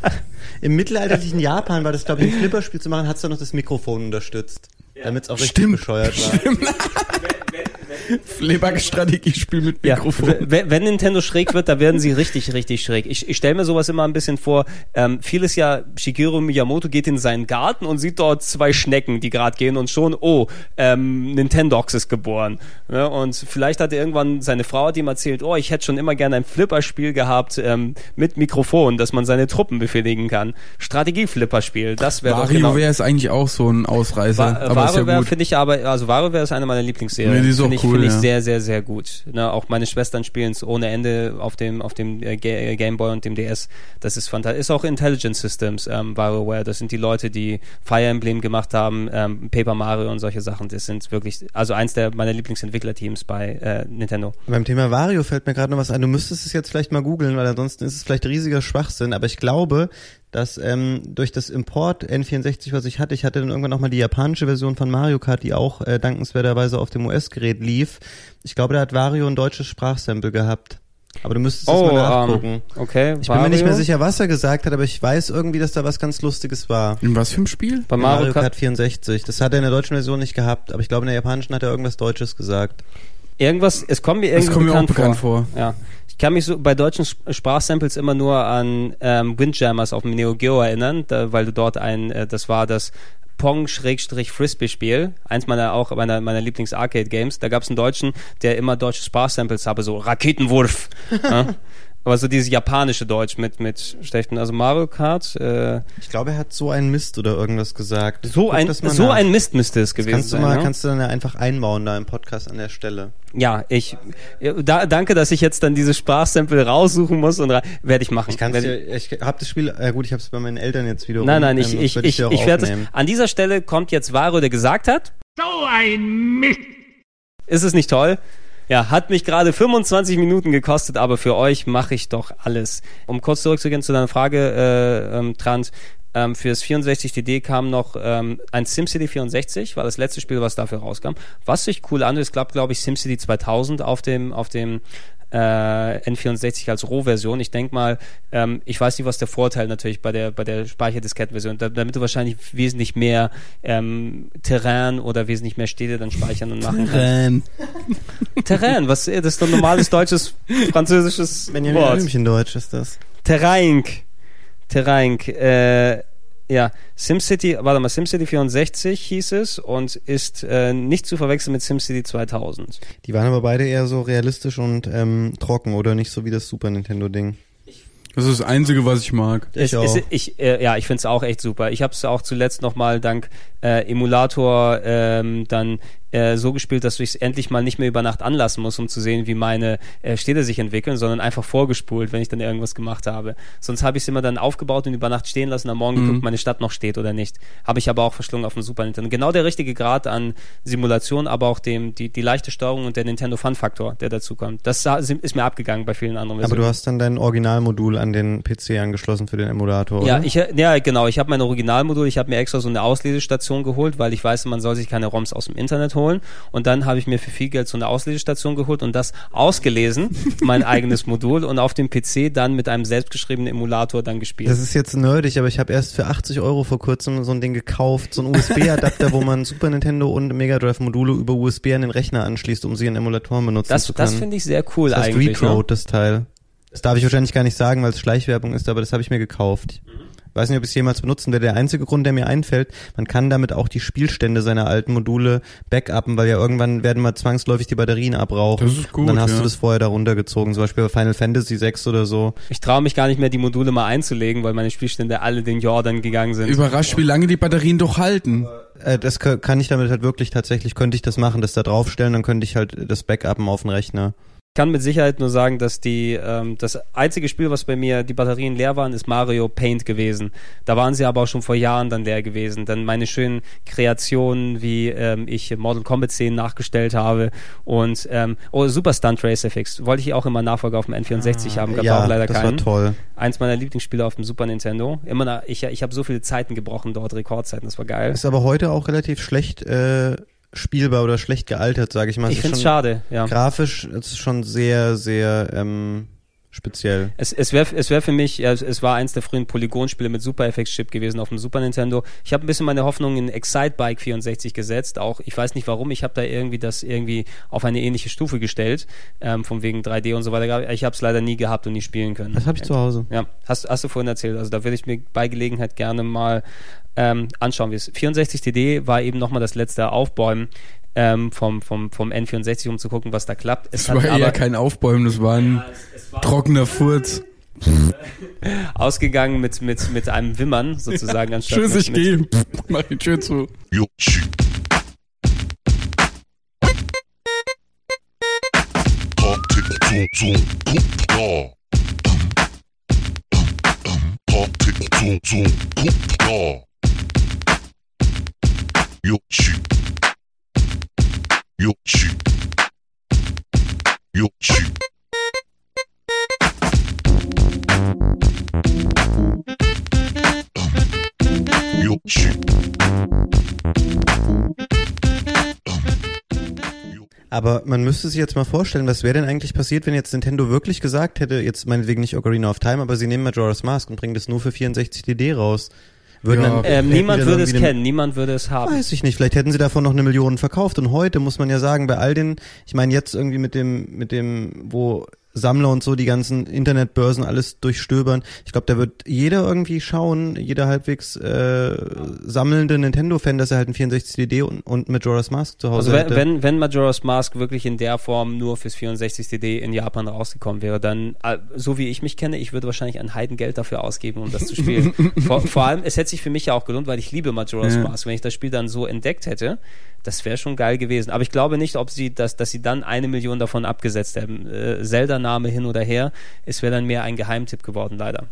im mittelalterlichen Japan war das, glaube ich, ein Flipperspiel zu machen, hat es dann noch das Mikrofon unterstützt. Damit es auch richtig Stimmt. bescheuert war. [laughs] Fleabag-Strategiespiel mit Ja, Mikrofon. w- wenn wenn Nintendo schräg wird, da werden sie richtig, richtig schräg. Ich, ich stelle mir sowas immer ein bisschen vor. Ähm, vieles ja, Shigeru Miyamoto geht in seinen Garten und sieht dort zwei Schnecken, die gerade gehen und schon, oh, ähm, Nintendox ist geboren. Ja, und vielleicht hat er irgendwann seine Frau hat ihm erzählt, oh, ich hätte schon immer gerne ein Flipperspiel gehabt ähm, mit Mikrofon, dass man seine Truppen befehligen kann. Strategie-Flipperspiel, das wäre doch genau. wäre ist eigentlich auch so ein Ausreißer, Wa aber ist ja WarioWare gut. finde ich aber, also WarioWare ist eine meiner Lieblingsserien. Nee, die ist auch cool, finde ich ja. sehr, sehr, sehr gut. Ne, auch meine Schwestern spielen es ohne Ende auf dem, auf dem äh, äh, Game Boy und dem DS. Das ist fantastisch. Ist auch Intelligent Systems, ähm, WarioWare. Das sind die Leute, die Fire Emblem gemacht haben, ähm, Paper Mario und solche Sachen. Das sind wirklich, also eins der meiner Lieblingsentwicklerteams bei äh, Nintendo. Beim Thema Vario fällt mir gerade noch was ein. Du müsstest es jetzt vielleicht mal googeln, weil ansonsten ist es vielleicht riesiger Schwachsinn. Aber ich glaube, dass ähm, durch das Import N64, was ich hatte, ich hatte dann irgendwann auch mal die japanische Version von Mario Kart, die auch äh, dankenswerterweise auf dem US-Gerät lief. Ich glaube, da hat Vario ein deutsches Sprachsample gehabt. Aber du müsstest es mal nachgucken. ähm, okay. ich bin mir nicht Wario. mehr sicher, was er gesagt hat, aber ich weiß irgendwie, dass da was ganz Lustiges war. In was für ein Spiel? Bei Mario, Mario Kart, Kart 64. Das hat er in der deutschen Version nicht gehabt, aber ich glaube, in der japanischen hat er irgendwas Deutsches gesagt. Irgendwas, es kommt mir irgendwie kommt mir auch bekannt, bekannt vor. vor. Ja. Ich kann mich so bei deutschen Sp- Sprachsamples immer nur an ähm, Windjammers auf dem Neo Geo erinnern, da, weil du dort ein, äh, das war das Pong-Frisbee-Spiel, eins meiner auch meiner, meiner Lieblings-Arcade-Games. Da gab es einen Deutschen, der immer deutsche Sprachsamples habe, so Raketenwurf. [laughs] ja? Aber so dieses japanische Deutsch mit mit schlechten, also Mario Kart. Äh, Ich glaube, er hat so einen Mist oder irgendwas gesagt. so Guck ein so nach. ein Mist müsste es gewesen kannst du sein. mal, ne? kannst du dann ja einfach einbauen da im Podcast an der Stelle. Ja, ich ja, da, danke, dass ich jetzt dann dieses Sprachsample raussuchen muss und werde ich machen. Ich kann Werd dir, ich habe das Spiel, äh gut, ich habe es bei meinen Eltern jetzt wieder. Nein, nein, ich, ähm, ich, ich, dir auch ich werde es. An dieser Stelle kommt jetzt Varo, der gesagt hat. So ein Mist! Ist es nicht toll? Ja, hat mich gerade 25 Minuten gekostet, aber für euch mache ich doch alles. Um kurz zurückzugehen zu deiner Frage, äh, ähm, Trant, ähm, fürs 64DD kam noch ähm, ein SimCity 64, war das letzte Spiel, was dafür rauskam. Was sich cool an, es gab, glaube ich, SimCity 2000 auf dem, auf dem äh, N64 als Rohversion. Ich denke mal, ähm, ich weiß nicht, was der Vorteil natürlich bei der bei der Speicherdisketten-Version, da, damit du wahrscheinlich wesentlich mehr ähm, Terrain oder wesentlich mehr Städte dann speichern und machen kannst. Ähm, [laughs] Terrain, was das ist doch ein normales deutsches französisches Benjamin Wort. Blümchen Deutsch ist das. Terrain. Terrain. Äh, Ja, SimCity, warte mal, SimCity 64 hieß es und ist äh, nicht zu verwechseln mit SimCity 2000. Die waren aber beide eher so realistisch und ähm, trocken oder nicht so wie das Super Nintendo Ding. Das ist das Einzige, was ich mag. Ich es, auch. Es, ich, äh, ja, ich find's auch echt super. Ich habe es auch zuletzt nochmal dank äh, Emulator ähm, dann äh, so gespielt, dass ich es endlich mal nicht mehr über Nacht anlassen muss, um zu sehen, wie meine äh, Städte sich entwickeln, sondern einfach vorgespult, wenn ich dann irgendwas gemacht habe. Sonst habe ich es immer dann aufgebaut und über Nacht stehen lassen, am Morgen Mhm. geguckt, meine Stadt noch steht oder nicht. Habe ich aber auch verschlungen auf dem Super Nintendo. Genau der richtige Grad an Simulation, aber auch dem die, die leichte Steuerung und der Nintendo Fun Faktor, der dazu kommt. Das ist mir abgegangen bei vielen anderen Aber Versionen. du hast dann dein Originalmodul an den PC angeschlossen für den Emulator, Ja, oder? ich, ja, genau. Ich habe mein Originalmodul, ich habe mir extra so eine Auslesestation geholt, weil ich weiß, man soll sich keine ROMs aus dem Internet holen. Und dann habe ich mir für viel Geld so eine Auslesestation geholt und das ausgelesen, [laughs] mein eigenes Modul, und auf dem PC dann mit einem selbstgeschriebenen Emulator dann gespielt. Das ist jetzt nerdig, aber ich habe erst für 80 Euro vor kurzem so ein Ding gekauft, so ein USB-Adapter, wo man Super Nintendo und Mega Drive Module über USB an den Rechner anschließt, um sie in Emulatoren benutzen Das, zu können. das finde ich sehr cool das heißt eigentlich. Retroad, Ne? das Teil. Das darf ich wahrscheinlich gar nicht sagen, weil es Schleichwerbung ist, aber das habe ich mir gekauft. Weiß nicht, ob ich es jemals benutzen werde. Der einzige Grund, der mir einfällt, man kann damit auch die Spielstände seiner alten Module backuppen, weil ja irgendwann werden mal zwangsläufig die Batterien abrauchen. Das ist gut, Und dann hast ja. du das vorher da runtergezogen, zum Beispiel bei Final Fantasy 6 oder so. Ich traue mich gar nicht mehr, die Module mal einzulegen, weil meine Spielstände alle den Jordan gegangen sind. Überrascht, wie lange die Batterien doch halten. Äh, das ka- kann ich damit halt wirklich tatsächlich, könnte ich das machen, das da draufstellen, dann könnte ich halt das Backuppen auf den Rechner. Ich kann mit Sicherheit nur sagen, dass die ähm, das einzige Spiel, was bei mir die Batterien leer waren, ist Mario Paint gewesen. Da waren sie aber auch schon vor Jahren dann leer gewesen. Dann meine schönen Kreationen, wie ähm, ich Mortal Kombat Szenen nachgestellt habe und ähm, oh Super Stunt Race FX wollte ich auch immer Nachfolger auf dem N64 haben, gab ja, auch leider das keinen. war toll. Eins meiner Lieblingsspiele auf dem Super Nintendo. Immer nach, ich ich habe so viele Zeiten gebrochen dort, Rekordzeiten, das war geil. Ist aber heute auch relativ schlecht äh, spielbar oder schlecht gealtert, sage ich mal. Ich Es find's schon schade, ja. Grafisch ist es schon sehr, sehr ähm, speziell. Es, es wäre es wär für mich, es, es war eins der frühen Polygonspiele mit Super FX Chip gewesen auf dem Super Nintendo. Ich habe ein bisschen meine Hoffnung in Excite Bike 64 gesetzt. Auch ich weiß nicht warum, ich habe da irgendwie das irgendwie auf eine ähnliche Stufe gestellt, ähm, von wegen 3D und so weiter. Ich habe es leider nie gehabt und nie spielen können. Das habe ich zu Hause. Ja, hast, hast du vorhin erzählt. Also da würde ich mir bei Gelegenheit gerne mal ähm, anschauen, wie es 64 DD war eben nochmal das letzte Aufbäumen ähm, vom, vom, vom N64, um zu gucken, was da klappt. Es Das war eher kein Aufbäumen, das war ein trockener [laughs] Furz. ausgegangen mit, mit, mit einem Wimmern sozusagen [laughs] anstatt Tschüss, mit, ich gehe. [laughs] Mach die Tür zu. Aber man müsste sich jetzt mal vorstellen, was wäre denn eigentlich passiert, wenn jetzt Nintendo wirklich gesagt hätte, jetzt meinetwegen nicht Ocarina of Time, aber sie nehmen Majora's Mask und bringen das nur für 64 DD raus. Ja. dann, ähm, niemand würde es eine- kennen, niemand würde es haben. Weiß ich nicht, vielleicht hätten sie davon noch eine Million verkauft und heute muss man ja sagen, bei all den, ich meine jetzt irgendwie mit dem, mit dem, wo Sammler und so die ganzen Internetbörsen alles durchstöbern, ich glaube, da wird jeder irgendwie schauen, jeder halbwegs äh, sammelnde Nintendo-Fan, dass er halt ein 64DD und, und Majora's Mask zu Hause Also wenn, hätte. wenn, wenn Majora's Mask wirklich in der Form nur fürs 64 CD in Japan rausgekommen wäre, dann, äh, so wie ich mich kenne, ich würde wahrscheinlich ein Heidengeld dafür ausgeben, um das zu spielen. [laughs] vor, vor allem, es hätte sich für mich ja auch gelohnt, weil ich liebe Majora's Ja. Mask. Wenn ich das Spiel dann so entdeckt hätte, das wäre schon geil gewesen. Aber ich glaube nicht, ob sie, dass, dass sie dann eine Million davon abgesetzt haben. Äh, Zelda-Name hin oder her, es wäre dann mehr ein Geheimtipp geworden, leider.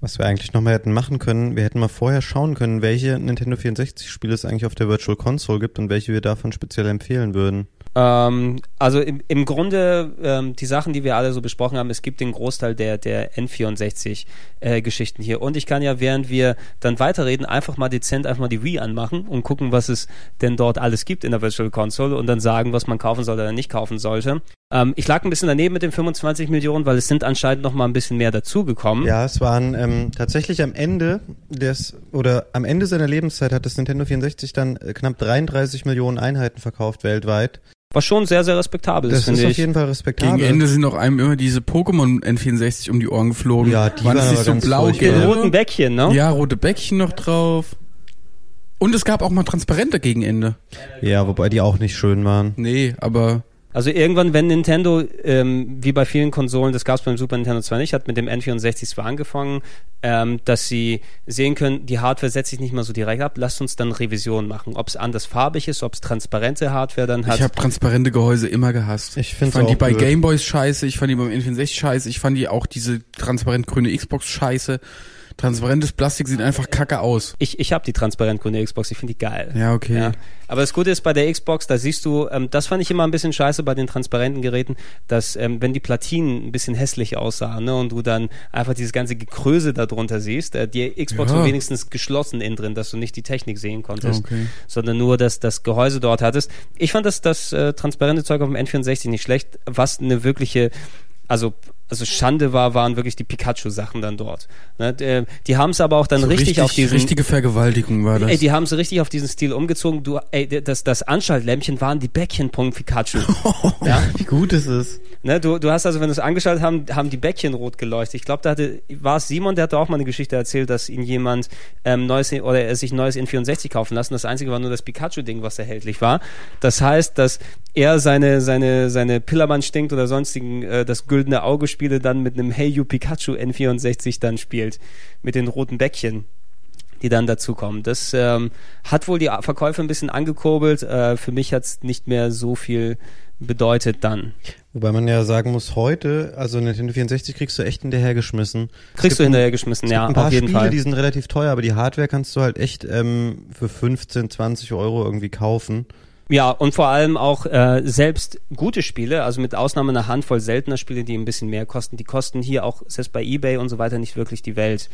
Was wir eigentlich nochmal hätten machen können, wir hätten mal vorher schauen können, welche Nintendo 64-Spiele es eigentlich auf der Virtual Console gibt und welche wir davon speziell empfehlen würden. Ähm, also im, im Grunde ähm, die Sachen, die wir alle so besprochen haben, es gibt den Großteil der, der N64-Geschichten hier. Und ich kann ja, während wir dann weiterreden, einfach mal dezent einfach mal die Wii anmachen und gucken, was es denn dort alles gibt in der Virtual Console und dann sagen, was man kaufen soll oder nicht kaufen sollte. Ähm, ich lag ein bisschen daneben mit den 25 Millionen, weil es sind anscheinend noch mal ein bisschen mehr dazugekommen. Ja, es waren ähm, tatsächlich am Ende des, oder am Ende seiner Lebenszeit hat das Nintendo 64 dann äh, knapp 33 Millionen Einheiten verkauft weltweit. Was schon sehr, sehr respektabel ist, Das finde ist auf ich. jeden Fall respektabel. Gegen Ende sind auch einem immer diese Pokémon N64 um die Ohren geflogen. Ja, die waren waren so blau Ja. roten Bäckchen, ne? Ja, rote Bäckchen noch drauf. Und es gab auch mal Transparente gegen Ende. Ja, wobei die auch nicht schön waren. Nee, aber Also irgendwann, wenn Nintendo, ähm, wie bei vielen Konsolen, das gab es beim Super Nintendo zwar nicht, hat mit dem N64 zwar angefangen, ähm, dass sie sehen können, die Hardware setzt sich nicht mal so direkt ab, lasst uns dann Revision machen. Ob es anders farbig ist, ob es transparente Hardware dann hat. ich habe transparente Gehäuse immer gehasst. Ich find's fand die bei. Gameboys scheiße, ich fand die beim N64 scheiße, ich fand die auch diese transparent grüne Xbox scheiße. Transparentes Plastik sieht einfach kacke aus. ich ich habe die transparent grüne Xbox, ich finde die geil. Ja, okay. Ja. Aber das Gute ist bei der Xbox, da siehst du, ähm, das fand ich immer ein bisschen scheiße bei den transparenten Geräten, dass ähm, wenn die Platinen ein bisschen hässlich aussahen ne, und du dann einfach dieses ganze Gekröse darunter siehst, äh, die Xbox Ja. war wenigstens geschlossen innen drin, dass du nicht die Technik sehen konntest, Okay. sondern nur das, das Gehäuse dort hattest. Ich fand das, das äh, transparente Zeug auf dem N64 nicht schlecht, was eine wirkliche, also also Schande war, waren wirklich die Pikachu-Sachen dann dort. Ne, d- die haben es aber auch dann So richtig, auf diesen richtige Vergewaltigung war das. Ey, die haben sie richtig auf diesen Stil umgezogen. Du, ey, das, das Anschaltlämpchen waren die Bäckchenpunkt Pikachu. [laughs] ja? Wie gut ist es? Ne, du, du hast also, wenn du es angeschaltet haben, haben die Bäckchen rot geleuchtet. Ich glaube, da hatte, war es Simon, der hatte auch mal eine Geschichte erzählt, dass ihn jemand ähm, neues oder er sich neues N64 kaufen lassen. Das einzige war nur das Pikachu-Ding, was erhältlich war. Das heißt, dass er seine seine seine Pillermann stinkt oder sonstigen äh, das güldene Auge Spiele dann mit einem Hey You Pikachu N64 dann spielt mit den roten Bäckchen die dann dazukommen. Das ähm, hat wohl die Verkäufe ein bisschen angekurbelt. Äh, für mich hat's nicht mehr so viel bedeutet dann. Wobei man ja sagen muss, heute, also Nintendo 64 kriegst du echt hinterhergeschmissen. Es Kriegst du hinterhergeschmissen, es ja, ein paar auf jeden Spiele, Fall. die sind relativ teuer, aber die Hardware kannst du halt echt ähm, für 15, 20 Euro irgendwie kaufen. Ja, und vor allem auch äh, selbst gute Spiele, also mit Ausnahme einer Handvoll seltener Spiele, die ein bisschen mehr kosten, die kosten hier auch, selbst bei Ebay und so weiter, nicht wirklich die Welt.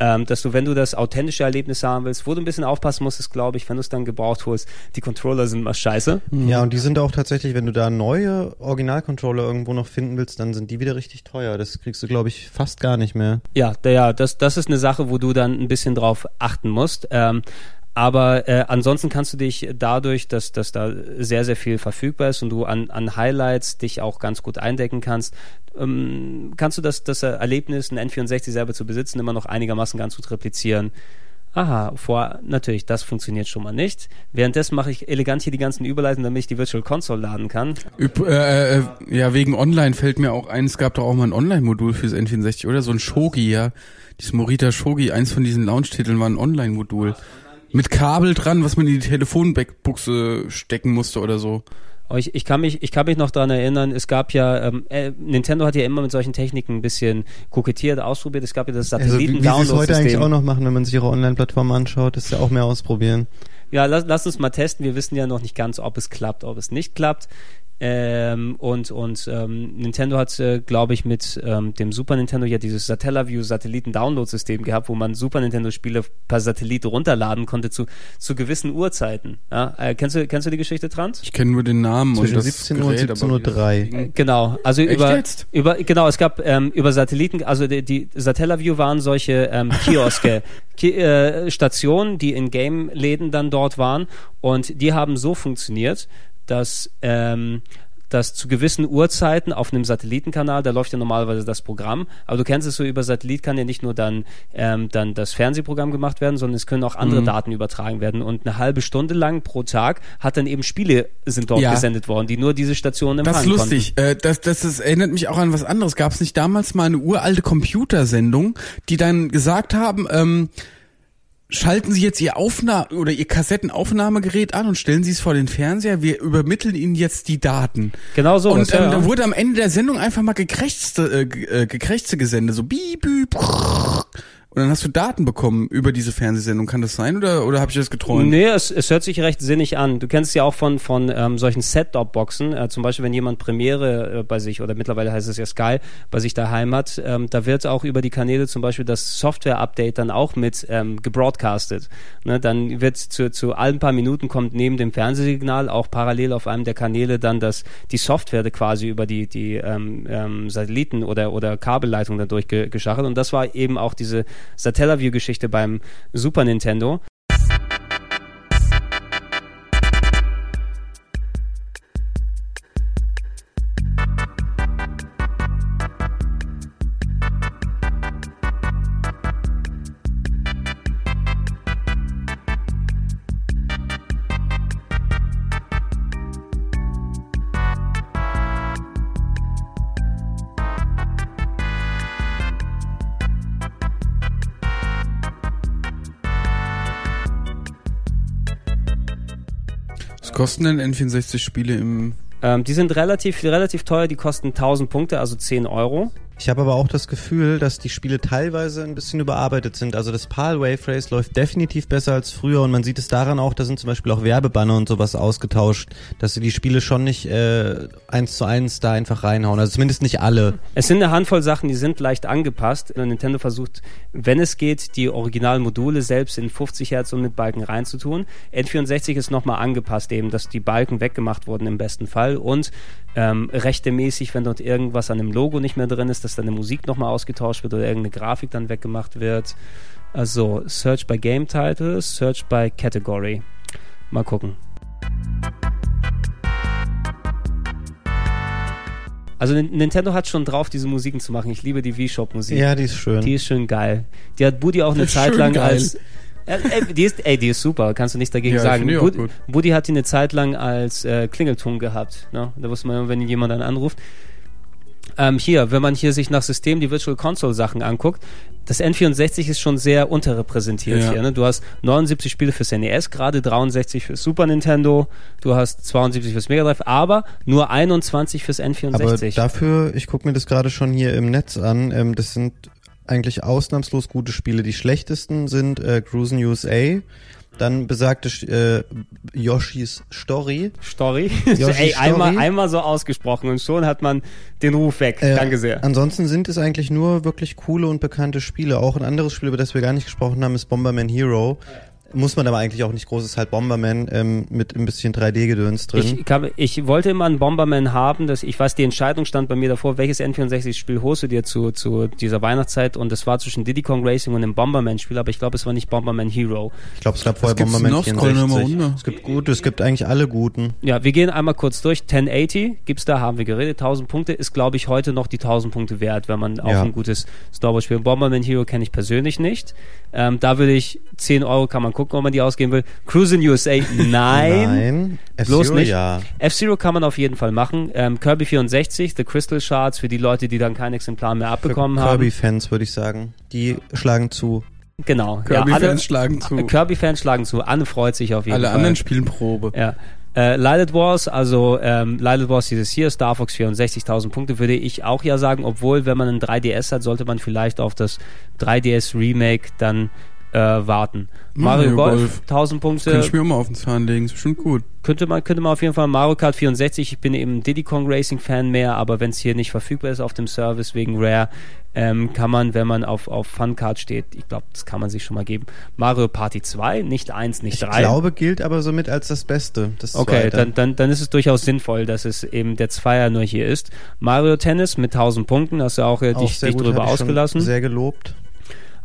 Ähm, dass du, wenn du das authentische Erlebnis haben willst, wo du ein bisschen aufpassen musst, ist, glaube ich, wenn du es dann gebraucht holst, die Controller sind mal scheiße. Ja, und die sind auch tatsächlich, wenn du da neue Originalcontroller irgendwo noch finden willst, dann sind die wieder richtig teuer. Das kriegst du, glaube ich, fast gar nicht mehr. Ja, der, ja, das, das ist eine Sache, wo du dann ein bisschen drauf achten musst. Ähm, aber äh, ansonsten kannst du dich dadurch, dass, dass da sehr, sehr viel verfügbar ist und du an, an Highlights dich auch ganz gut eindecken kannst, ähm, kannst du das, das Erlebnis, ein N64 selber zu besitzen, immer noch einigermaßen ganz gut replizieren. Aha, vor, natürlich, das funktioniert schon mal nicht. Währenddessen mache ich elegant hier die ganzen Überleitungen, damit ich die Virtual Console laden kann. Üb äh, äh, ja, wegen Online fällt mir auch ein, es gab doch auch mal ein Online-Modul fürs N64, oder? So ein Shogi, ja. Dieses Morita Shogi, eins von diesen Launch-Titeln war ein Online-Modul. Mit Kabel dran, was man in die Telefonbuchse stecken musste oder so. Aber ich, ich, kann mich, ich kann mich noch dran erinnern, es gab ja, ähm, äh, Nintendo hat ja immer mit solchen Techniken ein bisschen kokettiert, ausprobiert. Es gab ja das Also wie, wie sie es heute eigentlich Satelliten-Download-System. auch noch machen, wenn man sich ihre Online-Plattform anschaut, ist ja auch mehr ausprobieren. ja, lass, lass uns mal testen. Wir wissen ja noch nicht ganz, ob es klappt, ob es nicht klappt. Ähm, und und ähm, Nintendo hat, äh, glaube ich, mit ähm, dem Super Nintendo ja dieses Satellaview Satelliten-Download-System gehabt, wo man Super Nintendo-Spiele per Satellit runterladen konnte zu, zu gewissen Uhrzeiten. Ja? Äh, kennst, du, kennst du die Geschichte, Trant? Ich kenne nur den Namen Zwischen und das 17 Uhr und Gerät, aber 17 Uhr. Ding- Genau, also Echt über, jetzt? über genau, es gab ähm, über Satelliten, also die, die Satellaview waren solche ähm, Kioske, [laughs] Ki äh, Stationen, die in Game-Läden dann dort waren und die haben so funktioniert, dass ähm, dass zu gewissen Uhrzeiten auf einem Satellitenkanal, da läuft ja normalerweise das Programm, aber du kennst es so, über Satellit kann ja nicht nur dann, ähm, dann das Fernsehprogramm gemacht werden, sondern es können auch andere Mhm. Daten übertragen werden und eine halbe Stunde lang pro Tag hat dann eben Spiele sind dort Ja. gesendet worden, die nur diese Stationen empfangen Das ist lustig. Äh, das, das, das erinnert mich auch an was anderes. Gab es nicht damals mal eine uralte Computersendung, die dann gesagt haben, ähm, schalten Sie jetzt Ihr Aufnahme oder Ihr Kassettenaufnahmegerät an und stellen Sie es vor den Fernseher. Wir übermitteln Ihnen jetzt die Daten. Genau so. und ähm, ja, da ja. wurde am Ende der Sendung einfach mal gekrächzte, äh, äh, gekrächzte gesendet, so bieb, brrr. Und dann hast du Daten bekommen über diese Fernsehsendung. Kann das sein oder oder habe ich das geträumt? Nee, es, es hört sich recht sinnig an. Du kennst ja auch von, von ähm, solchen Set-Top-Boxen. Äh, zum Beispiel, wenn jemand Premiere äh, bei sich, oder mittlerweile heißt es ja Sky, bei sich daheim hat, ähm, da wird auch über die Kanäle zum Beispiel das Software-Update dann auch mit ähm, gebroadcastet. Ne, dann wird zu, zu allen paar Minuten kommt neben dem Fernsehsignal auch parallel auf einem der Kanäle dann das, die Software quasi über die, die ähm, ähm, Satelliten oder, oder Kabelleitung dann durchgeschachelt. Und das war eben auch diese Satellaview-Geschichte beim Super Nintendo. Kosten denn N64-Spiele im... Ähm, die sind relativ, relativ teuer, die kosten 1000 Punkte, also 10 Euro. Ich habe aber auch das Gefühl, dass die Spiele teilweise ein bisschen überarbeitet sind. Also das PAL Wave Race läuft definitiv besser als früher und man sieht es daran auch, da sind zum Beispiel auch Werbebanner und sowas ausgetauscht, dass sie die Spiele schon nicht äh, eins zu eins da einfach reinhauen. Also zumindest nicht alle. Es sind eine Handvoll Sachen, die sind leicht angepasst. Nintendo versucht, wenn es geht, die originalen Module selbst in 50 Hertz und mit Balken reinzutun. N64 ist nochmal angepasst eben, dass die Balken weggemacht wurden im besten Fall und ähm, rechtemäßig, wenn dort irgendwas an dem Logo nicht mehr drin ist, dass dann die Musik nochmal ausgetauscht wird oder irgendeine Grafik dann weggemacht wird. Also Search by Game Title, Search by Category. Mal gucken. Also Nintendo hat schon drauf, diese Musiken zu machen. Ich liebe die Wii-Shop-Musik. Ja, die ist schön. Die ist schön geil. Die hat Buddy auch eine [laughs] Zeit lang geil. als ey, die ist, ey, die ist super, kannst du nichts dagegen Ja, sagen. Bud- gut. Buddy hat die eine Zeit lang als äh, Klingelton gehabt. Ne? Da wusste man, immer, wenn jemand dann anruft. Ähm, hier, wenn man hier sich nach System die Virtual Console Sachen anguckt, das N64 ist schon sehr unterrepräsentiert Ja. hier. Ne? Du hast 79 Spiele fürs NES, gerade 63 fürs Super Nintendo, du hast 72 fürs Mega Drive, aber nur 21 fürs N64. Aber dafür, ich gucke mir das gerade schon hier im Netz an, ähm, das sind eigentlich ausnahmslos gute Spiele. Die schlechtesten sind äh, Cruisen USA, dann besagte äh, Yoshis Story. Story. [laughs] Yoshi Ey, einmal, Story. einmal so ausgesprochen und schon hat man den Ruf weg. Äh, Danke sehr. Ansonsten sind es eigentlich nur wirklich coole und bekannte Spiele. Auch ein anderes Spiel, über das wir gar nicht gesprochen haben, ist Bomberman Hero. Muss man aber eigentlich auch nicht groß, ist halt Bomberman ähm, mit ein bisschen 3D-Gedöns drin. Ich, kann, ich wollte immer einen Bomberman haben, dass ich weiß, die Entscheidung stand bei mir davor, welches N64-Spiel holst du dir zu, zu dieser Weihnachtszeit und das war zwischen Diddy Kong Racing und einem Bomberman-Spiel, aber ich glaube, es war nicht Bomberman Hero. Ich glaube, es gab vorher Bomberman noch? Scroll noch mal 64. runter. Es gibt gute, es gibt eigentlich alle guten. Ja, wir gehen einmal kurz durch. 1080 gibt's da, haben wir geredet. 1000 Punkte ist, glaube ich, heute noch die 1000 Punkte wert, wenn man auch Ja. ein gutes Star Wars spielt. Bomberman Hero kenne ich persönlich nicht. Ähm, da würde ich 10 Euro, kann man gucken, ob man die ausgeben will. Cruise in USA, nein. Nein. Bloß F-Zero, nicht. Ja. F-Zero kann man auf jeden Fall machen. Ähm, Kirby 64, The Crystal Shards, für die Leute, die dann kein Exemplar mehr abbekommen haben. Kirby-Fans würde ich sagen. Die schlagen zu. Genau. Kirby-Fans alle- schlagen zu. Äh, Kirby-Fans schlagen zu. Anne freut sich auf jeden Alle Fall. anderen spielen Probe. Ja. Äh, Lilith Wars, also ähm, Lilith Wars dieses hier, Star Fox 64.000 Punkte, würde ich auch ja sagen, obwohl, wenn man einen 3DS hat, sollte man vielleicht auf das 3DS Remake dann äh, warten. Mario, Mario Golf, Golf. 1000 Punkte, Könnte ich mir auch mal auf den Zahn legen, ist bestimmt gut. könnte man, könnte man auf jeden Fall Mario Kart 64, ich bin eben Diddy Kong Racing Fan mehr, aber wenn es hier nicht verfügbar ist auf dem Service wegen Rare, ähm, kann man, wenn man auf, auf Fun Card steht, ich glaube, das kann man sich schon mal geben. Mario Party 2, nicht 1, nicht Ich 3. glaube, gilt aber somit als das Beste. Das Okay, Zweite. dann, dann, dann ist es durchaus sinnvoll, dass es eben der Zweier nur hier ist. Mario Tennis mit 1000 Punkten, hast du auch, äh, Auch dich, sehr dich gut, drüber ich ausgelassen. Sehr gelobt.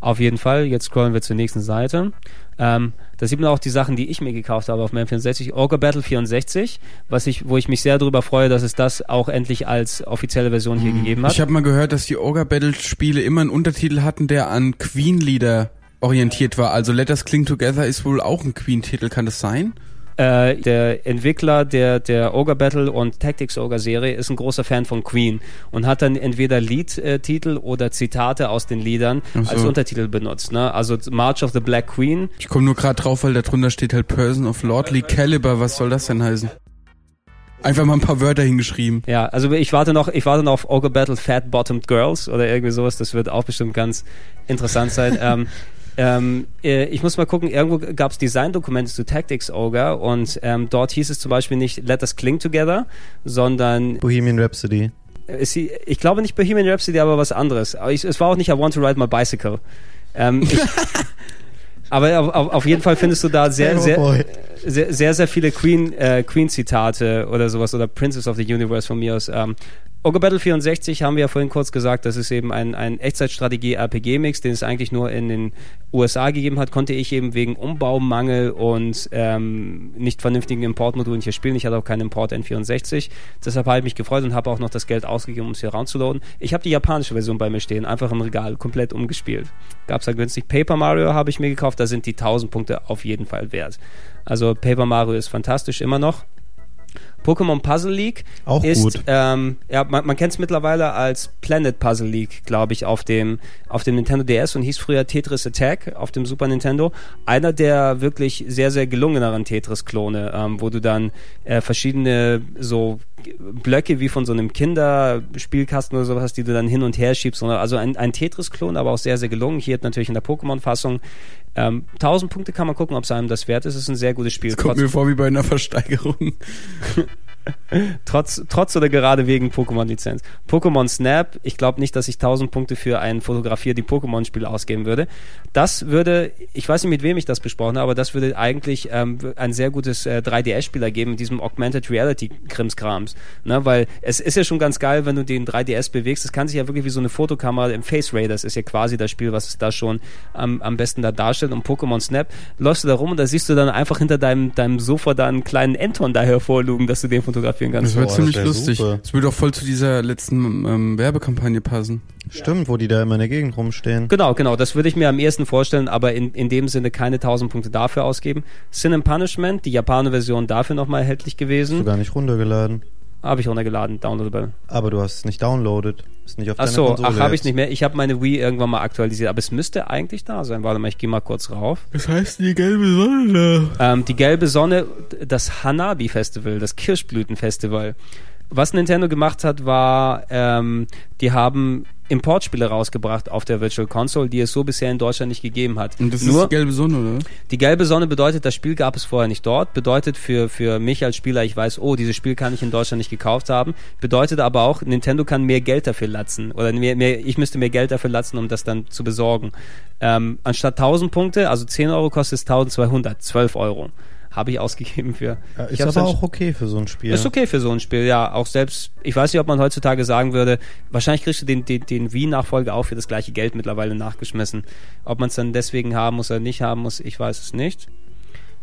Auf jeden Fall. Jetzt scrollen wir zur nächsten Seite. Ähm, da sieht man auch die Sachen, die ich mir gekauft habe auf meinem 64. Ogre Battle 64, was ich, wo ich mich sehr darüber freue, dass es das auch endlich als offizielle Version hier gegeben hat. Ich habe mal gehört, dass die Ogre Battle Spiele immer einen Untertitel hatten, der an Queen-Lieder orientiert war. Also Let Us Cling Together ist wohl auch ein Queen-Titel, kann das sein? Äh, der Entwickler der, der Ogre Battle und Tactics Ogre Serie ist ein großer Fan von Queen und hat dann entweder Liedtitel oder Zitate aus den Liedern so. als Untertitel benutzt. Ne? Also March of the Black Queen Ich komme nur gerade drauf, weil da drunter steht halt Person of Lordly Caliber. Was soll das denn heißen? Einfach mal ein paar Wörter hingeschrieben. Ja, also ich warte noch, ich warte noch auf Ogre Battle Fat Bottomed Girls oder irgendwie sowas. Das wird auch bestimmt ganz interessant sein. [laughs] ähm, ähm, äh, ich muss mal gucken, irgendwo gab es Designdokumente zu Tactics Ogre und ähm, dort hieß es zum Beispiel nicht Let us cling together, sondern Bohemian Rhapsody. ist sie, ich glaube nicht Bohemian Rhapsody, aber was anderes. Aber ich, es war auch nicht I want to ride my bicycle. Ähm, ich, [laughs] aber auf, auf, jeden Fall findest du da sehr, Oh sehr, sehr, sehr, sehr viele Queen, äh, Queen-Zitate oder sowas oder Princess of the Universe von mir aus. Ähm, Ogre Battle 64 haben wir ja vorhin kurz gesagt, das ist eben ein, ein Echtzeitstrategie-RPG-Mix, den es eigentlich nur in den USA gegeben hat, konnte ich eben wegen Umbaumangel und ähm, nicht vernünftigen Importmodulen hier spielen. Ich hatte auch keinen Import N64. Deshalb habe ich mich gefreut und habe auch noch das Geld ausgegeben, um es hier raunzuladen. Ich habe die japanische Version bei mir stehen, einfach im Regal, komplett umgespielt. Gab's da günstig. Paper Mario habe ich mir gekauft, da sind die 1000 Punkte auf jeden Fall wert. Also Paper Mario ist fantastisch immer noch. Pokémon Puzzle League Auch ist, gut. Ähm, ja, man, man kennt es mittlerweile als Planet Puzzle League, glaube ich, auf dem, auf dem Nintendo DS und hieß früher Tetris Attack auf dem Super Nintendo. Einer der wirklich sehr, sehr gelungeneren Tetris-Klone, ähm, wo du dann äh, verschiedene so Blöcke wie von so einem Kinderspielkasten oder sowas, die du dann hin und her schiebst. Also ein, ein Tetris-Klon, aber auch sehr, sehr gelungen. Hier natürlich in der Pokémon-Fassung. Ähm, 1000 Punkte kann man gucken, ob es einem das wert ist. Es ist ein sehr gutes Spiel. Das kommt Trotz- mir vor wie bei einer Versteigerung. [laughs] trotz, trotz oder gerade wegen Pokémon-Lizenz. Pokémon Snap, ich glaube nicht, dass ich 1000 Punkte für ein Fotografier die Pokémon-Spiel ausgeben würde. Das würde, ich weiß nicht, mit wem ich das besprochen habe, aber das würde eigentlich ähm, ein sehr gutes äh, 3DS-Spiel ergeben diesem Augmented Reality-Krimskrams. Ne? Weil es ist ja schon ganz geil, wenn du den 3DS bewegst. Das kann sich ja wirklich wie so eine Fotokamera im Face Ray, das ist ja quasi das Spiel, was es da schon am, am besten da darstellt. Und Pokémon Snap, läufst du da rum und da siehst du dann einfach hinter deinem, deinem Sofa da einen kleinen Enton da hervorlugen, dass du den fotografieren kannst. Das wäre ziemlich das wär lustig. super. Das würde auch voll zu dieser letzten ähm, Werbekampagne passen. Stimmt, wo die da immer in der Gegend rumstehen. Genau, genau. Das würde ich mir am ehesten vorstellen, aber in, in dem Sinne keine 1000 Punkte dafür ausgeben. Sin and Punishment, die Japaner Version dafür nochmal erhältlich Hast du gewesen. gar nicht runtergeladen. Habe ich runtergeladen, downloadable. Aber du hast es nicht downloaded. Ist nicht auf Ach deiner so, Konsole ach, habe ich nicht mehr. Ich habe meine Wii irgendwann mal aktualisiert, aber es müsste eigentlich da sein. Warte mal, ich gehe mal kurz rauf. Das heißt die gelbe Sonne da. Ähm, die gelbe Sonne, das Hanabi Festival, das Kirschblütenfestival. Was Nintendo gemacht hat, war, ähm, die haben Importspiele rausgebracht auf der Virtual Console, die es so bisher in Deutschland nicht gegeben hat. Und das Nur, ist die gelbe Sonne, oder? Die gelbe Sonne bedeutet, das Spiel gab es vorher nicht dort. Bedeutet für, für mich als Spieler, ich weiß, oh, dieses Spiel kann ich in Deutschland nicht gekauft haben. Bedeutet aber auch, Nintendo kann mehr Geld dafür latzen. Oder mehr, mehr, ich müsste mehr Geld dafür latzen, um das dann zu besorgen. Ähm, anstatt 1000 Punkte, also 10 Euro kostet es 1200, 12 Euro. Habe ich ausgegeben für. Ja, ich ist aber auch okay für so ein Spiel. ist okay für so ein Spiel, ja. Auch selbst, ich weiß nicht, ob man heutzutage sagen würde, wahrscheinlich kriegst du den, den, den Wii-Nachfolger auch für das gleiche Geld mittlerweile nachgeschmissen. Ob man es dann deswegen haben muss oder nicht haben muss, ich weiß es nicht.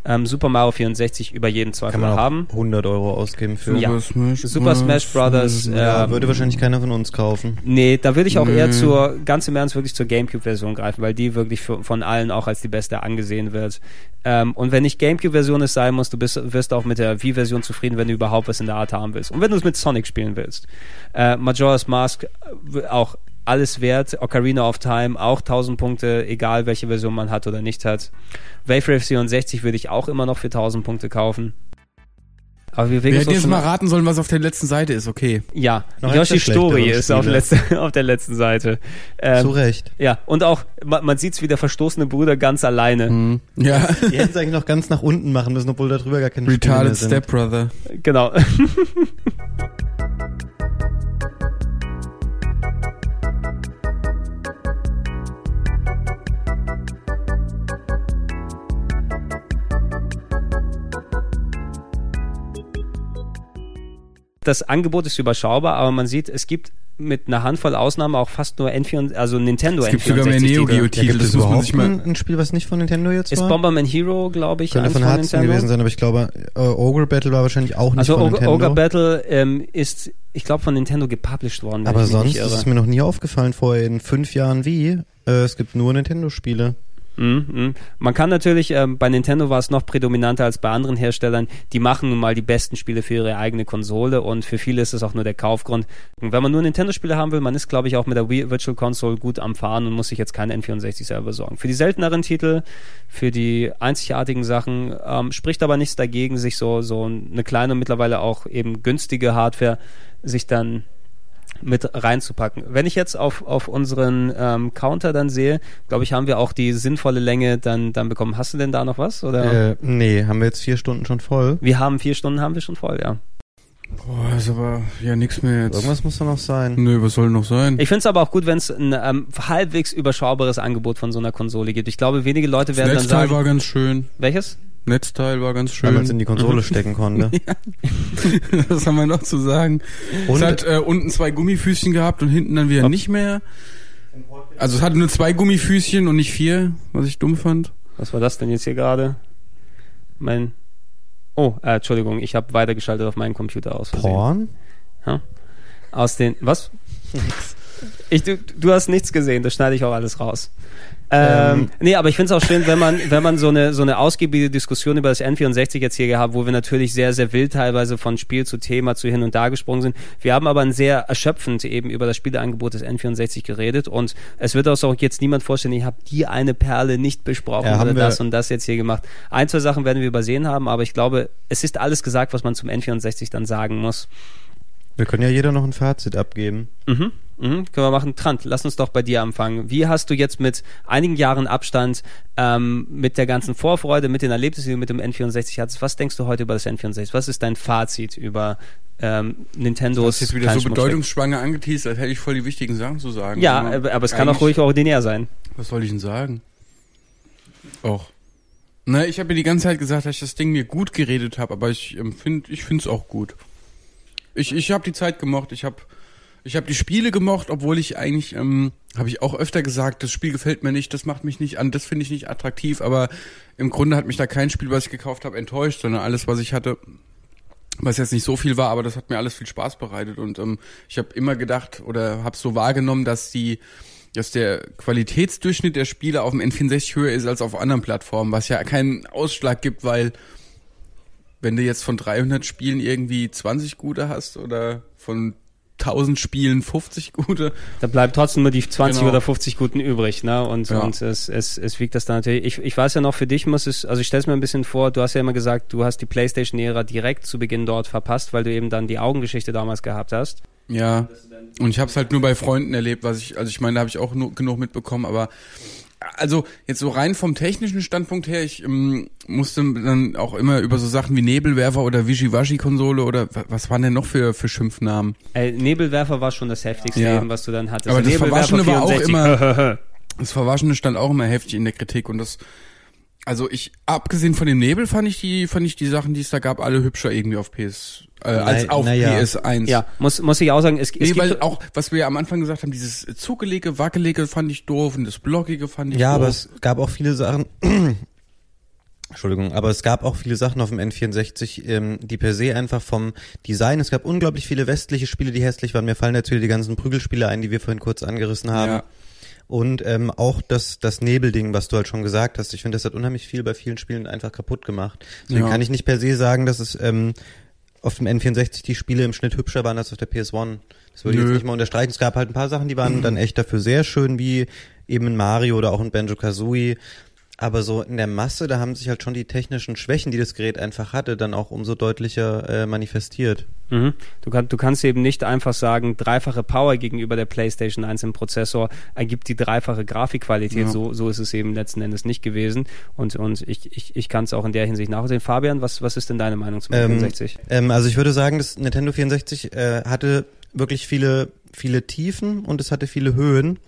Ähm, Super Mario 64 über jeden Zweifel Kann man auch haben. 100 Euro ausgeben für. Ja. Super Smash, Super Smash Brothers. Ja, ähm, würde wahrscheinlich keiner von uns kaufen. Nee, da würde ich auch Nee. eher zur, ganz im Ernst, wirklich zur Gamecube-Version greifen, weil die wirklich für, von allen auch als die beste angesehen wird. Ähm, und wenn nicht Gamecube-Version es sein muss, du bist, wirst auch mit der Wii-Version zufrieden, wenn du überhaupt was in der Art haben willst. Und wenn du es mit Sonic spielen willst. Äh, Majora's Mask äh, auch alles wert. Ocarina of Time auch 1000 Punkte, egal welche Version man hat oder nicht hat. Wave Race 64 würde ich auch immer noch für 1000 Punkte kaufen. Aber wir bewegen Wer uns hätte auch jetzt mal raten sollen, was auf der letzten Seite ist, okay. ja, Noch Yoshi der Story ist auf, letzte, [laughs] auf der letzten Seite. Ähm, Zu Recht. Ja, und auch, man, man sieht's wie der verstoßene Bruder ganz alleine. Mhm. Ja. Die hätten es eigentlich noch ganz nach unten machen müssen, obwohl da drüber gar keine Spiele mehr Retarded. Stepbrother. Genau. [laughs] Das Angebot ist überschaubar, aber man sieht, es gibt mit einer Handvoll Ausnahmen auch fast nur N4, also Nintendo Es gibt N64 sogar mehr Neo Titel. Geo Ja, das es muss man überhaupt sich mal. ein, ein Spiel, was nicht von Nintendo jetzt Ist war? Bomberman Hero, glaube ich, Könnte von von Hudson Nintendo? gewesen sein, aber ich glaube, äh, Ogre Battle war wahrscheinlich auch nicht Also von Ogre, Nintendo. Ogre Battle ähm, ist, ich glaube, von Nintendo gepublished worden. aber sonst ist es mir noch nie aufgefallen vorher in fünf Jahren wie. Äh, es gibt nur Nintendo-Spiele. Mhm, mhm. Man kann natürlich, ähm, bei Nintendo war es noch prädominanter als bei anderen Herstellern, die machen nun mal die besten Spiele für ihre eigene Konsole und für viele ist es auch nur der Kaufgrund. Und wenn man nur Nintendo-Spiele haben will, man ist, glaube ich, auch mit der Wii Virtual Console gut am Fahren und muss sich jetzt keinen N64 selber sorgen. Für die selteneren Titel, für die einzigartigen Sachen, ähm, spricht aber nichts dagegen, sich so, so eine kleine und mittlerweile auch eben günstige Hardware sich dann mit reinzupacken. Wenn ich jetzt auf, auf unseren ähm, Counter dann sehe, glaube ich, haben wir auch die sinnvolle Länge dann, dann bekommen. Hast du denn da noch was? Oder? Äh, nee, haben wir jetzt vier Stunden schon voll. Wir haben vier Stunden, haben wir schon voll, ja. Boah, ist aber ja nix mehr jetzt. Irgendwas muss da noch sein. Nö, was soll noch sein? Ich finde es aber auch gut, wenn es ein ähm, halbwegs überschaubares Angebot von so einer Konsole gibt. Ich glaube, wenige Leute Das werden dann Netzteil sagen, war ganz schön. welches? Netzteil war ganz Weil schön. man es in die Konsole stecken konnte. Was [laughs] haben wir noch zu sagen? Und- es hat äh, unten zwei Gummifüßchen gehabt und hinten dann wieder nicht mehr. Also es hatte nur zwei Gummifüßchen und nicht vier, was ich dumm fand. Was war das denn jetzt hier gerade? Mein. Oh, äh, Entschuldigung, ich habe weitergeschaltet auf meinen Computer aus. Versehen. Porn? Ja. Aus den. Was? [laughs] Ich, du, du hast nichts gesehen, das schneide ich auch alles raus. Ähm, nee, aber ich finde es auch schön, wenn man, wenn man so eine, so eine ausgiebige Diskussion über das N64 jetzt hier gehabt, wo wir natürlich sehr, sehr wild teilweise von Spiel zu Thema zu hin und da gesprungen sind. Wir haben aber ein sehr erschöpfend eben über das Spieleangebot des N64 geredet und es wird auch jetzt niemand vorstellen, ich habe die eine Perle nicht besprochen Ja, oder das und das jetzt hier gemacht. Ein, zwei Sachen werden wir übersehen haben, aber ich glaube, es ist alles gesagt, was man zum N64 dann sagen muss. Wir können ja jeder noch ein Fazit abgeben. Mhm. Mhm. Können wir machen. Trant, lass uns doch bei dir anfangen. Wie hast du jetzt mit einigen Jahren Abstand, ähm, mit der ganzen Vorfreude, mit den Erlebnissen, die du mit dem N64 hattest, was denkst du heute über das N64? Was ist dein Fazit über ähm, Du Nintendos hast jetzt wieder so bedeutungsschwanger angeteased, als hätte ich voll die wichtigen Sachen zu sagen. Ja, aber, aber es kann auch ruhig ordinär sein. Was soll ich denn sagen? Och. Na, ich habe ja die ganze Zeit gesagt, dass ich das Ding mir gut geredet habe, aber ich ähm, finde ich finde es auch gut. Ich ich habe die Zeit gemocht, ich habe ich habe die Spiele gemocht, obwohl ich eigentlich ähm, habe ich auch öfter gesagt, das Spiel gefällt mir nicht, das macht mich nicht an, das finde ich nicht attraktiv, aber im Grunde hat mich da kein Spiel, was ich gekauft habe, enttäuscht, sondern alles, was ich hatte, was jetzt nicht so viel war, aber das hat mir alles viel Spaß bereitet und ähm, ich habe immer gedacht oder habe so wahrgenommen, dass die dass der Qualitätsdurchschnitt der Spiele auf dem N64 höher ist als auf anderen Plattformen, was ja keinen Ausschlag gibt, weil wenn du jetzt von 300 Spielen irgendwie 20 gute hast oder von 1000 Spielen 50 gute, Da bleibt trotzdem nur die 20 Genau. oder 50 Guten übrig, ne? Und, Ja. und es, es, es wiegt das dann natürlich. Ich, ich weiß ja noch, für dich muss es, also ich stelle es mir ein bisschen vor, du hast ja immer gesagt, du hast die Playstation-Ära direkt zu Beginn dort verpasst, weil du eben dann die Augengeschichte damals gehabt hast. Ja. Und ich habe es halt nur bei Freunden erlebt, was ich, also ich meine, da habe ich auch nur, genug mitbekommen, aber also jetzt so rein vom technischen Standpunkt her, ich ähm, musste dann auch immer über so Sachen wie Nebelwerfer oder Wischiwaschi-Konsole oder wa- was waren denn noch für, für Schimpfnamen? Äh, Nebelwerfer war schon das heftigste Ja. eben, was du dann hattest. Aber das Verwaschene war auch 64. immer, [laughs] das Verwaschene stand auch immer heftig in der Kritik und das, also ich, abgesehen von dem Nebel fand ich die, fand ich die Sachen, die es da gab, alle hübscher irgendwie auf PS, äh, als Na- auf na ja. PS1. ja, muss, muss ich auch sagen, es, es Nee, gibt weil auch, was wir ja am Anfang gesagt haben, dieses zugelegte, wackelige fand ich doof und das blockige fand ich Ja, doof. aber es gab auch viele Sachen. [clears throat] Entschuldigung, aber es gab auch viele Sachen auf dem N64, ähm, die per se einfach vom Design, es gab unglaublich viele westliche Spiele, die hässlich waren. Mir fallen natürlich die ganzen Prügelspiele ein, die wir vorhin kurz angerissen haben. Ja. Und ähm, auch das, das Nebelding, was du halt schon gesagt hast. Ich finde, das hat unheimlich viel bei vielen Spielen einfach kaputt gemacht. Deswegen Ja. kann ich nicht per se sagen, dass es ähm, auf dem N64 die Spiele im Schnitt hübscher waren als auf der PS1. Das würde ich Nö. jetzt nicht mal unterstreichen. Es gab halt ein paar Sachen, die waren dann echt dafür sehr schön, wie eben in Mario oder auch in Banjo-Kazooie. Aber so in der Masse, da haben sich halt schon die technischen Schwächen, die das Gerät einfach hatte, dann auch umso deutlicher äh, manifestiert. Mhm. Du, kann, du kannst eben nicht einfach sagen, dreifache Power gegenüber der PlayStation 1 im Prozessor ergibt die dreifache Grafikqualität. Ja. So, so ist es eben letzten Endes nicht gewesen. Und, und ich, ich, ich kann es auch in der Hinsicht nachvollziehen. Fabian, was, was ist denn deine Meinung zum Ähm, 64? ähm, also ich würde sagen, das Nintendo 64 äh, hatte wirklich viele, viele Tiefen und es hatte viele Höhen.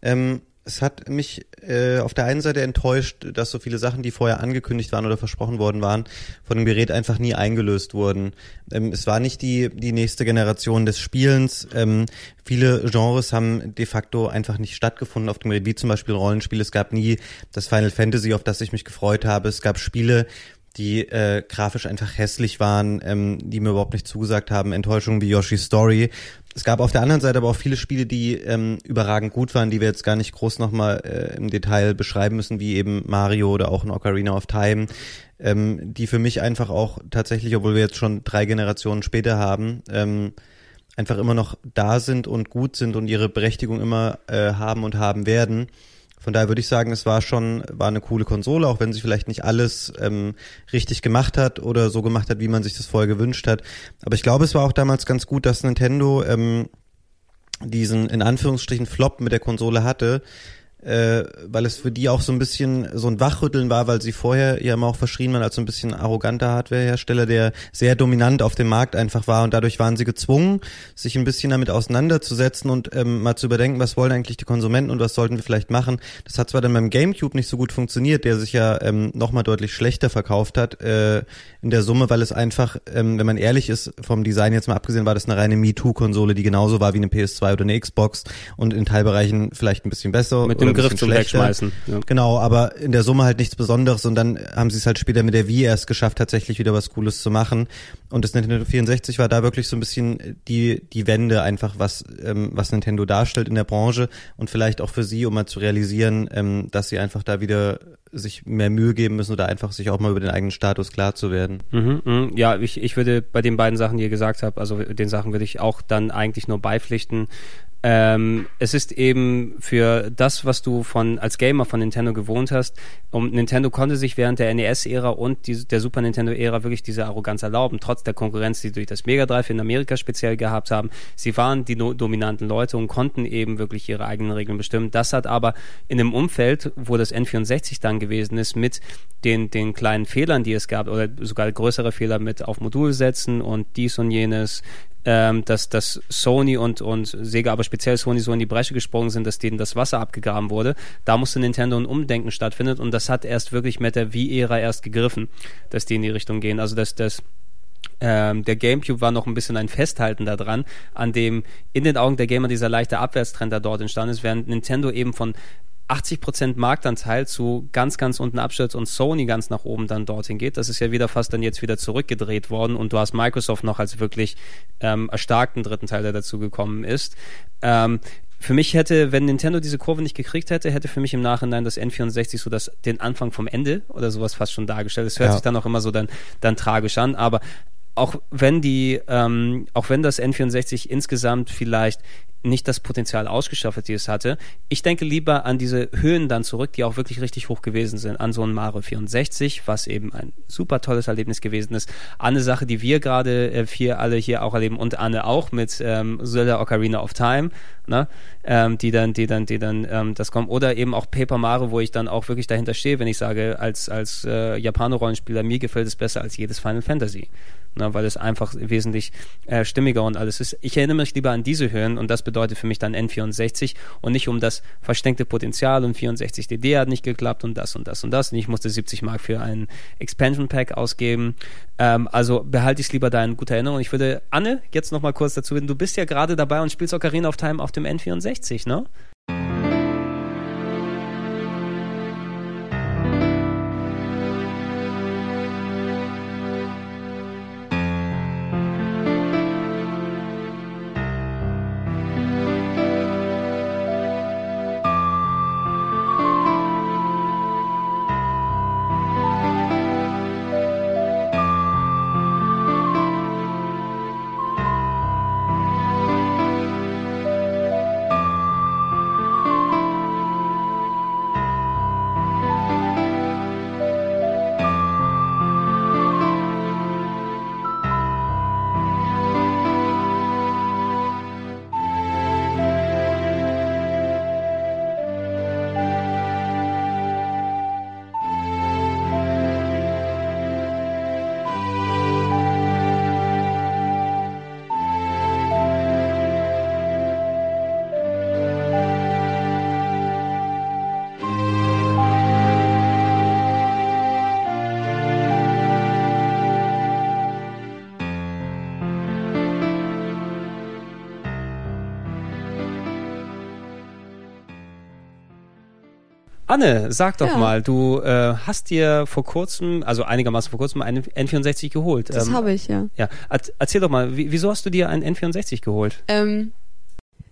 Ähm, es hat mich äh, auf der einen Seite enttäuscht, dass so viele Sachen, die vorher angekündigt waren oder versprochen worden waren, von dem Gerät einfach nie eingelöst wurden. Ähm, es war nicht die, die nächste Generation des Spielens. Ähm, viele Genres haben de facto einfach nicht stattgefunden auf dem Gerät, wie zum Beispiel Rollenspiele. Es gab nie das Final Fantasy, auf das ich mich gefreut habe. Es gab Spiele, die äh, grafisch einfach hässlich waren, ähm, die mir überhaupt nicht zugesagt haben, Enttäuschungen wie Yoshi's Story. Es gab auf der anderen Seite aber auch viele Spiele, die ähm, überragend gut waren, die wir jetzt gar nicht groß nochmal äh, im Detail beschreiben müssen, wie eben Mario oder auch ein Ocarina of Time, ähm, die für mich einfach auch tatsächlich, obwohl wir jetzt schon drei Generationen später haben, ähm, einfach immer noch da sind und gut sind und ihre Berechtigung immer äh, haben und haben werden. Von daher würde ich sagen, es war schon, war eine coole Konsole, auch wenn sie vielleicht nicht alles ähm, richtig gemacht hat oder so gemacht hat, wie man sich das vorher gewünscht hat. Aber ich glaube, es war auch damals ganz gut, dass Nintendo ähm, diesen in Anführungsstrichen Flop mit der Konsole hatte, äh, weil es für die auch so ein bisschen so ein Wachrütteln war, weil sie vorher ja immer auch verschrien waren als so ein bisschen arroganter Hardwarehersteller, der sehr dominant auf dem Markt einfach war und dadurch waren sie gezwungen, sich ein bisschen damit auseinanderzusetzen und ähm, mal zu überdenken, was wollen eigentlich die Konsumenten und was sollten wir vielleicht machen. Das hat zwar dann beim GameCube nicht so gut funktioniert, der sich ja ähm, nochmal deutlich schlechter verkauft hat äh, in der Summe, weil es einfach, ähm, wenn man ehrlich ist, vom Design jetzt mal abgesehen, war das eine reine MeToo-Konsole, die genauso war wie eine PS2 oder eine Xbox und in Teilbereichen vielleicht ein bisschen besser. Mit dem einen Griff zum schlechter. Wegschmeißen. Ja. Genau, aber in der Summe halt nichts Besonderes und dann haben sie es halt später mit der Wii erst geschafft, tatsächlich wieder was Cooles zu machen. Und das Nintendo 64 war da wirklich so ein bisschen die, die Wende einfach, was, ähm, was Nintendo darstellt in der Branche und vielleicht auch für sie, um mal zu realisieren, ähm, dass sie einfach da wieder sich mehr Mühe geben müssen oder einfach sich auch mal über den eigenen Status klar zu werden. Mhm, mhm. Ja, ich, ich würde bei den beiden Sachen, die ihr gesagt habt, also den Sachen würde ich auch dann eigentlich nur beipflichten. Ähm, es ist eben für das, was du von als Gamer von Nintendo gewohnt hast, um Nintendo konnte sich während der NES-Ära und die, der Super Nintendo-Ära wirklich diese Arroganz erlauben, trotz der Konkurrenz, die sie durch das Mega Drive in Amerika speziell gehabt haben. Sie waren die no dominanten Leute und konnten eben wirklich ihre eigenen Regeln bestimmen. Das hat aber in einem Umfeld, wo das N64 dann gewesen ist, mit den, den kleinen Fehlern, die es gab, oder sogar größere Fehler mit auf Modul setzen und dies und jenes, ähm, dass, dass Sony und, und Sega, aber speziell Sony so in die Bresche gesprungen sind, dass denen das Wasser abgegraben wurde. Da musste Nintendo ein Umdenken stattfinden und das hat erst wirklich mit der Wii-Ära erst gegriffen, dass die in die Richtung gehen. Also dass das ähm, der GameCube war noch ein bisschen ein Festhalten daran, an dem in den Augen der Gamer dieser leichte Abwärtstrend da dort entstanden ist, während Nintendo eben von 80% Marktanteil zu ganz, ganz unten abstürzt und Sony ganz nach oben dann dorthin geht. Das ist ja wieder fast dann jetzt wieder zurückgedreht worden und du hast Microsoft noch als wirklich ähm, erstarkten dritten Teil, der dazu gekommen ist. Ähm, für mich hätte, wenn Nintendo diese Kurve nicht gekriegt hätte, hätte für mich im Nachhinein das N64 so das, den Anfang vom Ende oder sowas fast schon dargestellt. Es hört Ja. sich dann auch immer so dann, dann tragisch an, aber auch wenn die, ähm, auch wenn das N64 insgesamt vielleicht nicht das Potenzial ausgeschafft die es hatte. Ich denke lieber an diese Höhen dann zurück, die auch wirklich richtig hoch gewesen sind. An so ein Mario 64, was eben ein super tolles Erlebnis gewesen ist. Eine Sache, die wir gerade äh, vier alle hier auch erleben und Anne auch mit ähm, Zelda Ocarina of Time, ne? ähm, die dann, die dann, die dann ähm, das kommen. Oder eben auch Paper Mario, wo ich dann auch wirklich dahinter stehe, wenn ich sage, als, als äh, Japaner-Rollenspieler, mir gefällt es besser als jedes Final Fantasy. Ne, weil es einfach wesentlich äh, stimmiger und alles ist. Ich erinnere mich lieber an diese Höhen und das bedeutet für mich dann N64 und nicht um das versteckte Potenzial und 64 DD hat nicht geklappt und das und das und das und ich musste 70 Mark für ein Expansion Pack ausgeben. Ähm, also behalte ich es lieber da in guter Erinnerung. Ich würde Anne jetzt noch mal kurz dazu reden. Du bist ja gerade dabei und spielst Ocarina of Time auf dem N64, ne? Anne, sag doch Ja. mal, du äh, hast dir vor kurzem, also einigermaßen vor kurzem, einen N64 geholt. Das Ähm, habe ich, ja. Ja, Erz- erzähl doch mal, wie, wieso hast du dir einen N64 geholt? Ähm,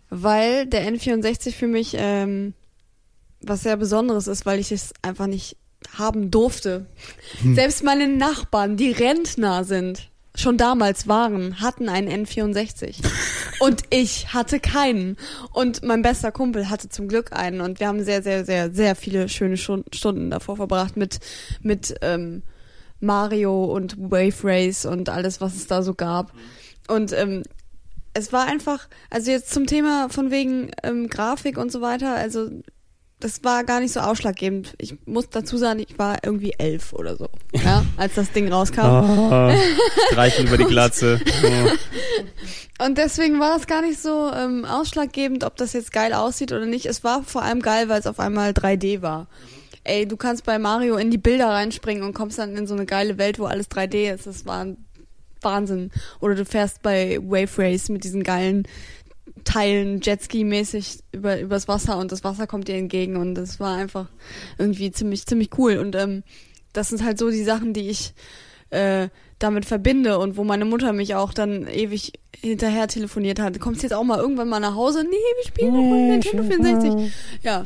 weil der N64 für mich ähm, was sehr Besonderes ist, weil ich es einfach nicht haben durfte. Selbst meine Nachbarn, die Rentner sind, schon damals waren, hatten einen N64. und ich hatte keinen. Und mein bester Kumpel hatte zum Glück einen. Und wir haben sehr, sehr, sehr, sehr viele schöne Stunden davor verbracht mit, mit ähm, Mario und Wave Race und alles, was es da so gab. Und ähm, es war einfach, also jetzt zum Thema von wegen ähm, Grafik und so weiter, also das war gar nicht so ausschlaggebend. Ich muss dazu sagen, ich war irgendwie elf oder so, [laughs] ja, als das Ding rauskam. Ah, [laughs] streichen über die Glatze. Oh. [laughs] Und deswegen war das gar nicht so ähm, ausschlaggebend, ob das jetzt geil aussieht oder nicht. Es war vor allem geil, weil es auf einmal 3D war. Ey, du kannst bei Mario in die Bilder reinspringen und kommst dann in so eine geile Welt, wo alles 3D ist. Das war ein Wahnsinn. Oder du fährst bei Wave Race mit diesen geilen teilen, Jetski-mäßig über übers Wasser und das Wasser kommt dir entgegen und das war einfach irgendwie ziemlich ziemlich cool und ähm, das sind halt so die Sachen, die ich äh, damit verbinde und wo meine Mutter mich auch dann ewig hinterher telefoniert hat. Kommst jetzt auch mal irgendwann mal nach Hause? Nee, wir spielen noch mal Nintendo 64. Ja.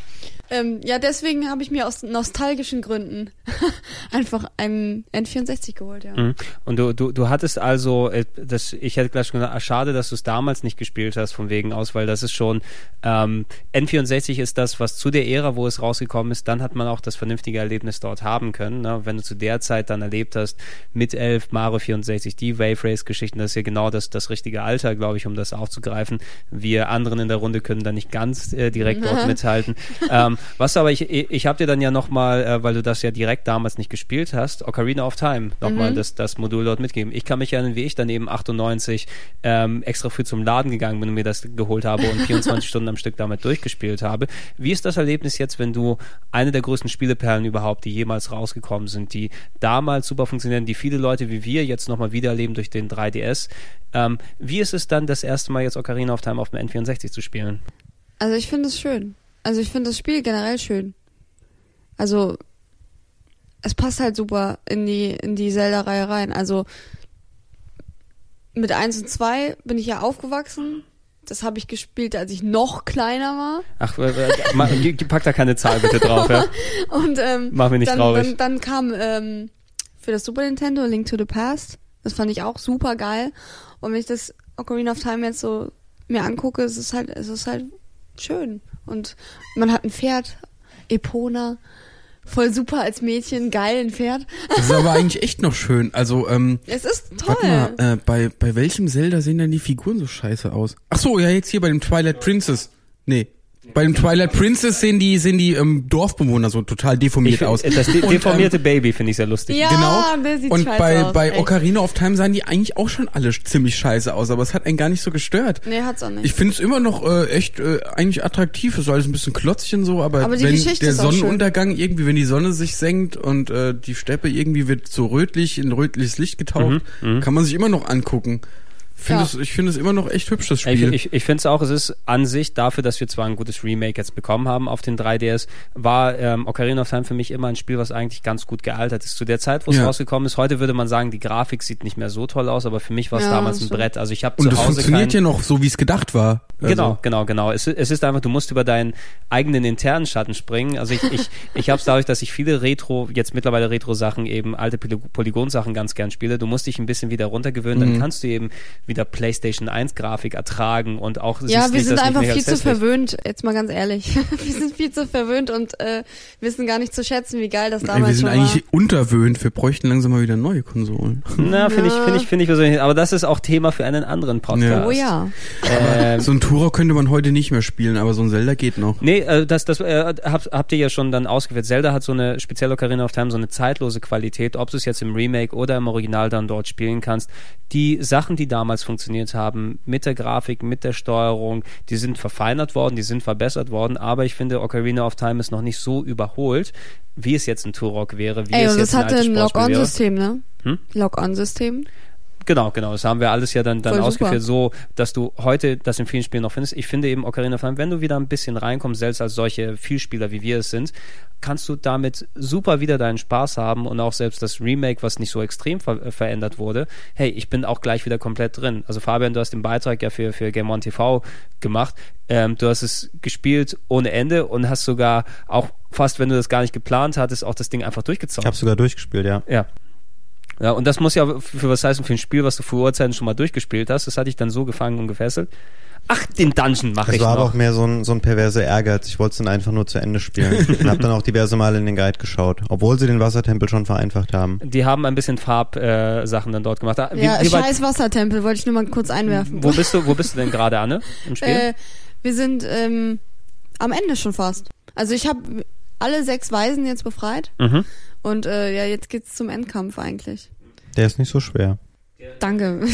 Ähm, ja, deswegen habe ich mir aus nostalgischen Gründen [laughs] einfach einen N64 geholt, ja. Mhm. Und du, du, du hattest also, äh, das, ich hätte gleich schon gesagt, ah, schade, dass du es damals nicht gespielt hast, von wegen aus, weil das ist schon, ähm, N64 ist das, was zu der Ära, wo es rausgekommen ist, dann hat man auch das vernünftige Erlebnis dort haben können. Ne? Wenn du zu der Zeit dann erlebt hast, mit 11, Mario 64, die Wave Race Geschichten, das ist ja genau das, das richtige Alter, glaube ich, um das aufzugreifen. Wir anderen in der Runde können da nicht ganz äh, direkt dort [laughs] mithalten. Ähm, was aber, ich, ich habe dir dann ja nochmal, äh, weil du das ja direkt damals nicht gespielt hast, Ocarina of Time nochmal Mhm. das, das Modul dort mitgeben. Ich kann mich erinnern, wie ich dann eben 98 ähm, extra früh zum Laden gegangen bin und mir das geholt habe und [laughs] 24 Stunden am Stück damit durchgespielt habe. Wie ist das Erlebnis jetzt, wenn du eine der größten Spieleperlen überhaupt, die jemals rausgekommen sind, die damals super funktionieren, die viele Leute wie wir jetzt nochmal wiedererleben durch den 3DS. Ähm, wie ist es dann das erste Mal jetzt Ocarina of Time auf dem N64 zu spielen? Also ich finde es schön. Also ich finde das Spiel generell schön. Also es passt halt super in die in die Zelda-Reihe rein. Also mit 1 und 2 bin ich ja aufgewachsen. Das habe ich gespielt, als ich noch kleiner war. Ach, äh, äh, pack da keine Zahl bitte drauf, ja? [laughs] Und ähm, Mach mich nicht dann, traurig. Dann, dann kam ähm, für das Super Nintendo Link to the Past. Das fand ich auch super geil. Und wenn ich das Ocarina of Time jetzt so mir angucke, es ist halt, es ist halt schön. Und man hat ein Pferd, Epona, voll super als Mädchen, geil ein Pferd. Das ist aber eigentlich echt noch schön. Also, ähm, Es ist toll. warte mal, äh, bei, bei welchem Zelda sehen denn die Figuren so scheiße aus? Ach so, ja, jetzt hier bei dem Twilight Princess. Nee. Bei dem Twilight Princess sehen die, sehen die ähm, Dorfbewohner so total deformiert Ich, aus. find- das de Und, deformierte Baby finde ich sehr lustig. Ja, genau. der sieht und bei, aus, bei echt. Ocarina of Time sahen die eigentlich auch schon alle ziemlich scheiße aus, aber es hat einen gar nicht so gestört. Nee, hat's auch nicht. Ich finde es immer noch äh, echt äh, eigentlich attraktiv. Es ist alles ein bisschen klotzig und so, aber, Aber wenn Geschichte der. Sonnenuntergang irgendwie, wenn die Sonne sich senkt und äh, die Steppe irgendwie wird so rötlich in rötliches Licht getaucht, Mhm, kann man sich immer noch angucken. Find Ja. es, ich finde es immer noch echt hübsch, das Ich, Spiel. ich, ich finde es auch, es ist an sich, dafür, dass wir zwar ein gutes Remake jetzt bekommen haben auf den 3DS, war ähm, Ocarina of Time für mich immer ein Spiel, was eigentlich ganz gut gealtert ist. Zu der Zeit, wo es Ja. rausgekommen ist, heute würde man sagen, die Grafik sieht nicht mehr so toll aus, aber für mich war es Ja, damals ein. Brett. Also ich habe und zu es Hause funktioniert kein, ja noch so, wie es gedacht war. Also, Genau, genau, genau. Es, es ist einfach, du musst über deinen eigenen internen Schatten springen. Also ich, ich, [laughs] ich habe es dadurch, dass ich viele Retro, jetzt mittlerweile Retro-Sachen, eben alte Poly- Polygon-Sachen ganz gern spiele. Du musst dich ein bisschen wieder runtergewöhnen, Mhm. dann kannst du eben wieder PlayStation 1 Grafik ertragen und auch Ja, wir sind einfach viel zu verwöhnt, jetzt mal ganz ehrlich. [laughs] wir sind viel zu verwöhnt und äh, wissen gar nicht zu schätzen, wie geil das damals wir sind schon war. eigentlich unterwöhnt. Wir bräuchten langsam mal wieder neue Konsolen. [laughs] Na, finde ich, finde ich, finde ich persönlich. Aber das ist auch Thema für einen anderen Podcast. Oh ja. Ähm, so ein Tourer könnte man heute nicht mehr spielen, aber so ein Zelda geht noch. Nee, äh, das, das äh, habt, habt ihr ja schon dann ausgewählt. Zelda hat so eine spezielle Ocarina of Time, so eine zeitlose Qualität, ob du es jetzt im Remake oder im Original dann dort spielen kannst. Die Sachen, die damals funktioniert haben, mit der Grafik, mit der Steuerung, die sind verfeinert worden, die sind verbessert worden, aber ich finde, Ocarina of Time ist noch nicht so überholt, wie es jetzt ein Turok wäre, wie Ey, es und jetzt das ein hatte ein wäre. Lock-on-System, ne? Hm? Lock-on-System. Genau, genau. Das haben wir alles ja dann, dann Voll super. ausgeführt, so, dass du heute das in vielen Spielen noch findest. Ich finde eben Ocarina of Time, wenn du wieder ein bisschen reinkommst, selbst als solche Vielspieler, wie wir es sind, kannst du damit super wieder deinen Spaß haben und auch selbst das Remake, was nicht so extrem ver äh, verändert wurde. Hey, ich bin auch gleich wieder komplett drin. Also Fabian, du hast den Beitrag ja für, für Game One TV gemacht. Ähm, du hast es gespielt ohne Ende und hast sogar auch fast, wenn du das gar nicht geplant hattest, auch das Ding einfach durchgezogen. Ich habe sogar durchgespielt, ja. Ja. Ja, und das muss ja für was heißen, für ein Spiel, was du vor Urzeiten schon mal durchgespielt hast. Das hatte ich dann so gefangen und gefesselt. Ach, den Dungeon mache Das ich war aber auch mehr so ein, so ein perverser Ehrgeiz. Ich wollte es dann einfach nur zu Ende spielen. [laughs] und habe dann auch diverse Male in den Guide geschaut. Obwohl sie den Wassertempel schon vereinfacht haben. Die haben ein bisschen Farbsachen äh, dann dort gemacht. Wie, ja, wie scheiß Wassertempel, wollte ich nur mal kurz einwerfen. wo bist du, wo bist du denn gerade, Anne, im [laughs] Spiel? Äh, wir sind ähm, am Ende schon fast. Also ich habe alle sechs Weisen jetzt befreit mhm. und äh, ja, jetzt geht's zum Endkampf eigentlich. Der ist nicht so schwer. Danke. [laughs]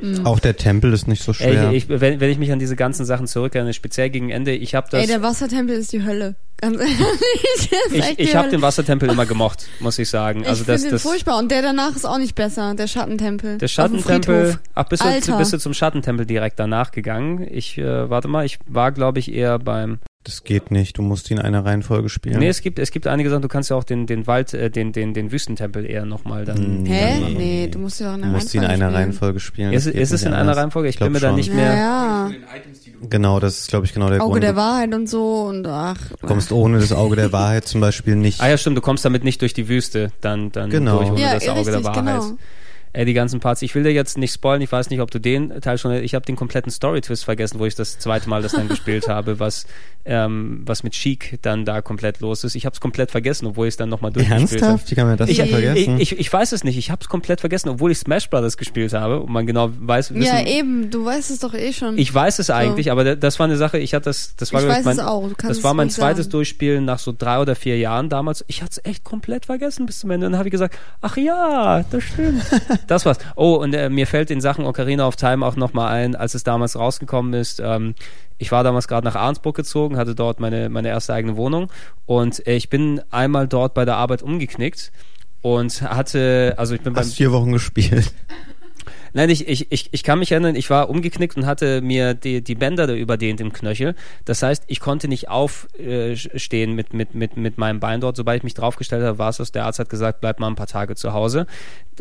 Hm. Auch der Tempel ist nicht so schwer. Ey, ich, wenn, wenn ich mich an diese ganzen Sachen zurückerinnere, speziell gegen Ende, ich habe das. Ey, der Wassertempel ist die Hölle. Ganz ehrlich. Ich ich habe den Wassertempel immer gemocht, muss ich sagen. Also ich das, das, furchtbar. Und der danach ist auch nicht besser, der Schattentempel. der Schattentempel. Ach, bist du, bist du zum Schattentempel direkt danach gegangen? Ich, äh, warte mal, ich war, glaube ich, eher beim. Das geht nicht. Du musst ihn in einer Reihenfolge spielen. Nee, es gibt, es gibt einige Sachen, du kannst ja auch den, den Wald, äh, den, den, den Wüstentempel eher nochmal dann. Hä? dann- Nee, du musst ja auch in du der musst ihn in Reihenfolge einer spielen. Reihenfolge spielen. Ist, ist es in einer anders. Reihenfolge? Ich, glaub bin mir da nicht mehr. Ja, ja. Genau, das ist, glaube ich, genau der Auge Grund. der Wahrheit und so und ach. Du kommst ohne das Auge der Wahrheit zum Beispiel nicht. Ah ja, stimmt, du kommst damit nicht durch die Wüste, dann, dann Genau. durch ohne Ja, das Auge richtig, der Wahrheit. genau. Äh, die ganzen Parts. Ich will dir jetzt nicht spoilen, ich weiß nicht, ob du den Teil schon, ich habe den kompletten Story-Twist vergessen, wo ich das zweite Mal das dann gespielt habe, was, ähm, was mit Chic dann da komplett los ist. Ich habe es komplett vergessen, obwohl ich es dann nochmal durchgespielt habe. Ernsthaft? Wie kann man das Ich, vergessen? ich, ich, ich weiß es nicht, ich habe es komplett vergessen, obwohl ich Smash Brothers gespielt habe und man genau weiß, wissen, Ja, eben, du weißt es doch eh schon. ich weiß es So. eigentlich, aber da- das war eine Sache, ich hatte das, das war Ich weiß mein, es auch, du kannst das war mein zweites sagen. Durchspielen nach so drei oder vier Jahren damals. Ich hatte es echt komplett vergessen bis zum Ende. Dann habe ich gesagt, ach ja, das stimmt. [laughs] das war's. Oh, und äh, mir fällt in Sachen Ocarina of Time auch nochmal ein, als es damals rausgekommen ist, ähm, ich war damals gerade nach Arnsburg gezogen, hatte dort meine, meine erste eigene Wohnung und äh, ich bin einmal dort bei der Arbeit umgeknickt und hatte, also ich bin beim Hast vier Wochen gespielt. Nein, ich, ich, ich, ich kann mich erinnern, ich war umgeknickt und hatte mir die, die Bänder da überdehnt im Knöchel. Das heißt, ich konnte nicht aufstehen mit, mit, mit, mit meinem Bein dort. Sobald ich mich draufgestellt habe, war es das. Der Arzt hat gesagt, bleib mal ein paar Tage zu Hause.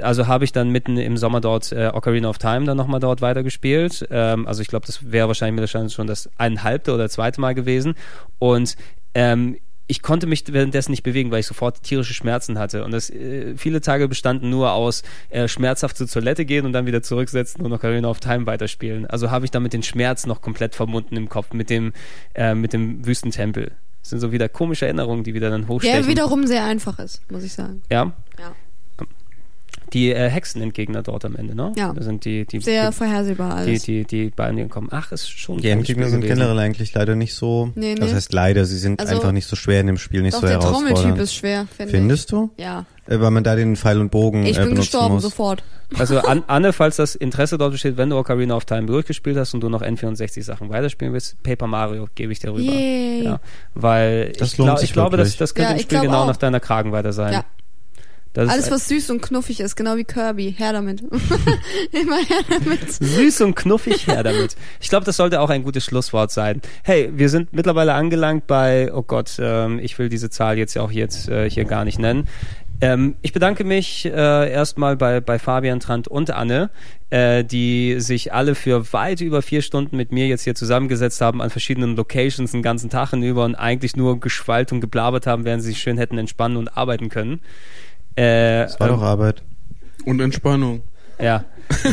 Also habe ich dann mitten im Sommer dort äh, Ocarina of Time dann nochmal dort weitergespielt. Ähm, also ich glaube, das wäre wahrscheinlich mit der Chance schon das eineinhalbte oder zweite Mal gewesen. Und ähm, ich konnte mich währenddessen nicht bewegen, weil ich sofort tierische Schmerzen hatte. Und das äh, viele Tage bestanden nur aus äh, schmerzhaft zur Toilette gehen und dann wieder zurücksetzen und Ocarina of Time weiterspielen. Also habe ich damit den Schmerz noch komplett verbunden im Kopf mit dem, äh, mit dem Wüstentempel. Das sind so wieder komische Erinnerungen, die wieder dann hochstechen. Der wiederum sehr einfach ist, muss ich sagen. Ja. Ja. Die äh, Hexenentgegner dort am Ende, ne? Ja. Das sind die, die, Sehr die, vorhersehbar die, alles. die, die beiden, die kommen. Ach, ist schon. Die ein Endgegner sind gewesen. generell eigentlich leider nicht so. Nee, nee. Das heißt leider, sie sind Also, einfach nicht so schwer in dem Spiel, nicht Doch, so der herausfordernd. Trommeltyp ist schwer, finde ich. Findest du? Ja. Äh, Weil man da den Pfeil und Bogen Ich äh, bin gestorben, muss. sofort. Also an, [laughs] Anne, falls das Interesse dort besteht, wenn du Ocarina of Time durchgespielt hast und du noch N64 Sachen weiterspielen willst, Paper Mario gebe ich dir rüber. Yay. Ja, weil Das ich, glaub, ich glaube, das, das könnte Ja, im ich Spiel genau auch. nach deiner Kragenweite sein. Ja. Das Alles, was süß und knuffig ist, genau wie Kirby. Her damit. [laughs] Immer her damit. süß und knuffig her damit. Ich glaube, das sollte auch ein gutes Schlusswort sein. Hey, wir sind mittlerweile angelangt bei, oh Gott, ähm, ich will diese Zahl jetzt ja auch jetzt äh, hier gar nicht nennen. Ähm, ich bedanke mich äh, erstmal bei, bei Fabian Trant und Anne, äh, die sich alle für weit über vier Stunden mit mir jetzt hier zusammengesetzt haben an verschiedenen Locations den ganzen Tag hinüber und eigentlich nur geschwallt und geblabert haben, während sie sich schön hätten entspannen und arbeiten können. Äh, Das war ähm, doch Arbeit. Und Entspannung. ja. [laughs]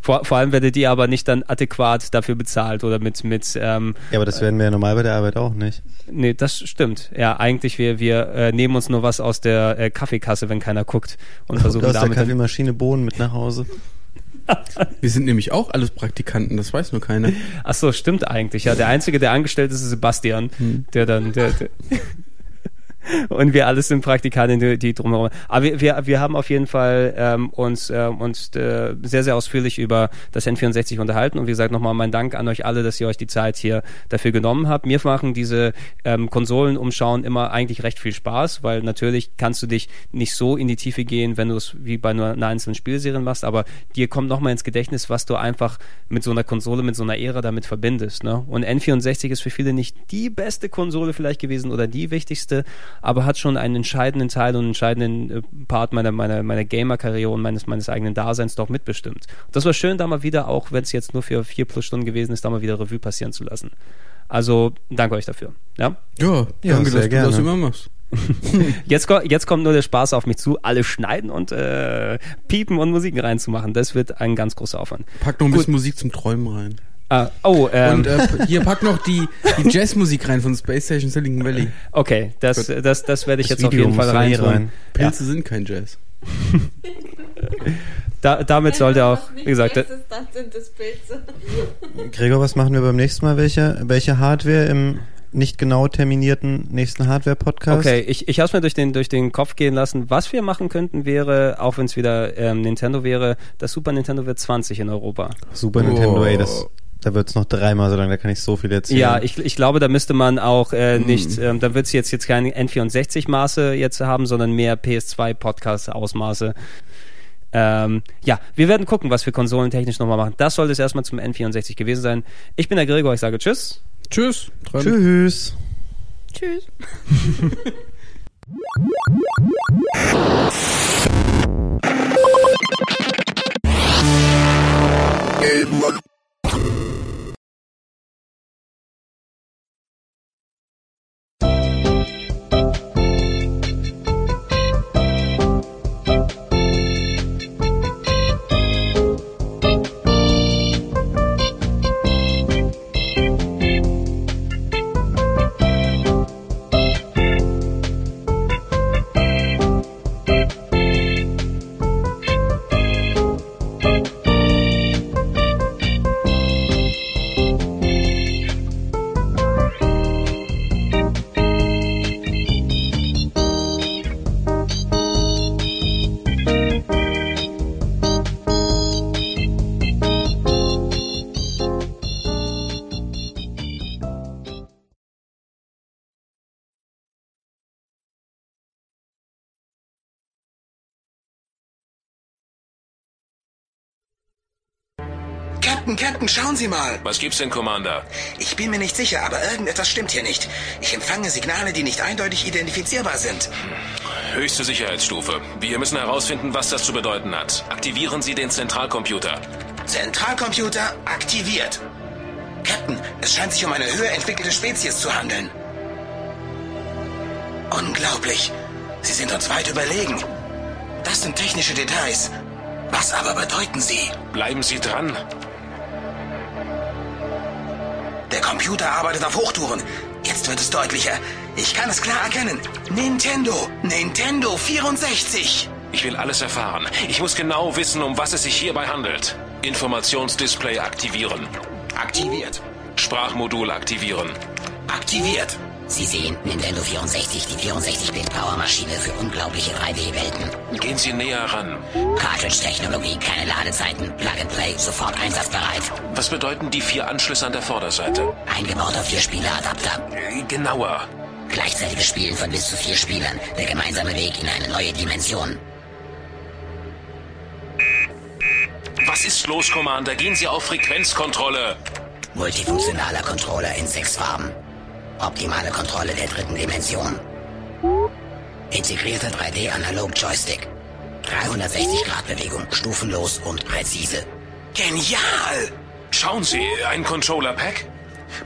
Vor, vor allem werdet ihr aber nicht dann adäquat dafür bezahlt oder mit, mit ähm, Ja, aber das werden wir ja normal bei der Arbeit auch nicht. nee, das stimmt. Ja, eigentlich wir, wir äh, nehmen uns nur was aus der äh, Kaffeekasse, wenn keiner guckt und versuchen aus der damit dann, Kaffeemaschine Bohnen mit nach Hause. [laughs] Wir sind nämlich auch alles Praktikanten, das weiß nur keiner. Ach so, stimmt eigentlich. Ja, der einzige, der angestellt ist, ist Sebastian, der dann der, der [laughs] und wir alles sind Praktikanten, die, die drumherum. Aber wir, wir, wir haben auf jeden Fall ähm, uns, ähm, uns äh, sehr, sehr ausführlich über das N64 unterhalten. Und wie gesagt, nochmal mein Dank an euch alle, dass ihr euch die Zeit hier dafür genommen habt. Mir machen diese ähm, Konsolen umschauen immer eigentlich recht viel Spaß, weil natürlich kannst du dich nicht so in die Tiefe gehen, wenn du es wie bei nur einer einzelnen Spielserie machst, aber dir kommt nochmal ins Gedächtnis, was du einfach mit so einer Konsole, mit so einer Ära damit verbindest. Ne? Und N64 ist für viele nicht die beste Konsole vielleicht gewesen oder die wichtigste, aber hat schon einen entscheidenden Teil und einen entscheidenden äh, Part meiner, meiner, meiner Gamer-Karriere und meines, meines eigenen Daseins doch mitbestimmt. Das war schön, da mal wieder, auch wenn es jetzt nur für vier plus Stunden gewesen ist, da mal wieder Revue passieren zu lassen. Also, danke euch dafür. Ja? Ja, Ja, danke, sehr dass gerne. du das immer machst. [laughs] Jetzt, jetzt kommt nur der Spaß auf mich zu, alle schneiden und äh, piepen und Musiken reinzumachen. Das wird ein ganz großer Aufwand. Pack noch ein Gut. bisschen Musik zum Träumen rein. Ah, oh, ähm, Und äh, hier pack noch die, die Jazzmusik rein von Space Station Silicon Valley. okay, das, das, das werde ich Das jetzt auf Video jeden Fall rein. rein. Pilze sind kein Jazz. [laughs] Da, damit sollte auch, wie gesagt, da- dann sind es Pilze. [laughs] Gregor, was machen wir beim nächsten Mal? Welche, welche Hardware im nicht genau terminierten nächsten Hardware-Podcast. Okay, ich, ich habe es mir durch den, durch den Kopf gehen lassen. Was wir machen könnten, wäre, auch wenn es wieder ähm, Nintendo wäre, das Super Nintendo wird 20 in Europa. Super Nintendo, ey, das, da wird's noch dreimal so lang, da kann ich so viel erzählen. Ja, ich, ich glaube, da müsste man auch Hm. äh, nicht, ähm, da wird es jetzt, jetzt keine N64-Maße jetzt haben, sondern mehr PS2-Podcast-Ausmaße. Ähm, ja, wir werden gucken, was wir konsolentechnisch nochmal machen. Das sollte es erstmal zum N64 gewesen sein. Ich bin der Gregor, ich sage Tschüss. Tschüss. Trend. Tschüss. Tschüss. [laughs] Captain, Captain, schauen Sie mal. Was gibt's denn, Commander? Ich bin mir nicht sicher, aber irgendetwas stimmt hier nicht. Ich empfange Signale, die nicht eindeutig identifizierbar sind. Höchste Sicherheitsstufe. Wir müssen herausfinden, was das zu bedeuten hat. Aktivieren Sie den Zentralcomputer. Zentralcomputer aktiviert. Captain, es scheint sich um eine höher entwickelte Spezies zu handeln. Unglaublich. Sie sind uns weit überlegen. Das sind technische Details. Was aber bedeuten sie? Bleiben Sie dran. Der Computer arbeitet auf Hochtouren. Jetzt wird es deutlicher. Ich kann es klar erkennen. Nintendo. Nintendo 64. Ich will alles erfahren. Ich muss genau wissen, um was es sich hierbei handelt. Informationsdisplay aktivieren. Aktiviert. Sprachmodul aktivieren. Aktiviert. Sie sehen Nintendo 64, die 64-Bit-Power-Maschine für unglaubliche 3D-Welten. Gehen Sie näher ran. Cartridge-Technologie, keine Ladezeiten, Plug-and-Play, sofort einsatzbereit. Was bedeuten die vier Anschlüsse an der Vorderseite? Eingebauter Vier-Spieler-Adapter. Äh, Genauer. Gleichzeitiges Spielen von bis zu vier Spielern. Der gemeinsame Weg in eine neue Dimension. Was ist los, Commander? Gehen Sie auf Frequenzkontrolle. Multifunktionaler Controller in sechs Farben. Optimale Kontrolle der dritten Dimension. Integrierter 3D-Analog-Joystick. 360 Grad Bewegung, stufenlos und präzise. Genial! Schauen Sie, ein Controller-Pack?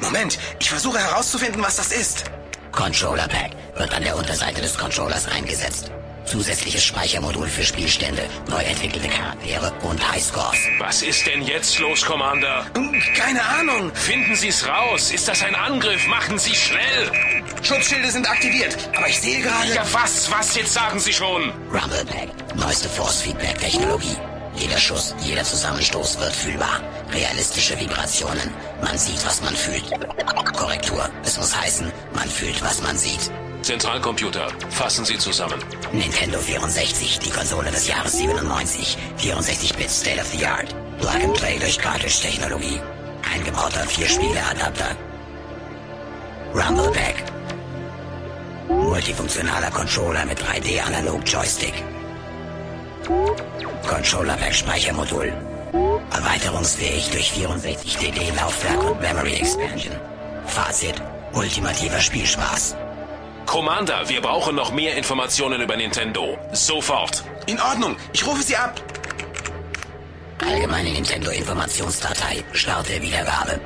Moment, ich versuche herauszufinden, was das ist. Controller Pack wird an der Unterseite des Controllers eingesetzt. Zusätzliches Speichermodul für Spielstände, neu entwickelte Charaktere und Highscores. Was ist denn jetzt los, Commander? Keine Ahnung. Finden Sie es raus. Ist das ein Angriff? Machen Sie schnell. Schutzschilde sind aktiviert, aber ich sehe gerade... Ja, was? Was? Jetzt sagen Sie schon. Rumble Pack, neueste Force-Feedback-Technologie. Jeder Schuss, jeder Zusammenstoß wird fühlbar. Realistische Vibrationen. Man sieht, was man fühlt. Korrektur. Es muss heißen, man fühlt, was man sieht. Zentralcomputer, fassen Sie zusammen. Nintendo 64, die Konsole des Jahres 97. 64-Bit State of the Art. Plug and Play durch Cartridge-Technologie. Eingebauter Vier-Spiele-Adapter. Rumble Pack. Multifunktionaler Controller mit 3D-Analog-Joystick. Controller Pack Speichermodul. Erweiterungsfähig durch 64 DD Laufwerk und Memory Expansion. Fazit: ultimativer Spielspaß. Commander, wir brauchen noch mehr Informationen über Nintendo. Sofort. In Ordnung, ich rufe Sie ab. Allgemeine Nintendo Informationsdatei. Starte Wiedergabe.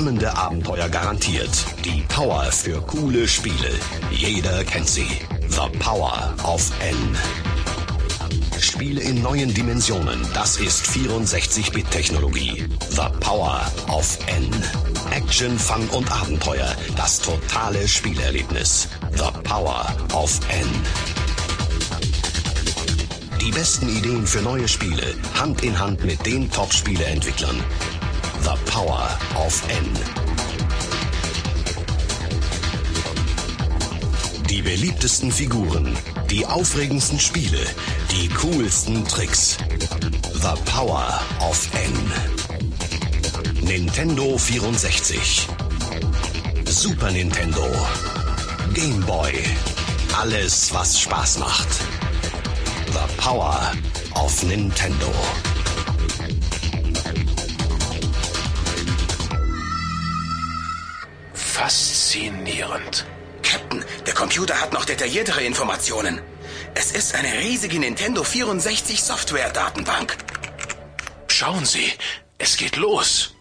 Spannende Abenteuer garantiert. Die Power für coole Spiele. Jeder kennt sie. The Power of N. Spiele in neuen Dimensionen. Das ist 64-Bit-Technologie. The Power of N. Action, Fun und Abenteuer. Das totale Spielerlebnis. The Power of N. Die besten Ideen für neue Spiele. Hand in Hand mit den Top-Spieleentwicklern. The Power of N. Die beliebtesten Figuren, die aufregendsten Spiele, die coolsten Tricks. The Power of N. Nintendo 64. Super Nintendo. Game Boy. Alles, was Spaß macht. The Power of Nintendo. Faszinierend. Captain, der Computer hat noch detailliertere Informationen. Es ist eine riesige Nintendo 64 Software-Datenbank. Schauen Sie, es geht los.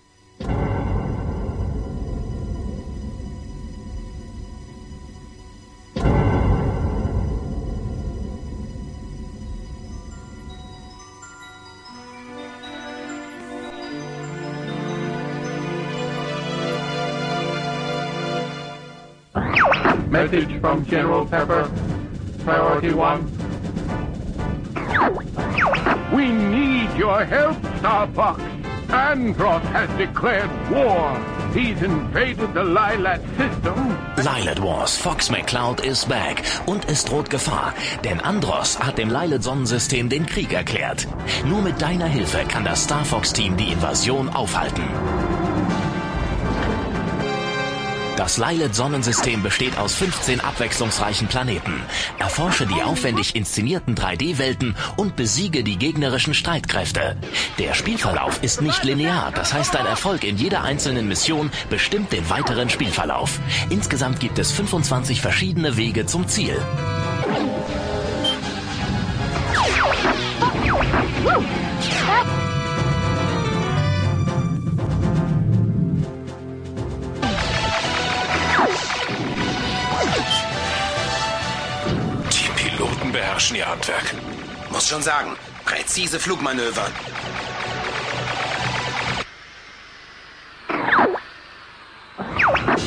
Message from General Pepper. Priority one. We need your help, Star Fox. Andross has declared war. He's invaded the Lilat system. Lilat Wars, Fox McCloud is back und es droht Gefahr, denn Andros hat dem Lilat-Sonnensystem den Krieg erklärt. Nur mit deiner Hilfe kann das Star Fox-Team die Invasion aufhalten. Das Lilat-Sonnensystem besteht aus 15 abwechslungsreichen Planeten. Erforsche die aufwendig inszenierten 3D-Welten und besiege die gegnerischen Streitkräfte. Der Spielverlauf ist nicht linear, das heißt, dein Erfolg in jeder einzelnen Mission bestimmt den weiteren Spielverlauf. Insgesamt gibt es 25 verschiedene Wege zum Ziel. Die beherrschen ihr Handwerk. Muss schon sagen, präzise Flugmanöver.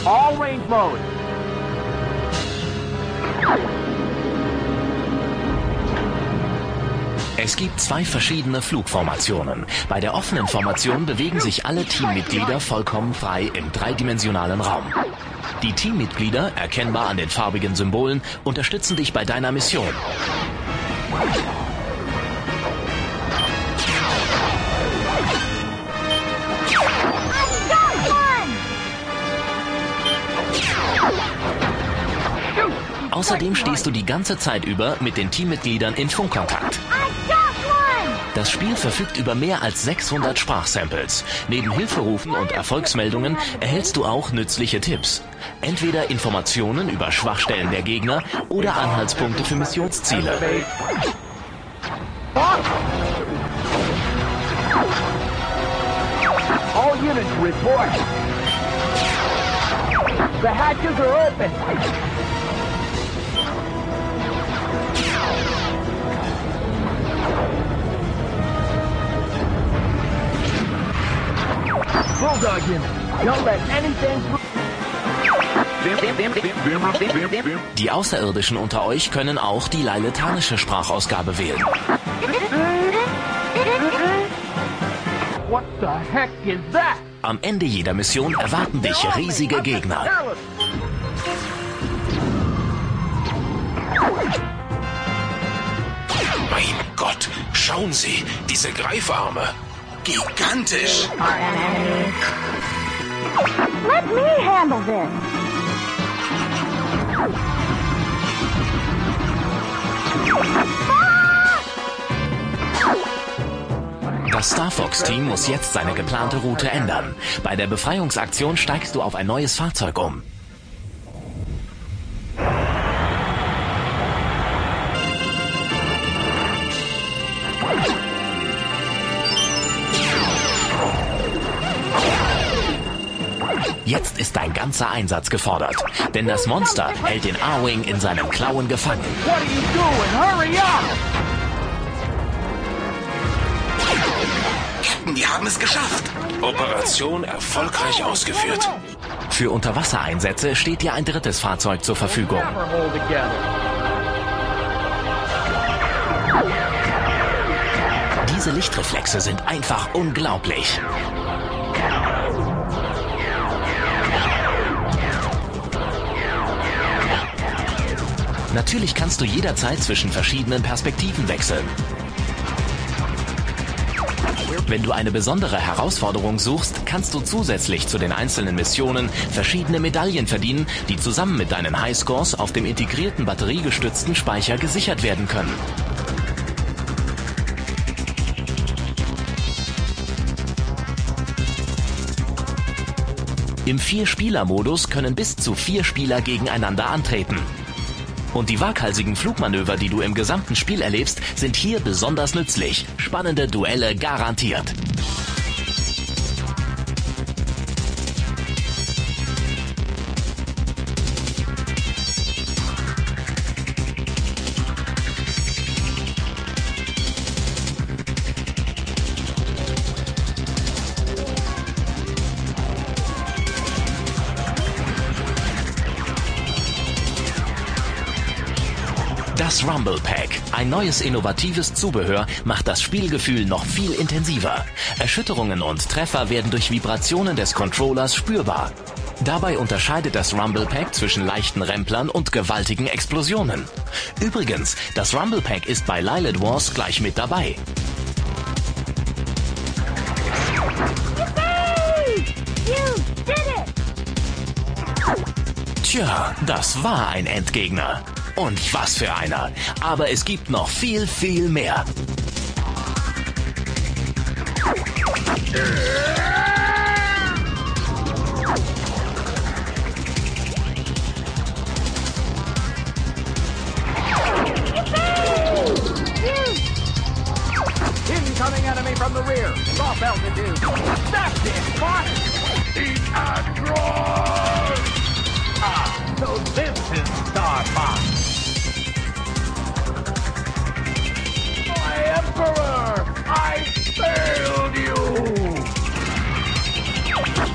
All range mode. Es gibt zwei verschiedene Flugformationen. Bei der offenen Formation bewegen sich alle Teammitglieder vollkommen frei im dreidimensionalen Raum. Die Teammitglieder, erkennbar an den farbigen Symbolen, unterstützen dich bei deiner Mission. Außerdem stehst du die ganze Zeit über mit den Teammitgliedern in Funkkontakt. Das Spiel verfügt über mehr als 600 Sprachsamples. Neben Hilferufen und Erfolgsmeldungen erhältst du auch nützliche Tipps. Entweder Informationen über Schwachstellen der Gegner oder Anhaltspunkte für Missionsziele. All units report. The hatches are open. Bulldog unit, don't let anything. Die Außerirdischen unter euch können auch die lailetanische Sprachausgabe wählen. What the heck is that? Am Ende jeder Mission erwarten dich riesige Gegner. Mein Gott, schauen Sie, diese Greifarme. Gigantisch. Let me handle this. Das Star Fox-Team muss jetzt seine geplante Route ändern. Bei der Befreiungsaktion steigst du auf ein neues Fahrzeug um. Jetzt ist dein ganzer Einsatz gefordert. Denn das Monster hält den A-Wing in seinen Klauen gefangen. What are you doing? Hurry up! Captain, wir haben es geschafft. Operation erfolgreich ausgeführt. Für Unterwassereinsätze steht dir ein drittes Fahrzeug zur Verfügung. Diese Lichtreflexe sind einfach unglaublich. Natürlich kannst du jederzeit zwischen verschiedenen Perspektiven wechseln. Wenn du eine besondere Herausforderung suchst, kannst du zusätzlich zu den einzelnen Missionen verschiedene Medaillen verdienen, die zusammen mit deinen Highscores auf dem integrierten batteriegestützten Speicher gesichert werden können. Im Vier-Spieler-Modus können bis zu vier Spieler gegeneinander antreten. Und die waghalsigen Flugmanöver, die du im gesamten Spiel erlebst, sind hier besonders nützlich. Spannende Duelle garantiert. Rumble Pack, ein neues innovatives Zubehör, macht das Spielgefühl noch viel intensiver. Erschütterungen und Treffer werden durch Vibrationen des Controllers spürbar. Dabei unterscheidet das Rumble Pack zwischen leichten Remplern und gewaltigen Explosionen. Übrigens, das Rumble Pack ist bei Lilith Wars gleich mit dabei. Tja, das war ein Endgegner. Und was für einer. Aber es gibt noch viel, viel mehr. Incoming enemy from the rear. Off altitude. That's it, boss! Eat and roar! Ah, so this is Star Emperor! I failed you!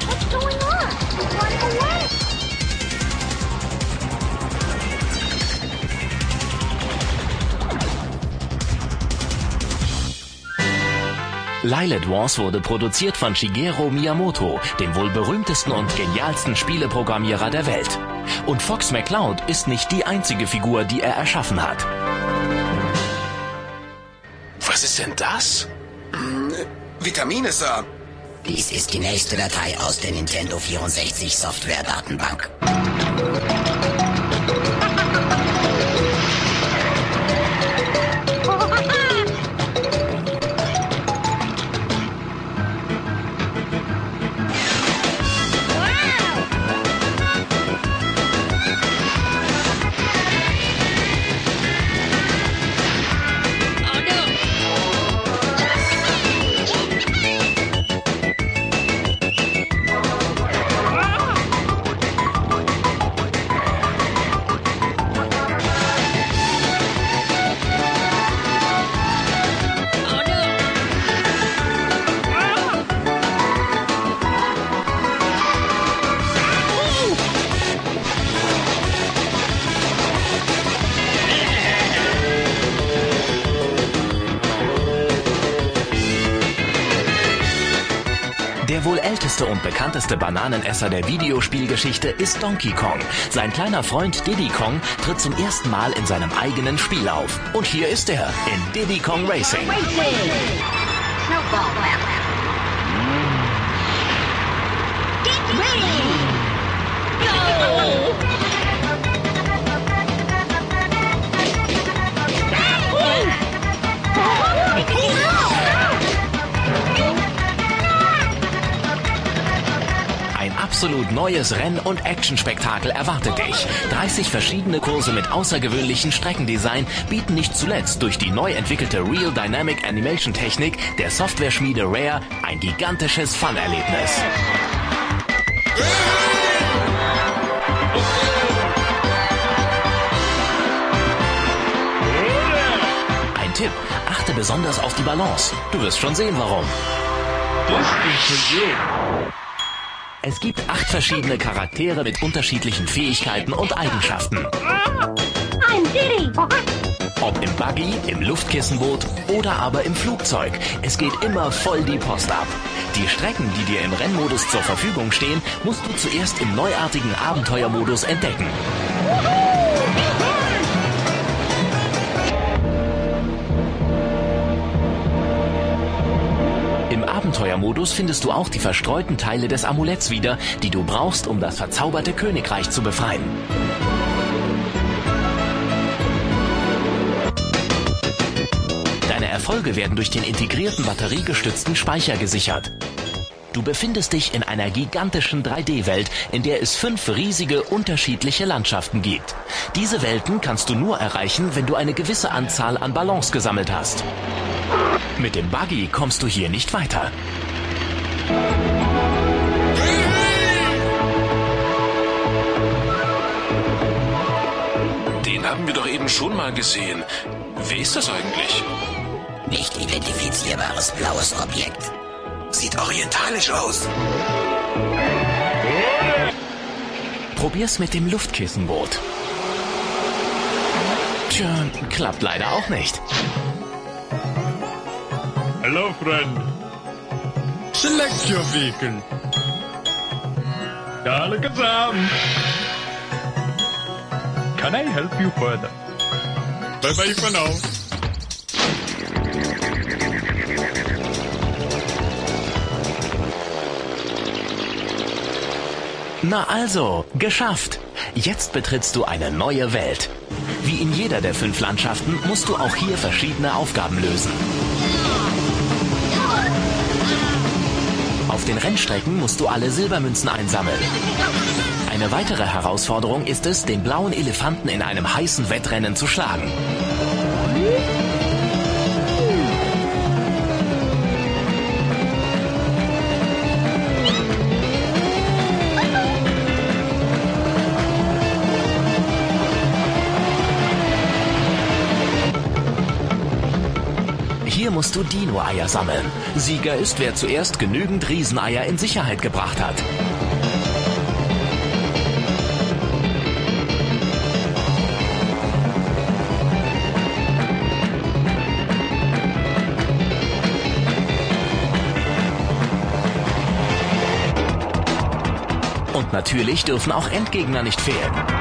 What's going on? He's running away! Lilith Wars wurde produziert von Shigeru Miyamoto, dem wohl berühmtesten und genialsten Spieleprogrammierer der Welt. Und Fox McCloud ist nicht die einzige Figur, die er erschaffen hat. Was ist denn das? Vitamine, Sir. Dies ist die nächste Datei aus der Nintendo 64 Software-Datenbank. Der und bekannteste Bananenesser der Videospielgeschichte ist Donkey Kong. Sein kleiner Freund Diddy Kong tritt zum ersten Mal in seinem eigenen Spiel auf. Und hier ist er in Diddy Kong Racing. Snowball Lap. Get ready! Go! Absolut neues Renn- und Actionspektakel erwartet dich. 30 verschiedene Kurse mit außergewöhnlichen Streckendesign bieten nicht zuletzt durch die neu entwickelte Real Dynamic Animation Technik der Software-Schmiede Rare ein gigantisches Fun-Erlebnis. Ein Tipp, achte besonders auf die Balance. Du wirst schon sehen, warum. Es gibt acht verschiedene Charaktere mit unterschiedlichen Fähigkeiten und Eigenschaften. Ob im Buggy, im Luftkissenboot oder aber im Flugzeug. Es geht immer voll die Post ab. Die Strecken, die dir im Rennmodus zur Verfügung stehen, musst du zuerst im neuartigen Abenteuermodus entdecken. Im Abenteuermodus findest du auch die verstreuten Teile des Amuletts wieder, die du brauchst, um das verzauberte Königreich zu befreien. Deine Erfolge werden durch den integrierten batteriegestützten Speicher gesichert. Du befindest dich in einer gigantischen 3D-Welt, in der es fünf riesige unterschiedliche Landschaften gibt. Diese Welten kannst du nur erreichen, wenn du eine gewisse Anzahl an Ballons gesammelt hast. Mit dem Buggy kommst du hier nicht weiter. Den haben wir doch eben schon mal gesehen. Wer ist das eigentlich? Nicht identifizierbares blaues Objekt. Sieht orientalisch aus. Probier's mit dem Luftkissenboot. Tja, klappt leider auch nicht. Hello, friend. Select your vehicle. Kalakazam. Can I help you further? Bye bye for now. Na also, geschafft. Jetzt betrittst du eine neue Welt. Wie in jeder der fünf Landschaften musst du auch hier verschiedene Aufgaben lösen. Auf den Rennstrecken musst du alle Silbermünzen einsammeln. Eine weitere Herausforderung ist es, den blauen Elefanten in einem heißen Wettrennen zu schlagen. Musst du Dino-Eier sammeln. Sieger ist, wer zuerst genügend Rieseneier in Sicherheit gebracht hat. Und natürlich dürfen auch Endgegner nicht fehlen.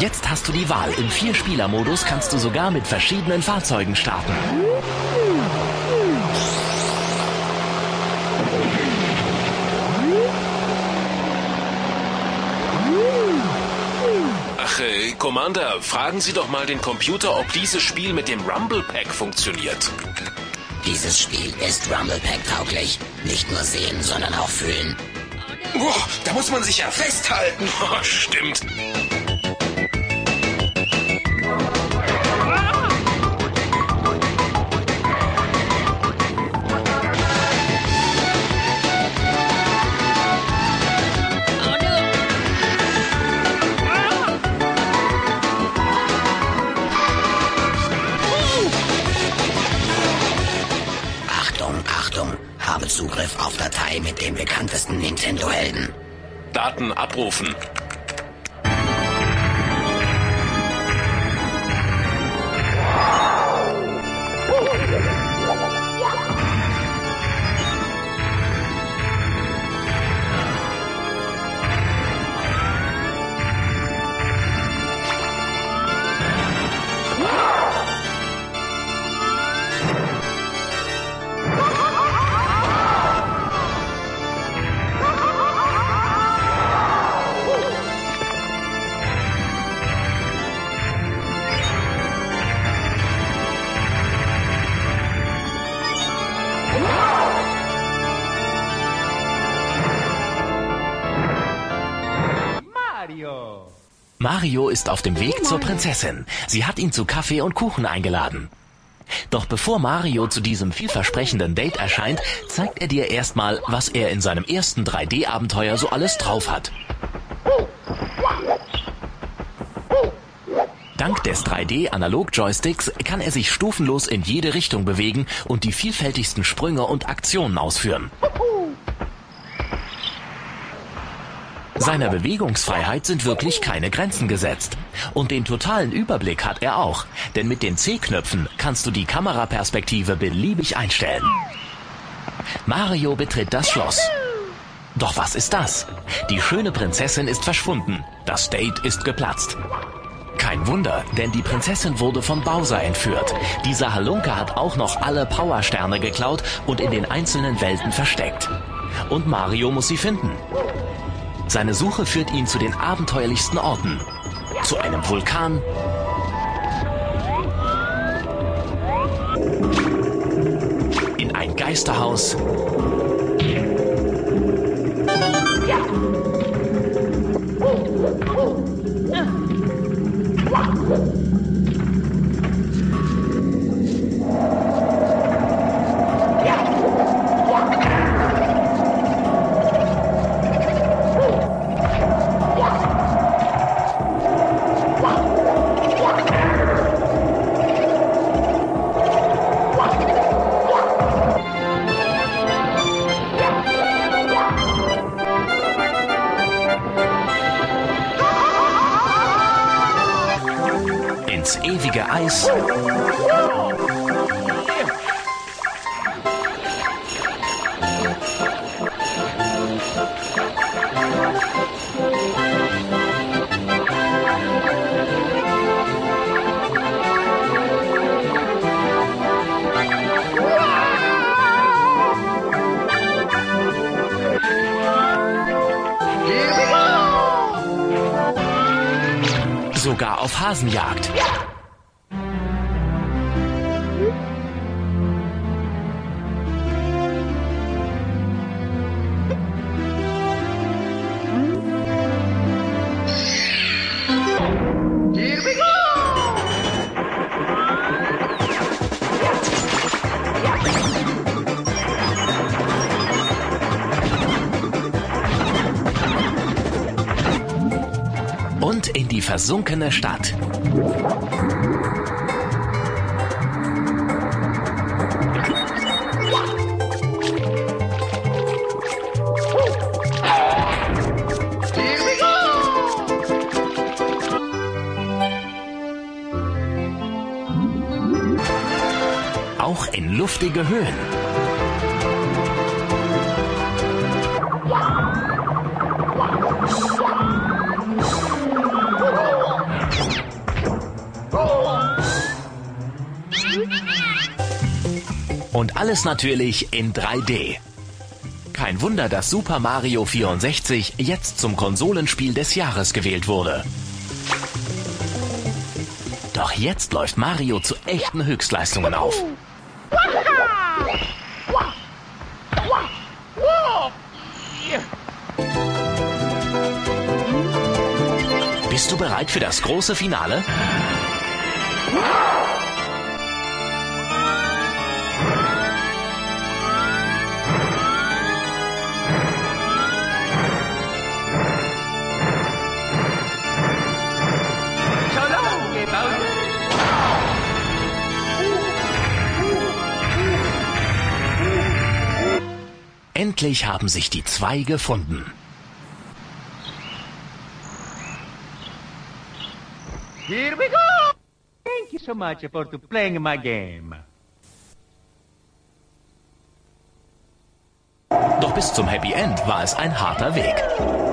Jetzt hast du die Wahl. Im Vier-Spieler-Modus kannst du sogar mit verschiedenen Fahrzeugen starten. Ach, äh, Commander, fragen Sie doch mal den Computer, ob dieses Spiel mit dem Rumble Pack funktioniert. Dieses Spiel ist Rumble Pack tauglich. Nicht nur sehen, sondern auch fühlen. Boah, da muss man sich ja festhalten. Oh, [laughs] stimmt. Abrufen. Mario ist auf dem Weg zur Prinzessin. Sie hat ihn zu Kaffee und Kuchen eingeladen. Doch bevor Mario zu diesem vielversprechenden Date erscheint, zeigt er dir erstmal, was er in seinem ersten 3D-Abenteuer so alles drauf hat. Dank des 3D-Analog-Joysticks kann er sich stufenlos in jede Richtung bewegen und die vielfältigsten Sprünge und Aktionen ausführen. Seiner Bewegungsfreiheit sind wirklich keine Grenzen gesetzt. Und den totalen Überblick hat er auch, denn mit den C-Knöpfen kannst du die Kameraperspektive beliebig einstellen. Mario betritt das Schloss. Doch was ist das? Die schöne Prinzessin ist verschwunden. Das Date ist geplatzt. Kein Wunder, denn die Prinzessin wurde von Bowser entführt. Dieser Halunke hat auch noch alle Powersterne geklaut und in den einzelnen Welten versteckt. Und Mario muss sie finden. Seine Suche führt ihn zu den abenteuerlichsten Orten. Zu einem Vulkan, in ein Geisterhaus, sogar auf versunkene Stadt. Auch in luftige Höhen. Alles natürlich in 3D. Kein Wunder, dass Super Mario 64 jetzt zum Konsolenspiel des Jahres gewählt wurde. Doch jetzt läuft Mario zu echten Höchstleistungen auf. Bist du bereit für das große Finale? Endlich haben sich die zwei gefunden. Here we go! Thank you so much for playing my game. Doch bis zum Happy End war es ein harter Weg.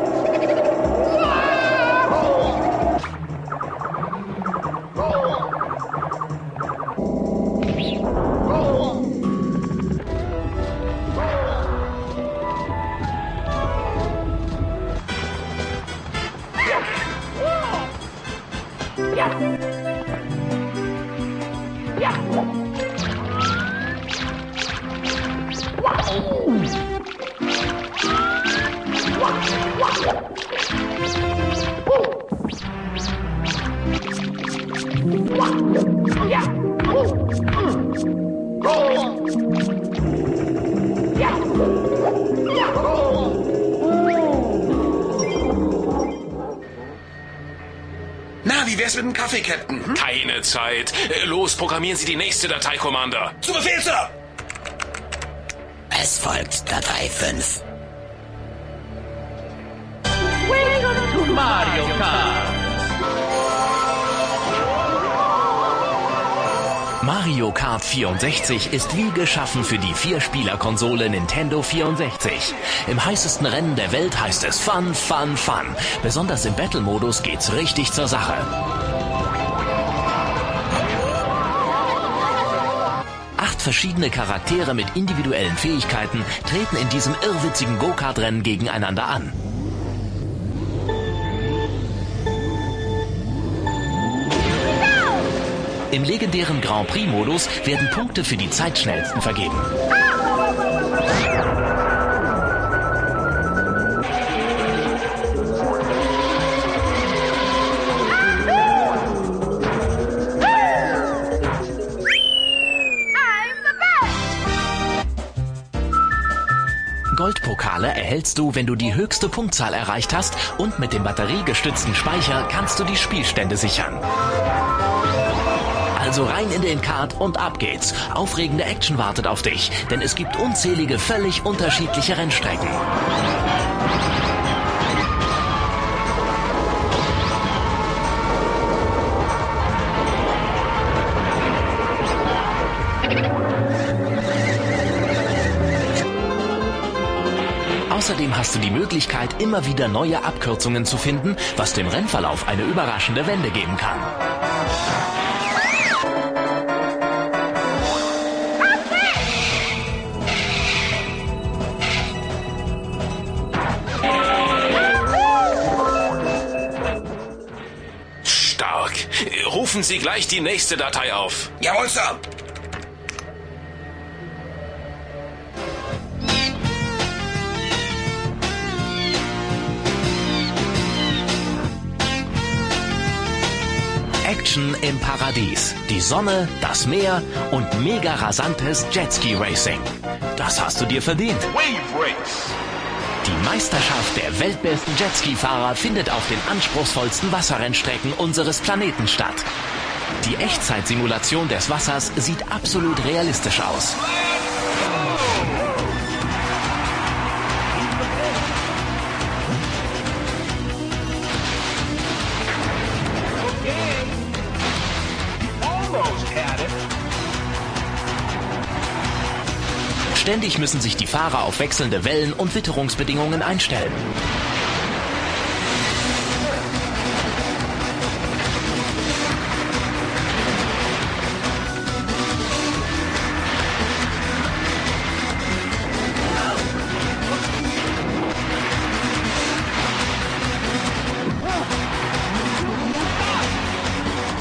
Nächste Datei, Commander. Zu Befehl, Sir! Es folgt Datei 5. Welcome to Mario Kart. Mario Kart 64 ist wie geschaffen für die Vierspieler-Konsole Nintendo 64. Im heißesten Rennen der Welt heißt es Fun, Fun, Fun. Besonders im Battle-Modus geht's richtig zur Sache. Verschiedene Charaktere mit individuellen Fähigkeiten treten in diesem irrwitzigen Go-Kart-Rennen gegeneinander an. Im legendären Grand Prix-Modus werden Punkte für die Zeitschnellsten vergeben. Erhältst du, wenn du die höchste Punktzahl erreicht hast und mit dem batteriegestützten Speicher kannst du die Spielstände sichern. Also rein in den Kart und ab geht's. Aufregende Action wartet auf dich, denn es gibt unzählige völlig unterschiedliche Rennstrecken. Hast du die Möglichkeit, immer wieder neue Abkürzungen zu finden, was dem Rennverlauf eine überraschende Wende geben kann. Stark. Rufen Sie gleich die nächste Datei auf. Jawohl, Sir! Im Paradies. Die Sonne, das Meer und mega rasantes Jetski Racing. Das hast du dir verdient. Wave Race. Die Meisterschaft der weltbesten Jetski-Fahrer findet auf den anspruchsvollsten Wasserrennstrecken unseres Planeten statt. Die Echtzeitsimulation des Wassers sieht absolut realistisch aus. Ständig müssen sich die Fahrer auf wechselnde Wellen und Witterungsbedingungen einstellen.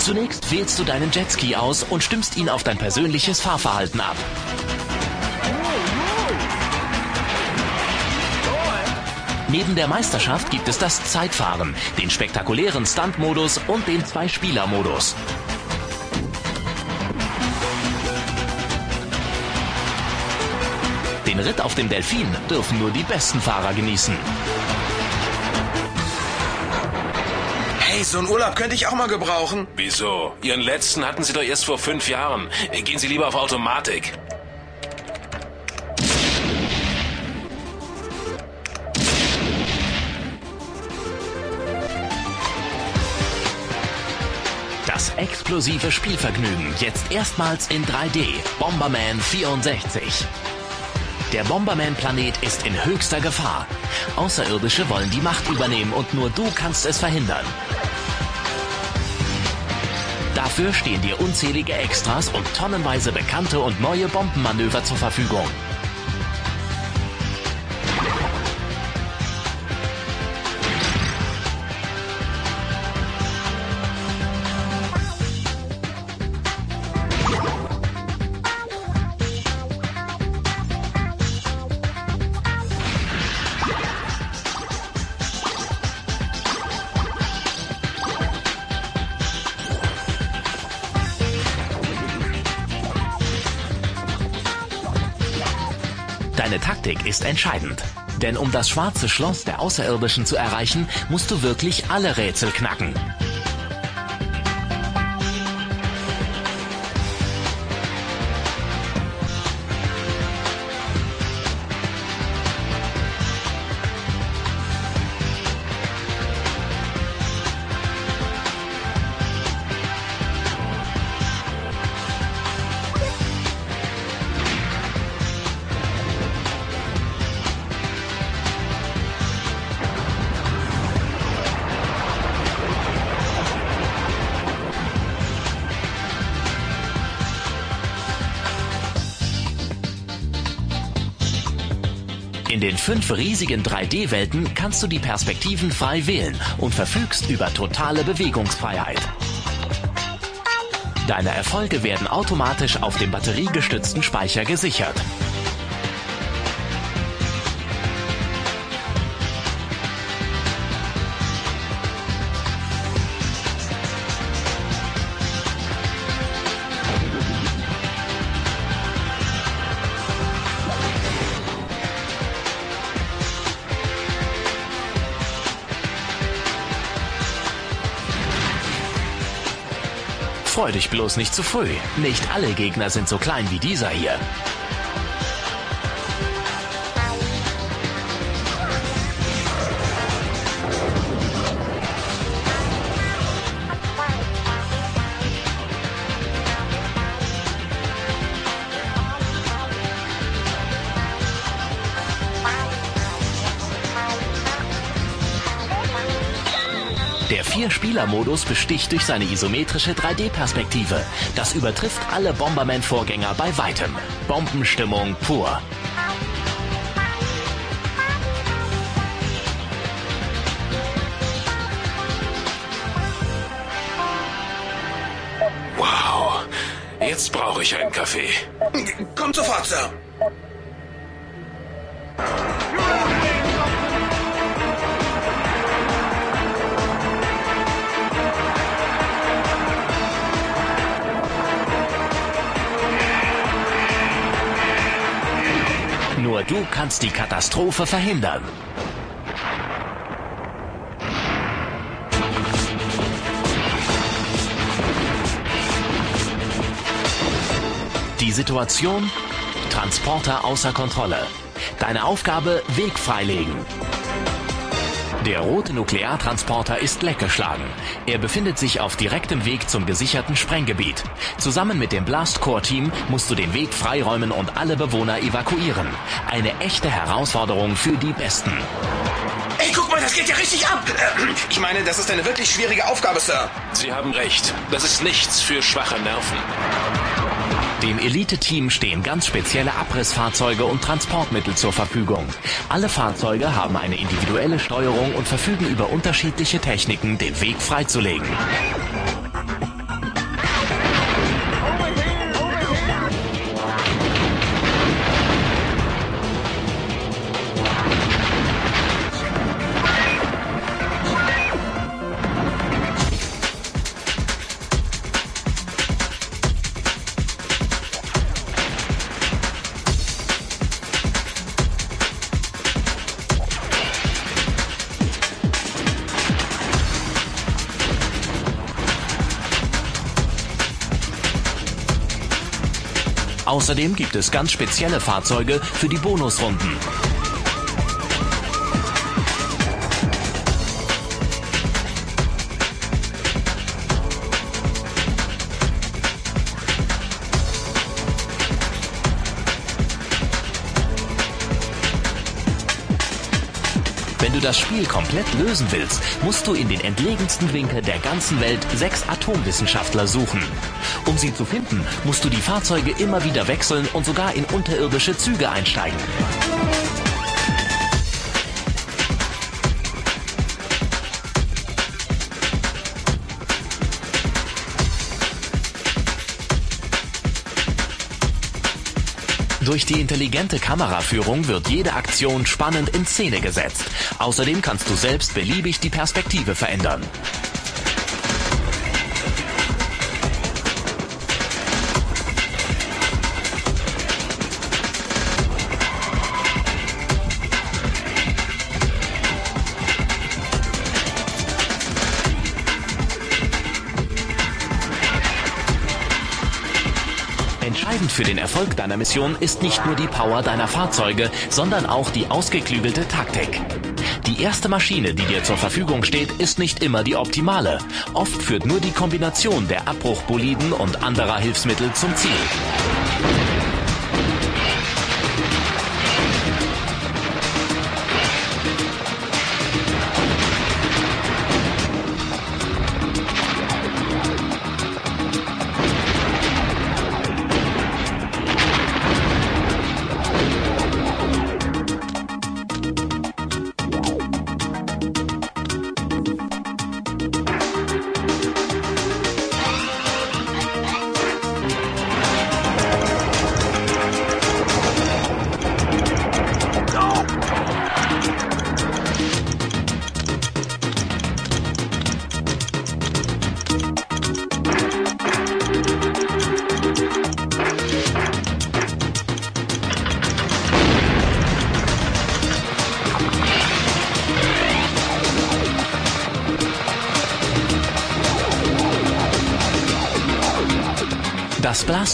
Zunächst wählst du deinen Jetski aus und stimmst ihn auf dein persönliches Fahrverhalten ab. Neben der Meisterschaft gibt es das Zeitfahren, den spektakulären Stunt-Modus und den Zwei-Spieler-Modus. Den Ritt auf dem Delfin dürfen nur die besten Fahrer genießen. Hey, so einen Urlaub könnte ich auch mal gebrauchen. Wieso? Ihren letzten hatten Sie doch erst vor fünf Jahren. Gehen Sie lieber auf Automatik. Explosive Spielvergnügen jetzt erstmals in 3D. Bomberman 64. Der Bomberman-Planet ist in höchster Gefahr. Außerirdische wollen die Macht übernehmen und nur du kannst es verhindern. Dafür stehen dir unzählige Extras und tonnenweise bekannte und neue Bombenmanöver zur Verfügung. Entscheidend. Denn um das schwarze Schloss der Außerirdischen zu erreichen, musst du wirklich alle Rätsel knacken. Fünf riesigen 3D-Welten kannst du die Perspektiven frei wählen und verfügst über totale Bewegungsfreiheit. Deine Erfolge werden automatisch auf dem batteriegestützten Speicher gesichert. Dich bloß nicht zu früh. Nicht alle Gegner sind so klein wie dieser hier. Vier-Spieler-Modus besticht durch seine isometrische 3D-Perspektive. Das übertrifft alle Bomberman-Vorgänger bei weitem. Bombenstimmung pur. Wow. Jetzt brauche ich einen Kaffee. Kommt sofort, Sir. Kannst die Katastrophe verhindern. Die Situation? Transporter außer Kontrolle. Deine Aufgabe? Weg freilegen. Der rote Nukleartransporter ist leckgeschlagen. Er befindet sich auf direktem Weg zum gesicherten Sprenggebiet. Zusammen mit dem Blast Core Team musst du den Weg freiräumen und alle Bewohner evakuieren. Eine echte Herausforderung für die Besten. Ey, guck mal, das geht ja richtig ab. [clears throat] Ich meine, das ist eine wirklich schwierige Aufgabe, Sir. Sie haben recht. Das ist nichts für schwache Nerven. Dem Elite-Team stehen ganz spezielle Abrissfahrzeuge und Transportmittel zur Verfügung. Alle Fahrzeuge haben eine individuelle Steuerung und verfügen über unterschiedliche Techniken, den Weg freizulegen. Außerdem gibt es ganz spezielle Fahrzeuge für die Bonusrunden. Wenn du das Spiel komplett lösen willst, musst du in den entlegensten Winkel der ganzen Welt sechs Atomwissenschaftler suchen. Um sie zu finden, musst du die Fahrzeuge immer wieder wechseln und sogar in unterirdische Züge einsteigen. Durch die intelligente Kameraführung wird jede Aktion spannend in Szene gesetzt. Außerdem kannst du selbst beliebig die Perspektive verändern. Für den Erfolg deiner Mission ist nicht nur die Power deiner Fahrzeuge, sondern auch die ausgeklügelte Taktik. Die erste Maschine, die dir zur Verfügung steht, ist nicht immer die optimale. Oft führt nur die Kombination der Abbruchboliden und anderer Hilfsmittel zum Ziel.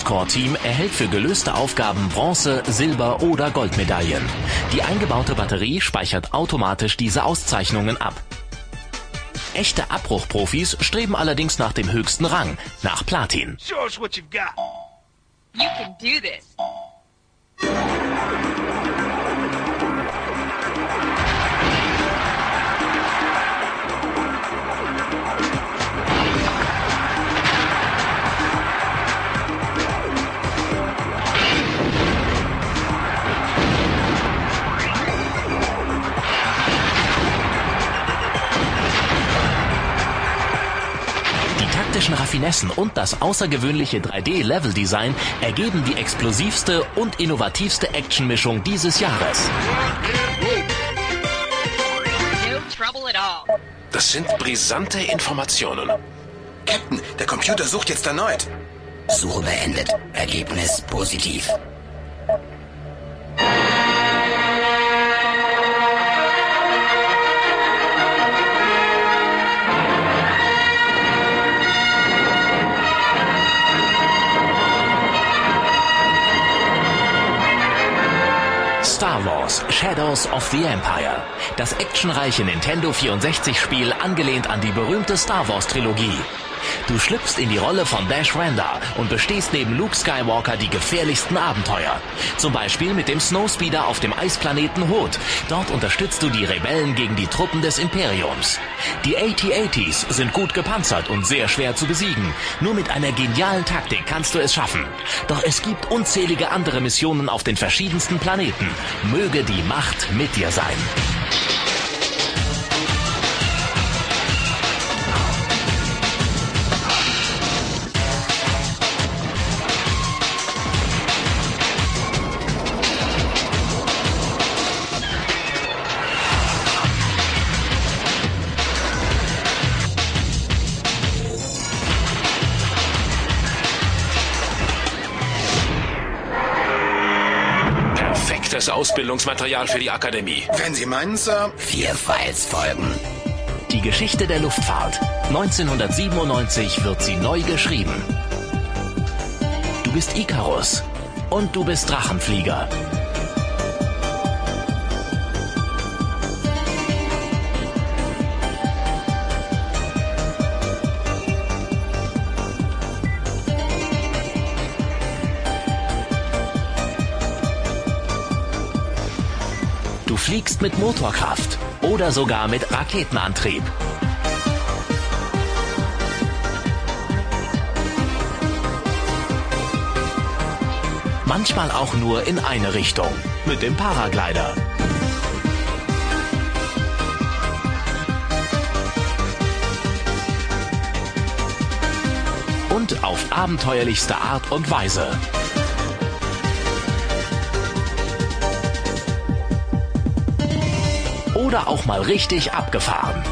Das Blastcore-Team erhält für gelöste Aufgaben Bronze, Silber oder Goldmedaillen. Die eingebaute Batterie speichert automatisch diese Auszeichnungen ab. Echte Abbruchprofis streben allerdings nach dem höchsten Rang, nach Platin. Show us what you've got. You can do this. Raffinessen und das außergewöhnliche 3D-Level-Design ergeben die explosivste und innovativste Actionmischung dieses Jahres. Das sind brisante Informationen. Captain, der Computer sucht jetzt erneut. Suche beendet. Ergebnis positiv. Shadows of the Empire. Das actionreiche Nintendo 64-Spiel angelehnt an die berühmte Star Wars-Trilogie. Du schlüpfst in die Rolle von Dash Randa und bestehst neben Luke Skywalker die gefährlichsten Abenteuer. Zum Beispiel mit dem Snowspeeder auf dem Eisplaneten Hoth. Dort unterstützt du die Rebellen gegen die Truppen des Imperiums. Die AT-ATs sind gut gepanzert und sehr schwer zu besiegen. Nur mit einer genialen Taktik kannst du es schaffen. Doch es gibt unzählige andere Missionen auf den verschiedensten Planeten. Möge die Macht mit dir sein. Ausbildungsmaterial für die Akademie. Wenn Sie meinen, Sir. Vier Files folgen. Die Geschichte der Luftfahrt. 1997 wird sie neu geschrieben. Du bist Icarus und du bist Drachenflieger. Fliegst mit Motorkraft oder sogar mit Raketenantrieb. Manchmal auch nur in eine Richtung mit dem Paraglider. Und auf abenteuerlichste Art und Weise. Oder auch mal richtig abgefahren.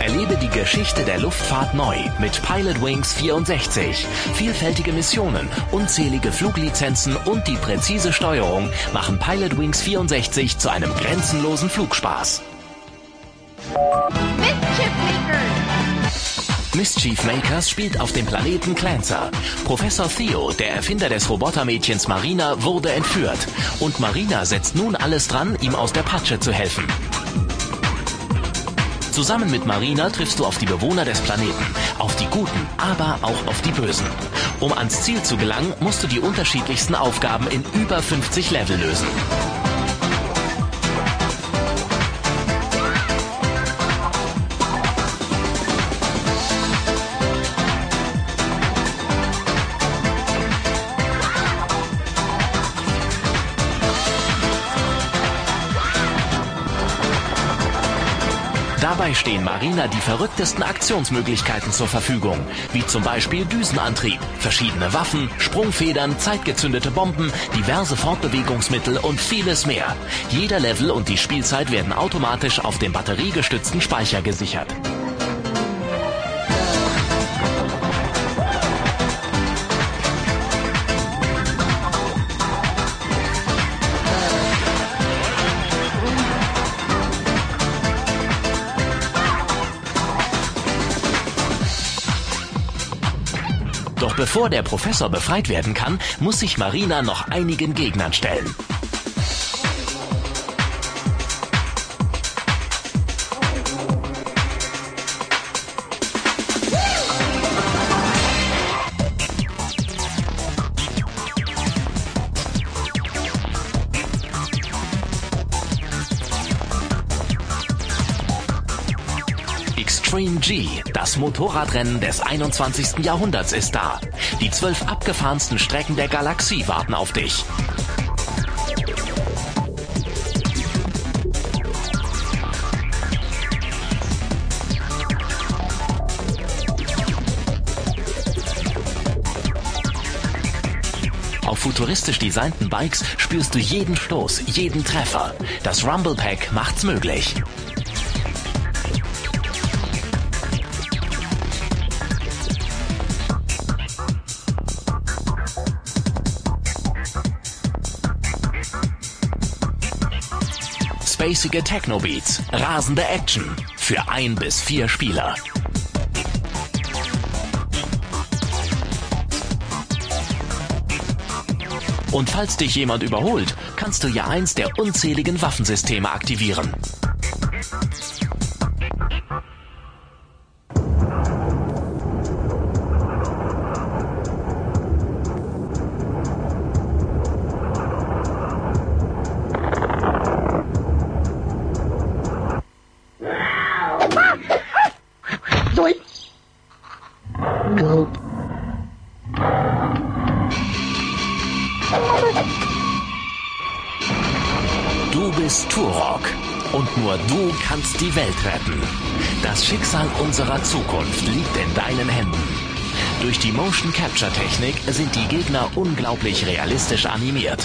Erlebe die Geschichte der Luftfahrt neu mit Pilot Wings 64. Vielfältige Missionen, unzählige Fluglizenzen und die präzise Steuerung machen Pilot Wings 64 zu einem grenzenlosen Flugspaß. Mischief Makers spielt auf dem Planeten Clancer. Professor Theo, der Erfinder des Robotermädchens Marina, wurde entführt. Und Marina setzt nun alles dran, ihm aus der Patsche zu helfen. Zusammen mit Marina triffst du auf die Bewohner des Planeten, auf die Guten, aber auch auf die Bösen. Um ans Ziel zu gelangen, musst du die unterschiedlichsten Aufgaben in über 50 Level lösen. Stehen Marina die verrücktesten Aktionsmöglichkeiten zur Verfügung, wie zum Beispiel Düsenantrieb, verschiedene Waffen, Sprungfedern, zeitgezündete Bomben, diverse Fortbewegungsmittel und vieles mehr. Jeder Level und die Spielzeit werden automatisch auf dem batteriegestützten Speicher gesichert. Bevor der Professor befreit werden kann, muss sich Marina noch einigen Gegnern stellen. Extreme G, das Motorradrennen des 21. Jahrhunderts ist da. Die zwölf abgefahrensten Strecken der Galaxie warten auf dich. Auf futuristisch designten Bikes spürst du jeden Stoß, jeden Treffer. Das Rumble Pack macht's möglich. Spacige Techno-Beats, rasende Action für ein bis vier Spieler. Und falls dich jemand überholt, kannst du ja eins der unzähligen Waffensysteme aktivieren. Durch die Motion Capture Technik sind die Gegner unglaublich realistisch animiert.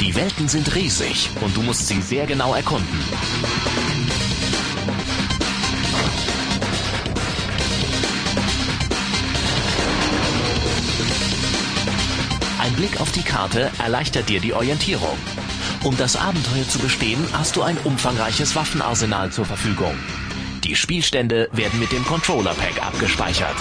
Die Welten sind riesig und du musst sie sehr genau erkunden. Ein Blick auf die Karte erleichtert dir die Orientierung. Um das Abenteuer zu bestehen, hast du ein umfangreiches Waffenarsenal zur Verfügung. Die Spielstände werden mit dem Controller Pack abgespeichert.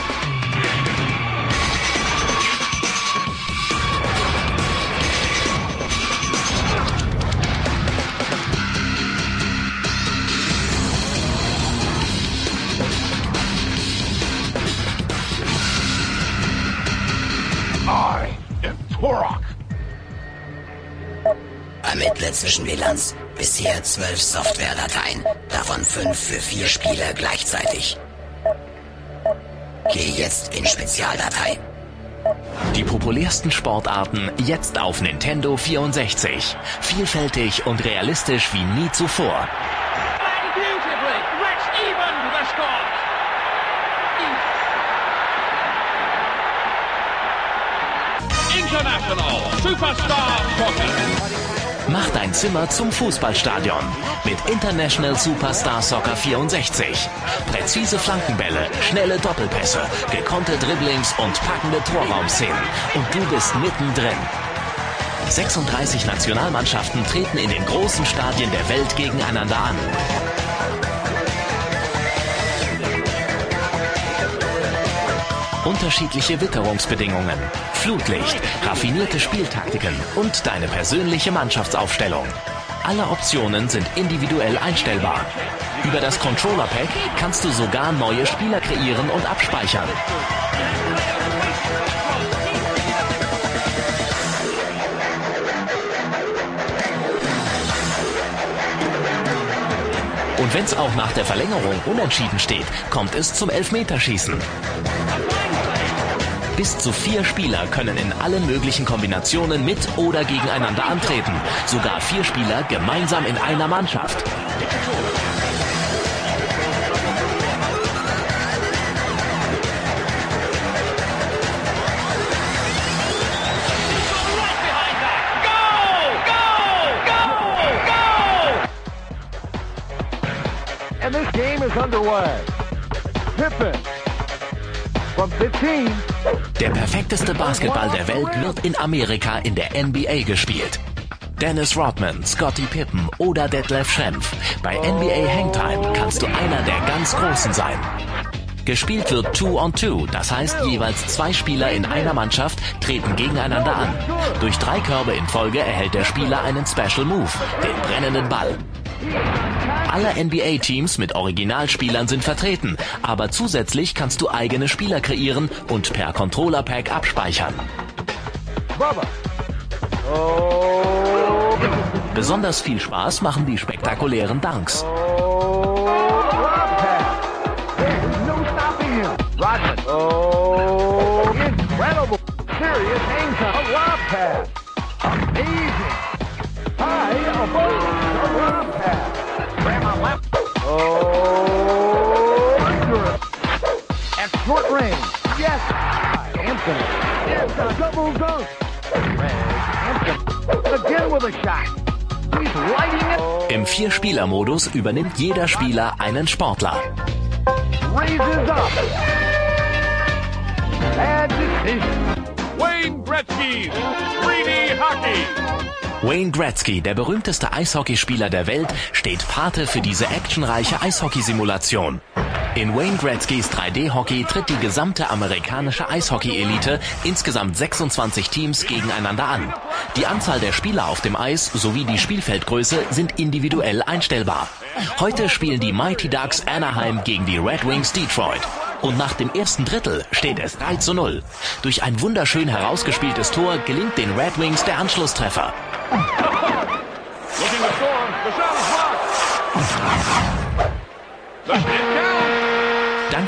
Zwischenbilanz. Bisher zwölf Softwaredateien, davon fünf für vier Spieler gleichzeitig. Geh jetzt in Spezialdatei. Die populärsten Sportarten jetzt auf Nintendo 64. Vielfältig und realistisch wie nie zuvor. International Superstar Soccer. Mach dein Zimmer zum Fußballstadion mit International Superstar Soccer 64. Präzise Flankenbälle, schnelle Doppelpässe, gekonnte Dribblings und packende Torraumszenen. Und du bist mittendrin. 36 Nationalmannschaften treten in den großen Stadien der Welt gegeneinander an. Unterschiedliche Witterungsbedingungen, Flutlicht, raffinierte Spieltaktiken und deine persönliche Mannschaftsaufstellung. Alle Optionen sind individuell einstellbar. Über das Controller Pack kannst du sogar neue Spieler kreieren und abspeichern. Und wenn's auch nach der Verlängerung unentschieden steht, kommt es zum Elfmeterschießen. Bis zu vier Spieler können in allen möglichen Kombinationen mit oder gegeneinander antreten. Sogar vier Spieler gemeinsam in einer Mannschaft. And this game is underway. Pippen from 15. Der perfekteste Basketball der Welt wird in Amerika in der NBA gespielt. Dennis Rodman, Scottie Pippen oder Detlef Schrempf. Bei NBA Hangtime kannst du einer der ganz Großen sein. Gespielt wird Two on Two, das heißt jeweils zwei Spieler in einer Mannschaft treten gegeneinander an. Durch drei Körbe in Folge erhält der Spieler einen Special Move, den brennenden Ball. Alle NBA-Teams mit Originalspielern sind vertreten, aber zusätzlich kannst du eigene Spieler kreieren und per Controller-Pack abspeichern. Besonders viel Spaß machen die spektakulären Dunks. Oh. Serious time. A lob pass. Amazing. High above double dunk. Again with a shot. He's lighting it. Im Vier-Spieler-Modus übernimmt jeder Spieler einen Sportler. Raises up. Bad decision. Wayne Gretzky's 3D Hockey. Wayne Gretzky, der berühmteste Eishockeyspieler der Welt, steht Pate für diese actionreiche Eishockeysimulation. In Wayne Gretzkys 3D-Hockey tritt die gesamte amerikanische Eishockey-Elite, insgesamt 26 Teams, gegeneinander an. Die Anzahl der Spieler auf dem Eis sowie die Spielfeldgröße sind individuell einstellbar. Heute spielen die Mighty Ducks Anaheim gegen die Red Wings Detroit. Und nach dem ersten Drittel steht es 3 zu 0. Durch ein wunderschön herausgespieltes Tor gelingt den Red Wings der Anschlusstreffer.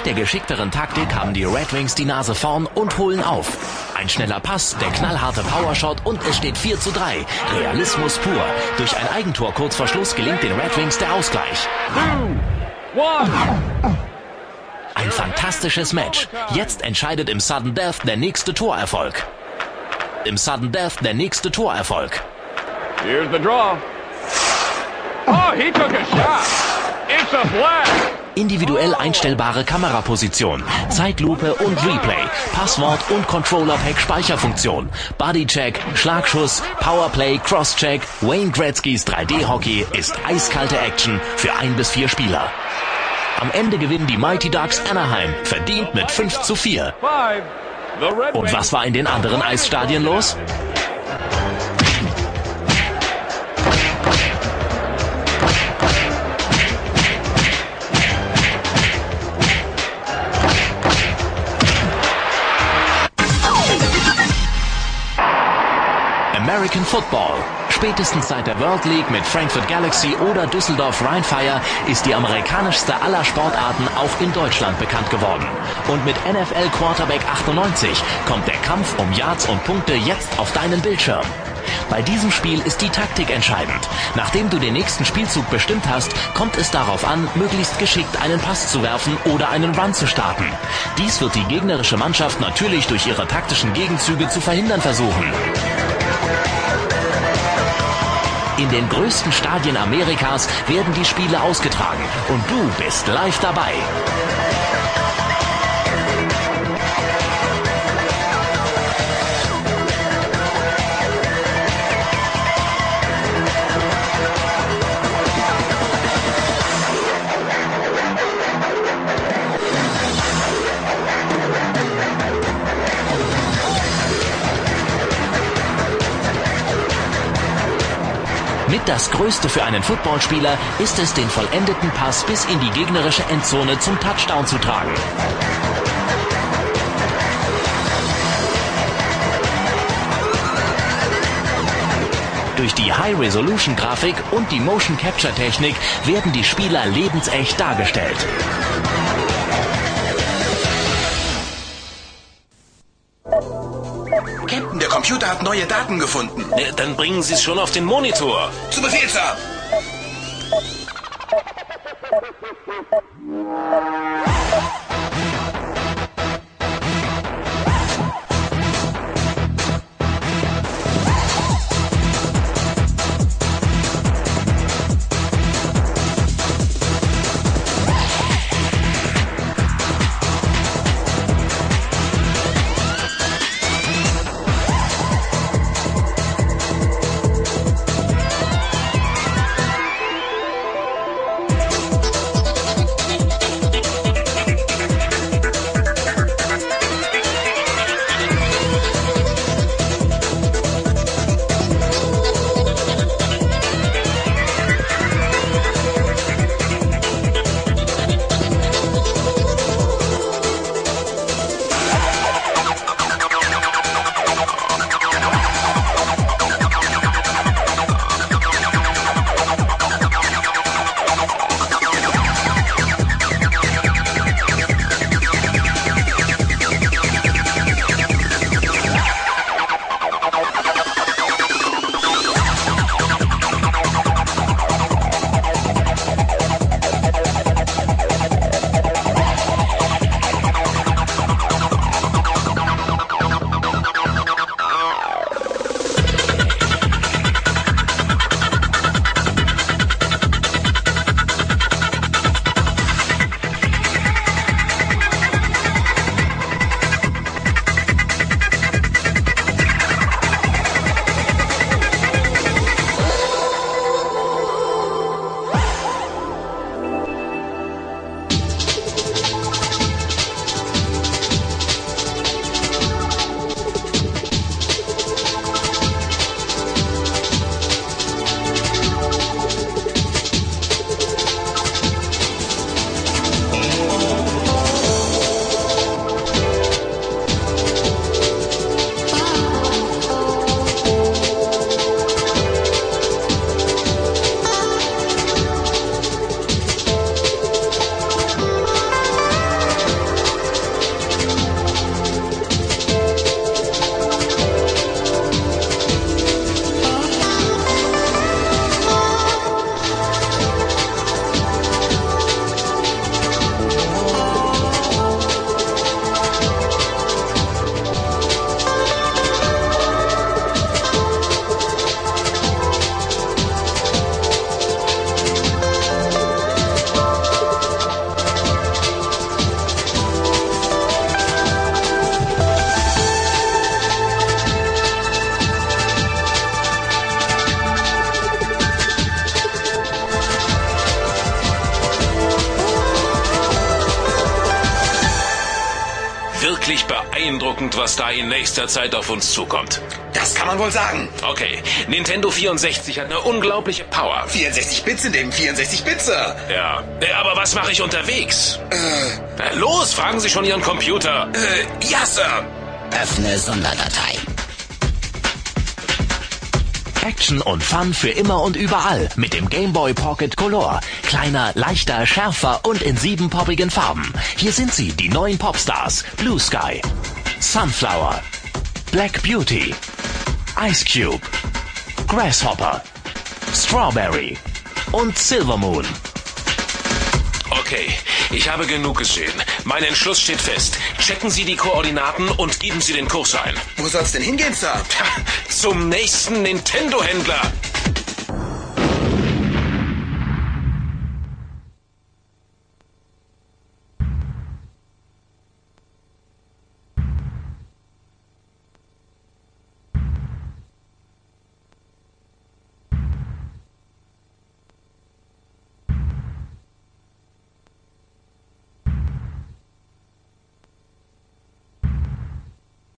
Der geschickteren Taktik haben die Red Wings die Nase vorn und holen auf. Ein schneller Pass, der knallharte Powershot und es steht 4 zu 3. Realismus pur. Durch ein Eigentor kurz vor Schluss gelingt den Red Wings der Ausgleich. Ein fantastisches Match. Jetzt entscheidet im Sudden Death der nächste Torerfolg. Im Sudden Death der nächste Torerfolg. Here's the draw. Oh, he took a shot. It's a flag. Individuell einstellbare Kameraposition, Zeitlupe und Replay, Passwort und Controller-Pack Speicherfunktion, Bodycheck, Schlagschuss, Powerplay, Crosscheck, Wayne Gretzkys 3D-Hockey ist eiskalte Action für ein bis vier Spieler. Am Ende gewinnen die Mighty Ducks Anaheim, verdient mit 5 zu 4. Five. The Red Und was war in den anderen Eisstadien los? American Football. Spätestens seit der World League mit Frankfurt Galaxy oder Düsseldorf Rheinfire ist die amerikanischste aller Sportarten auch in Deutschland bekannt geworden. Und mit NFL Quarterback 98 kommt der Kampf um Yards und Punkte jetzt auf deinen Bildschirm. Bei diesem Spiel ist die Taktik entscheidend. Nachdem du den nächsten Spielzug bestimmt hast, kommt es darauf an, möglichst geschickt einen Pass zu werfen oder einen Run zu starten. Dies wird die gegnerische Mannschaft natürlich durch ihre taktischen Gegenzüge zu verhindern versuchen. In den größten Stadien Amerikas werden die Spiele ausgetragen und du bist live dabei. Das Größte für einen Footballspieler ist es, den vollendeten Pass bis in die gegnerische Endzone zum Touchdown zu tragen. Durch die High-Resolution-Grafik und die Motion-Capture-Technik werden die Spieler lebensecht dargestellt. Hat neue Daten gefunden. Dann bringen Sie es schon auf den Monitor. Zu Befehl, Sir. Nächster Zeit auf uns zukommt. Das kann man wohl sagen. Okay, Nintendo 64 hat eine unglaubliche Power. 64 Bits in dem 64 Bitzer. Ja, Äh, aber was mache ich unterwegs? Na los, fragen Sie schon Ihren Computer. Äh, ja, Sir. Öffne Sonderdatei. Action und Fun für immer und überall mit dem Game Boy Pocket Color. Kleiner, leichter, schärfer und in sieben poppigen Farben. Hier sind sie, die neuen Popstars. Blue Sky, Sunflower, Black Beauty, Ice Cube, Grasshopper, Strawberry und Silver Moon. Okay, ich habe genug gesehen. Mein Entschluss steht fest. Checken Sie die Koordinaten und geben Sie den Kurs ein. Wo soll's denn hingehen, Sir? Zum nächsten Nintendo-Händler.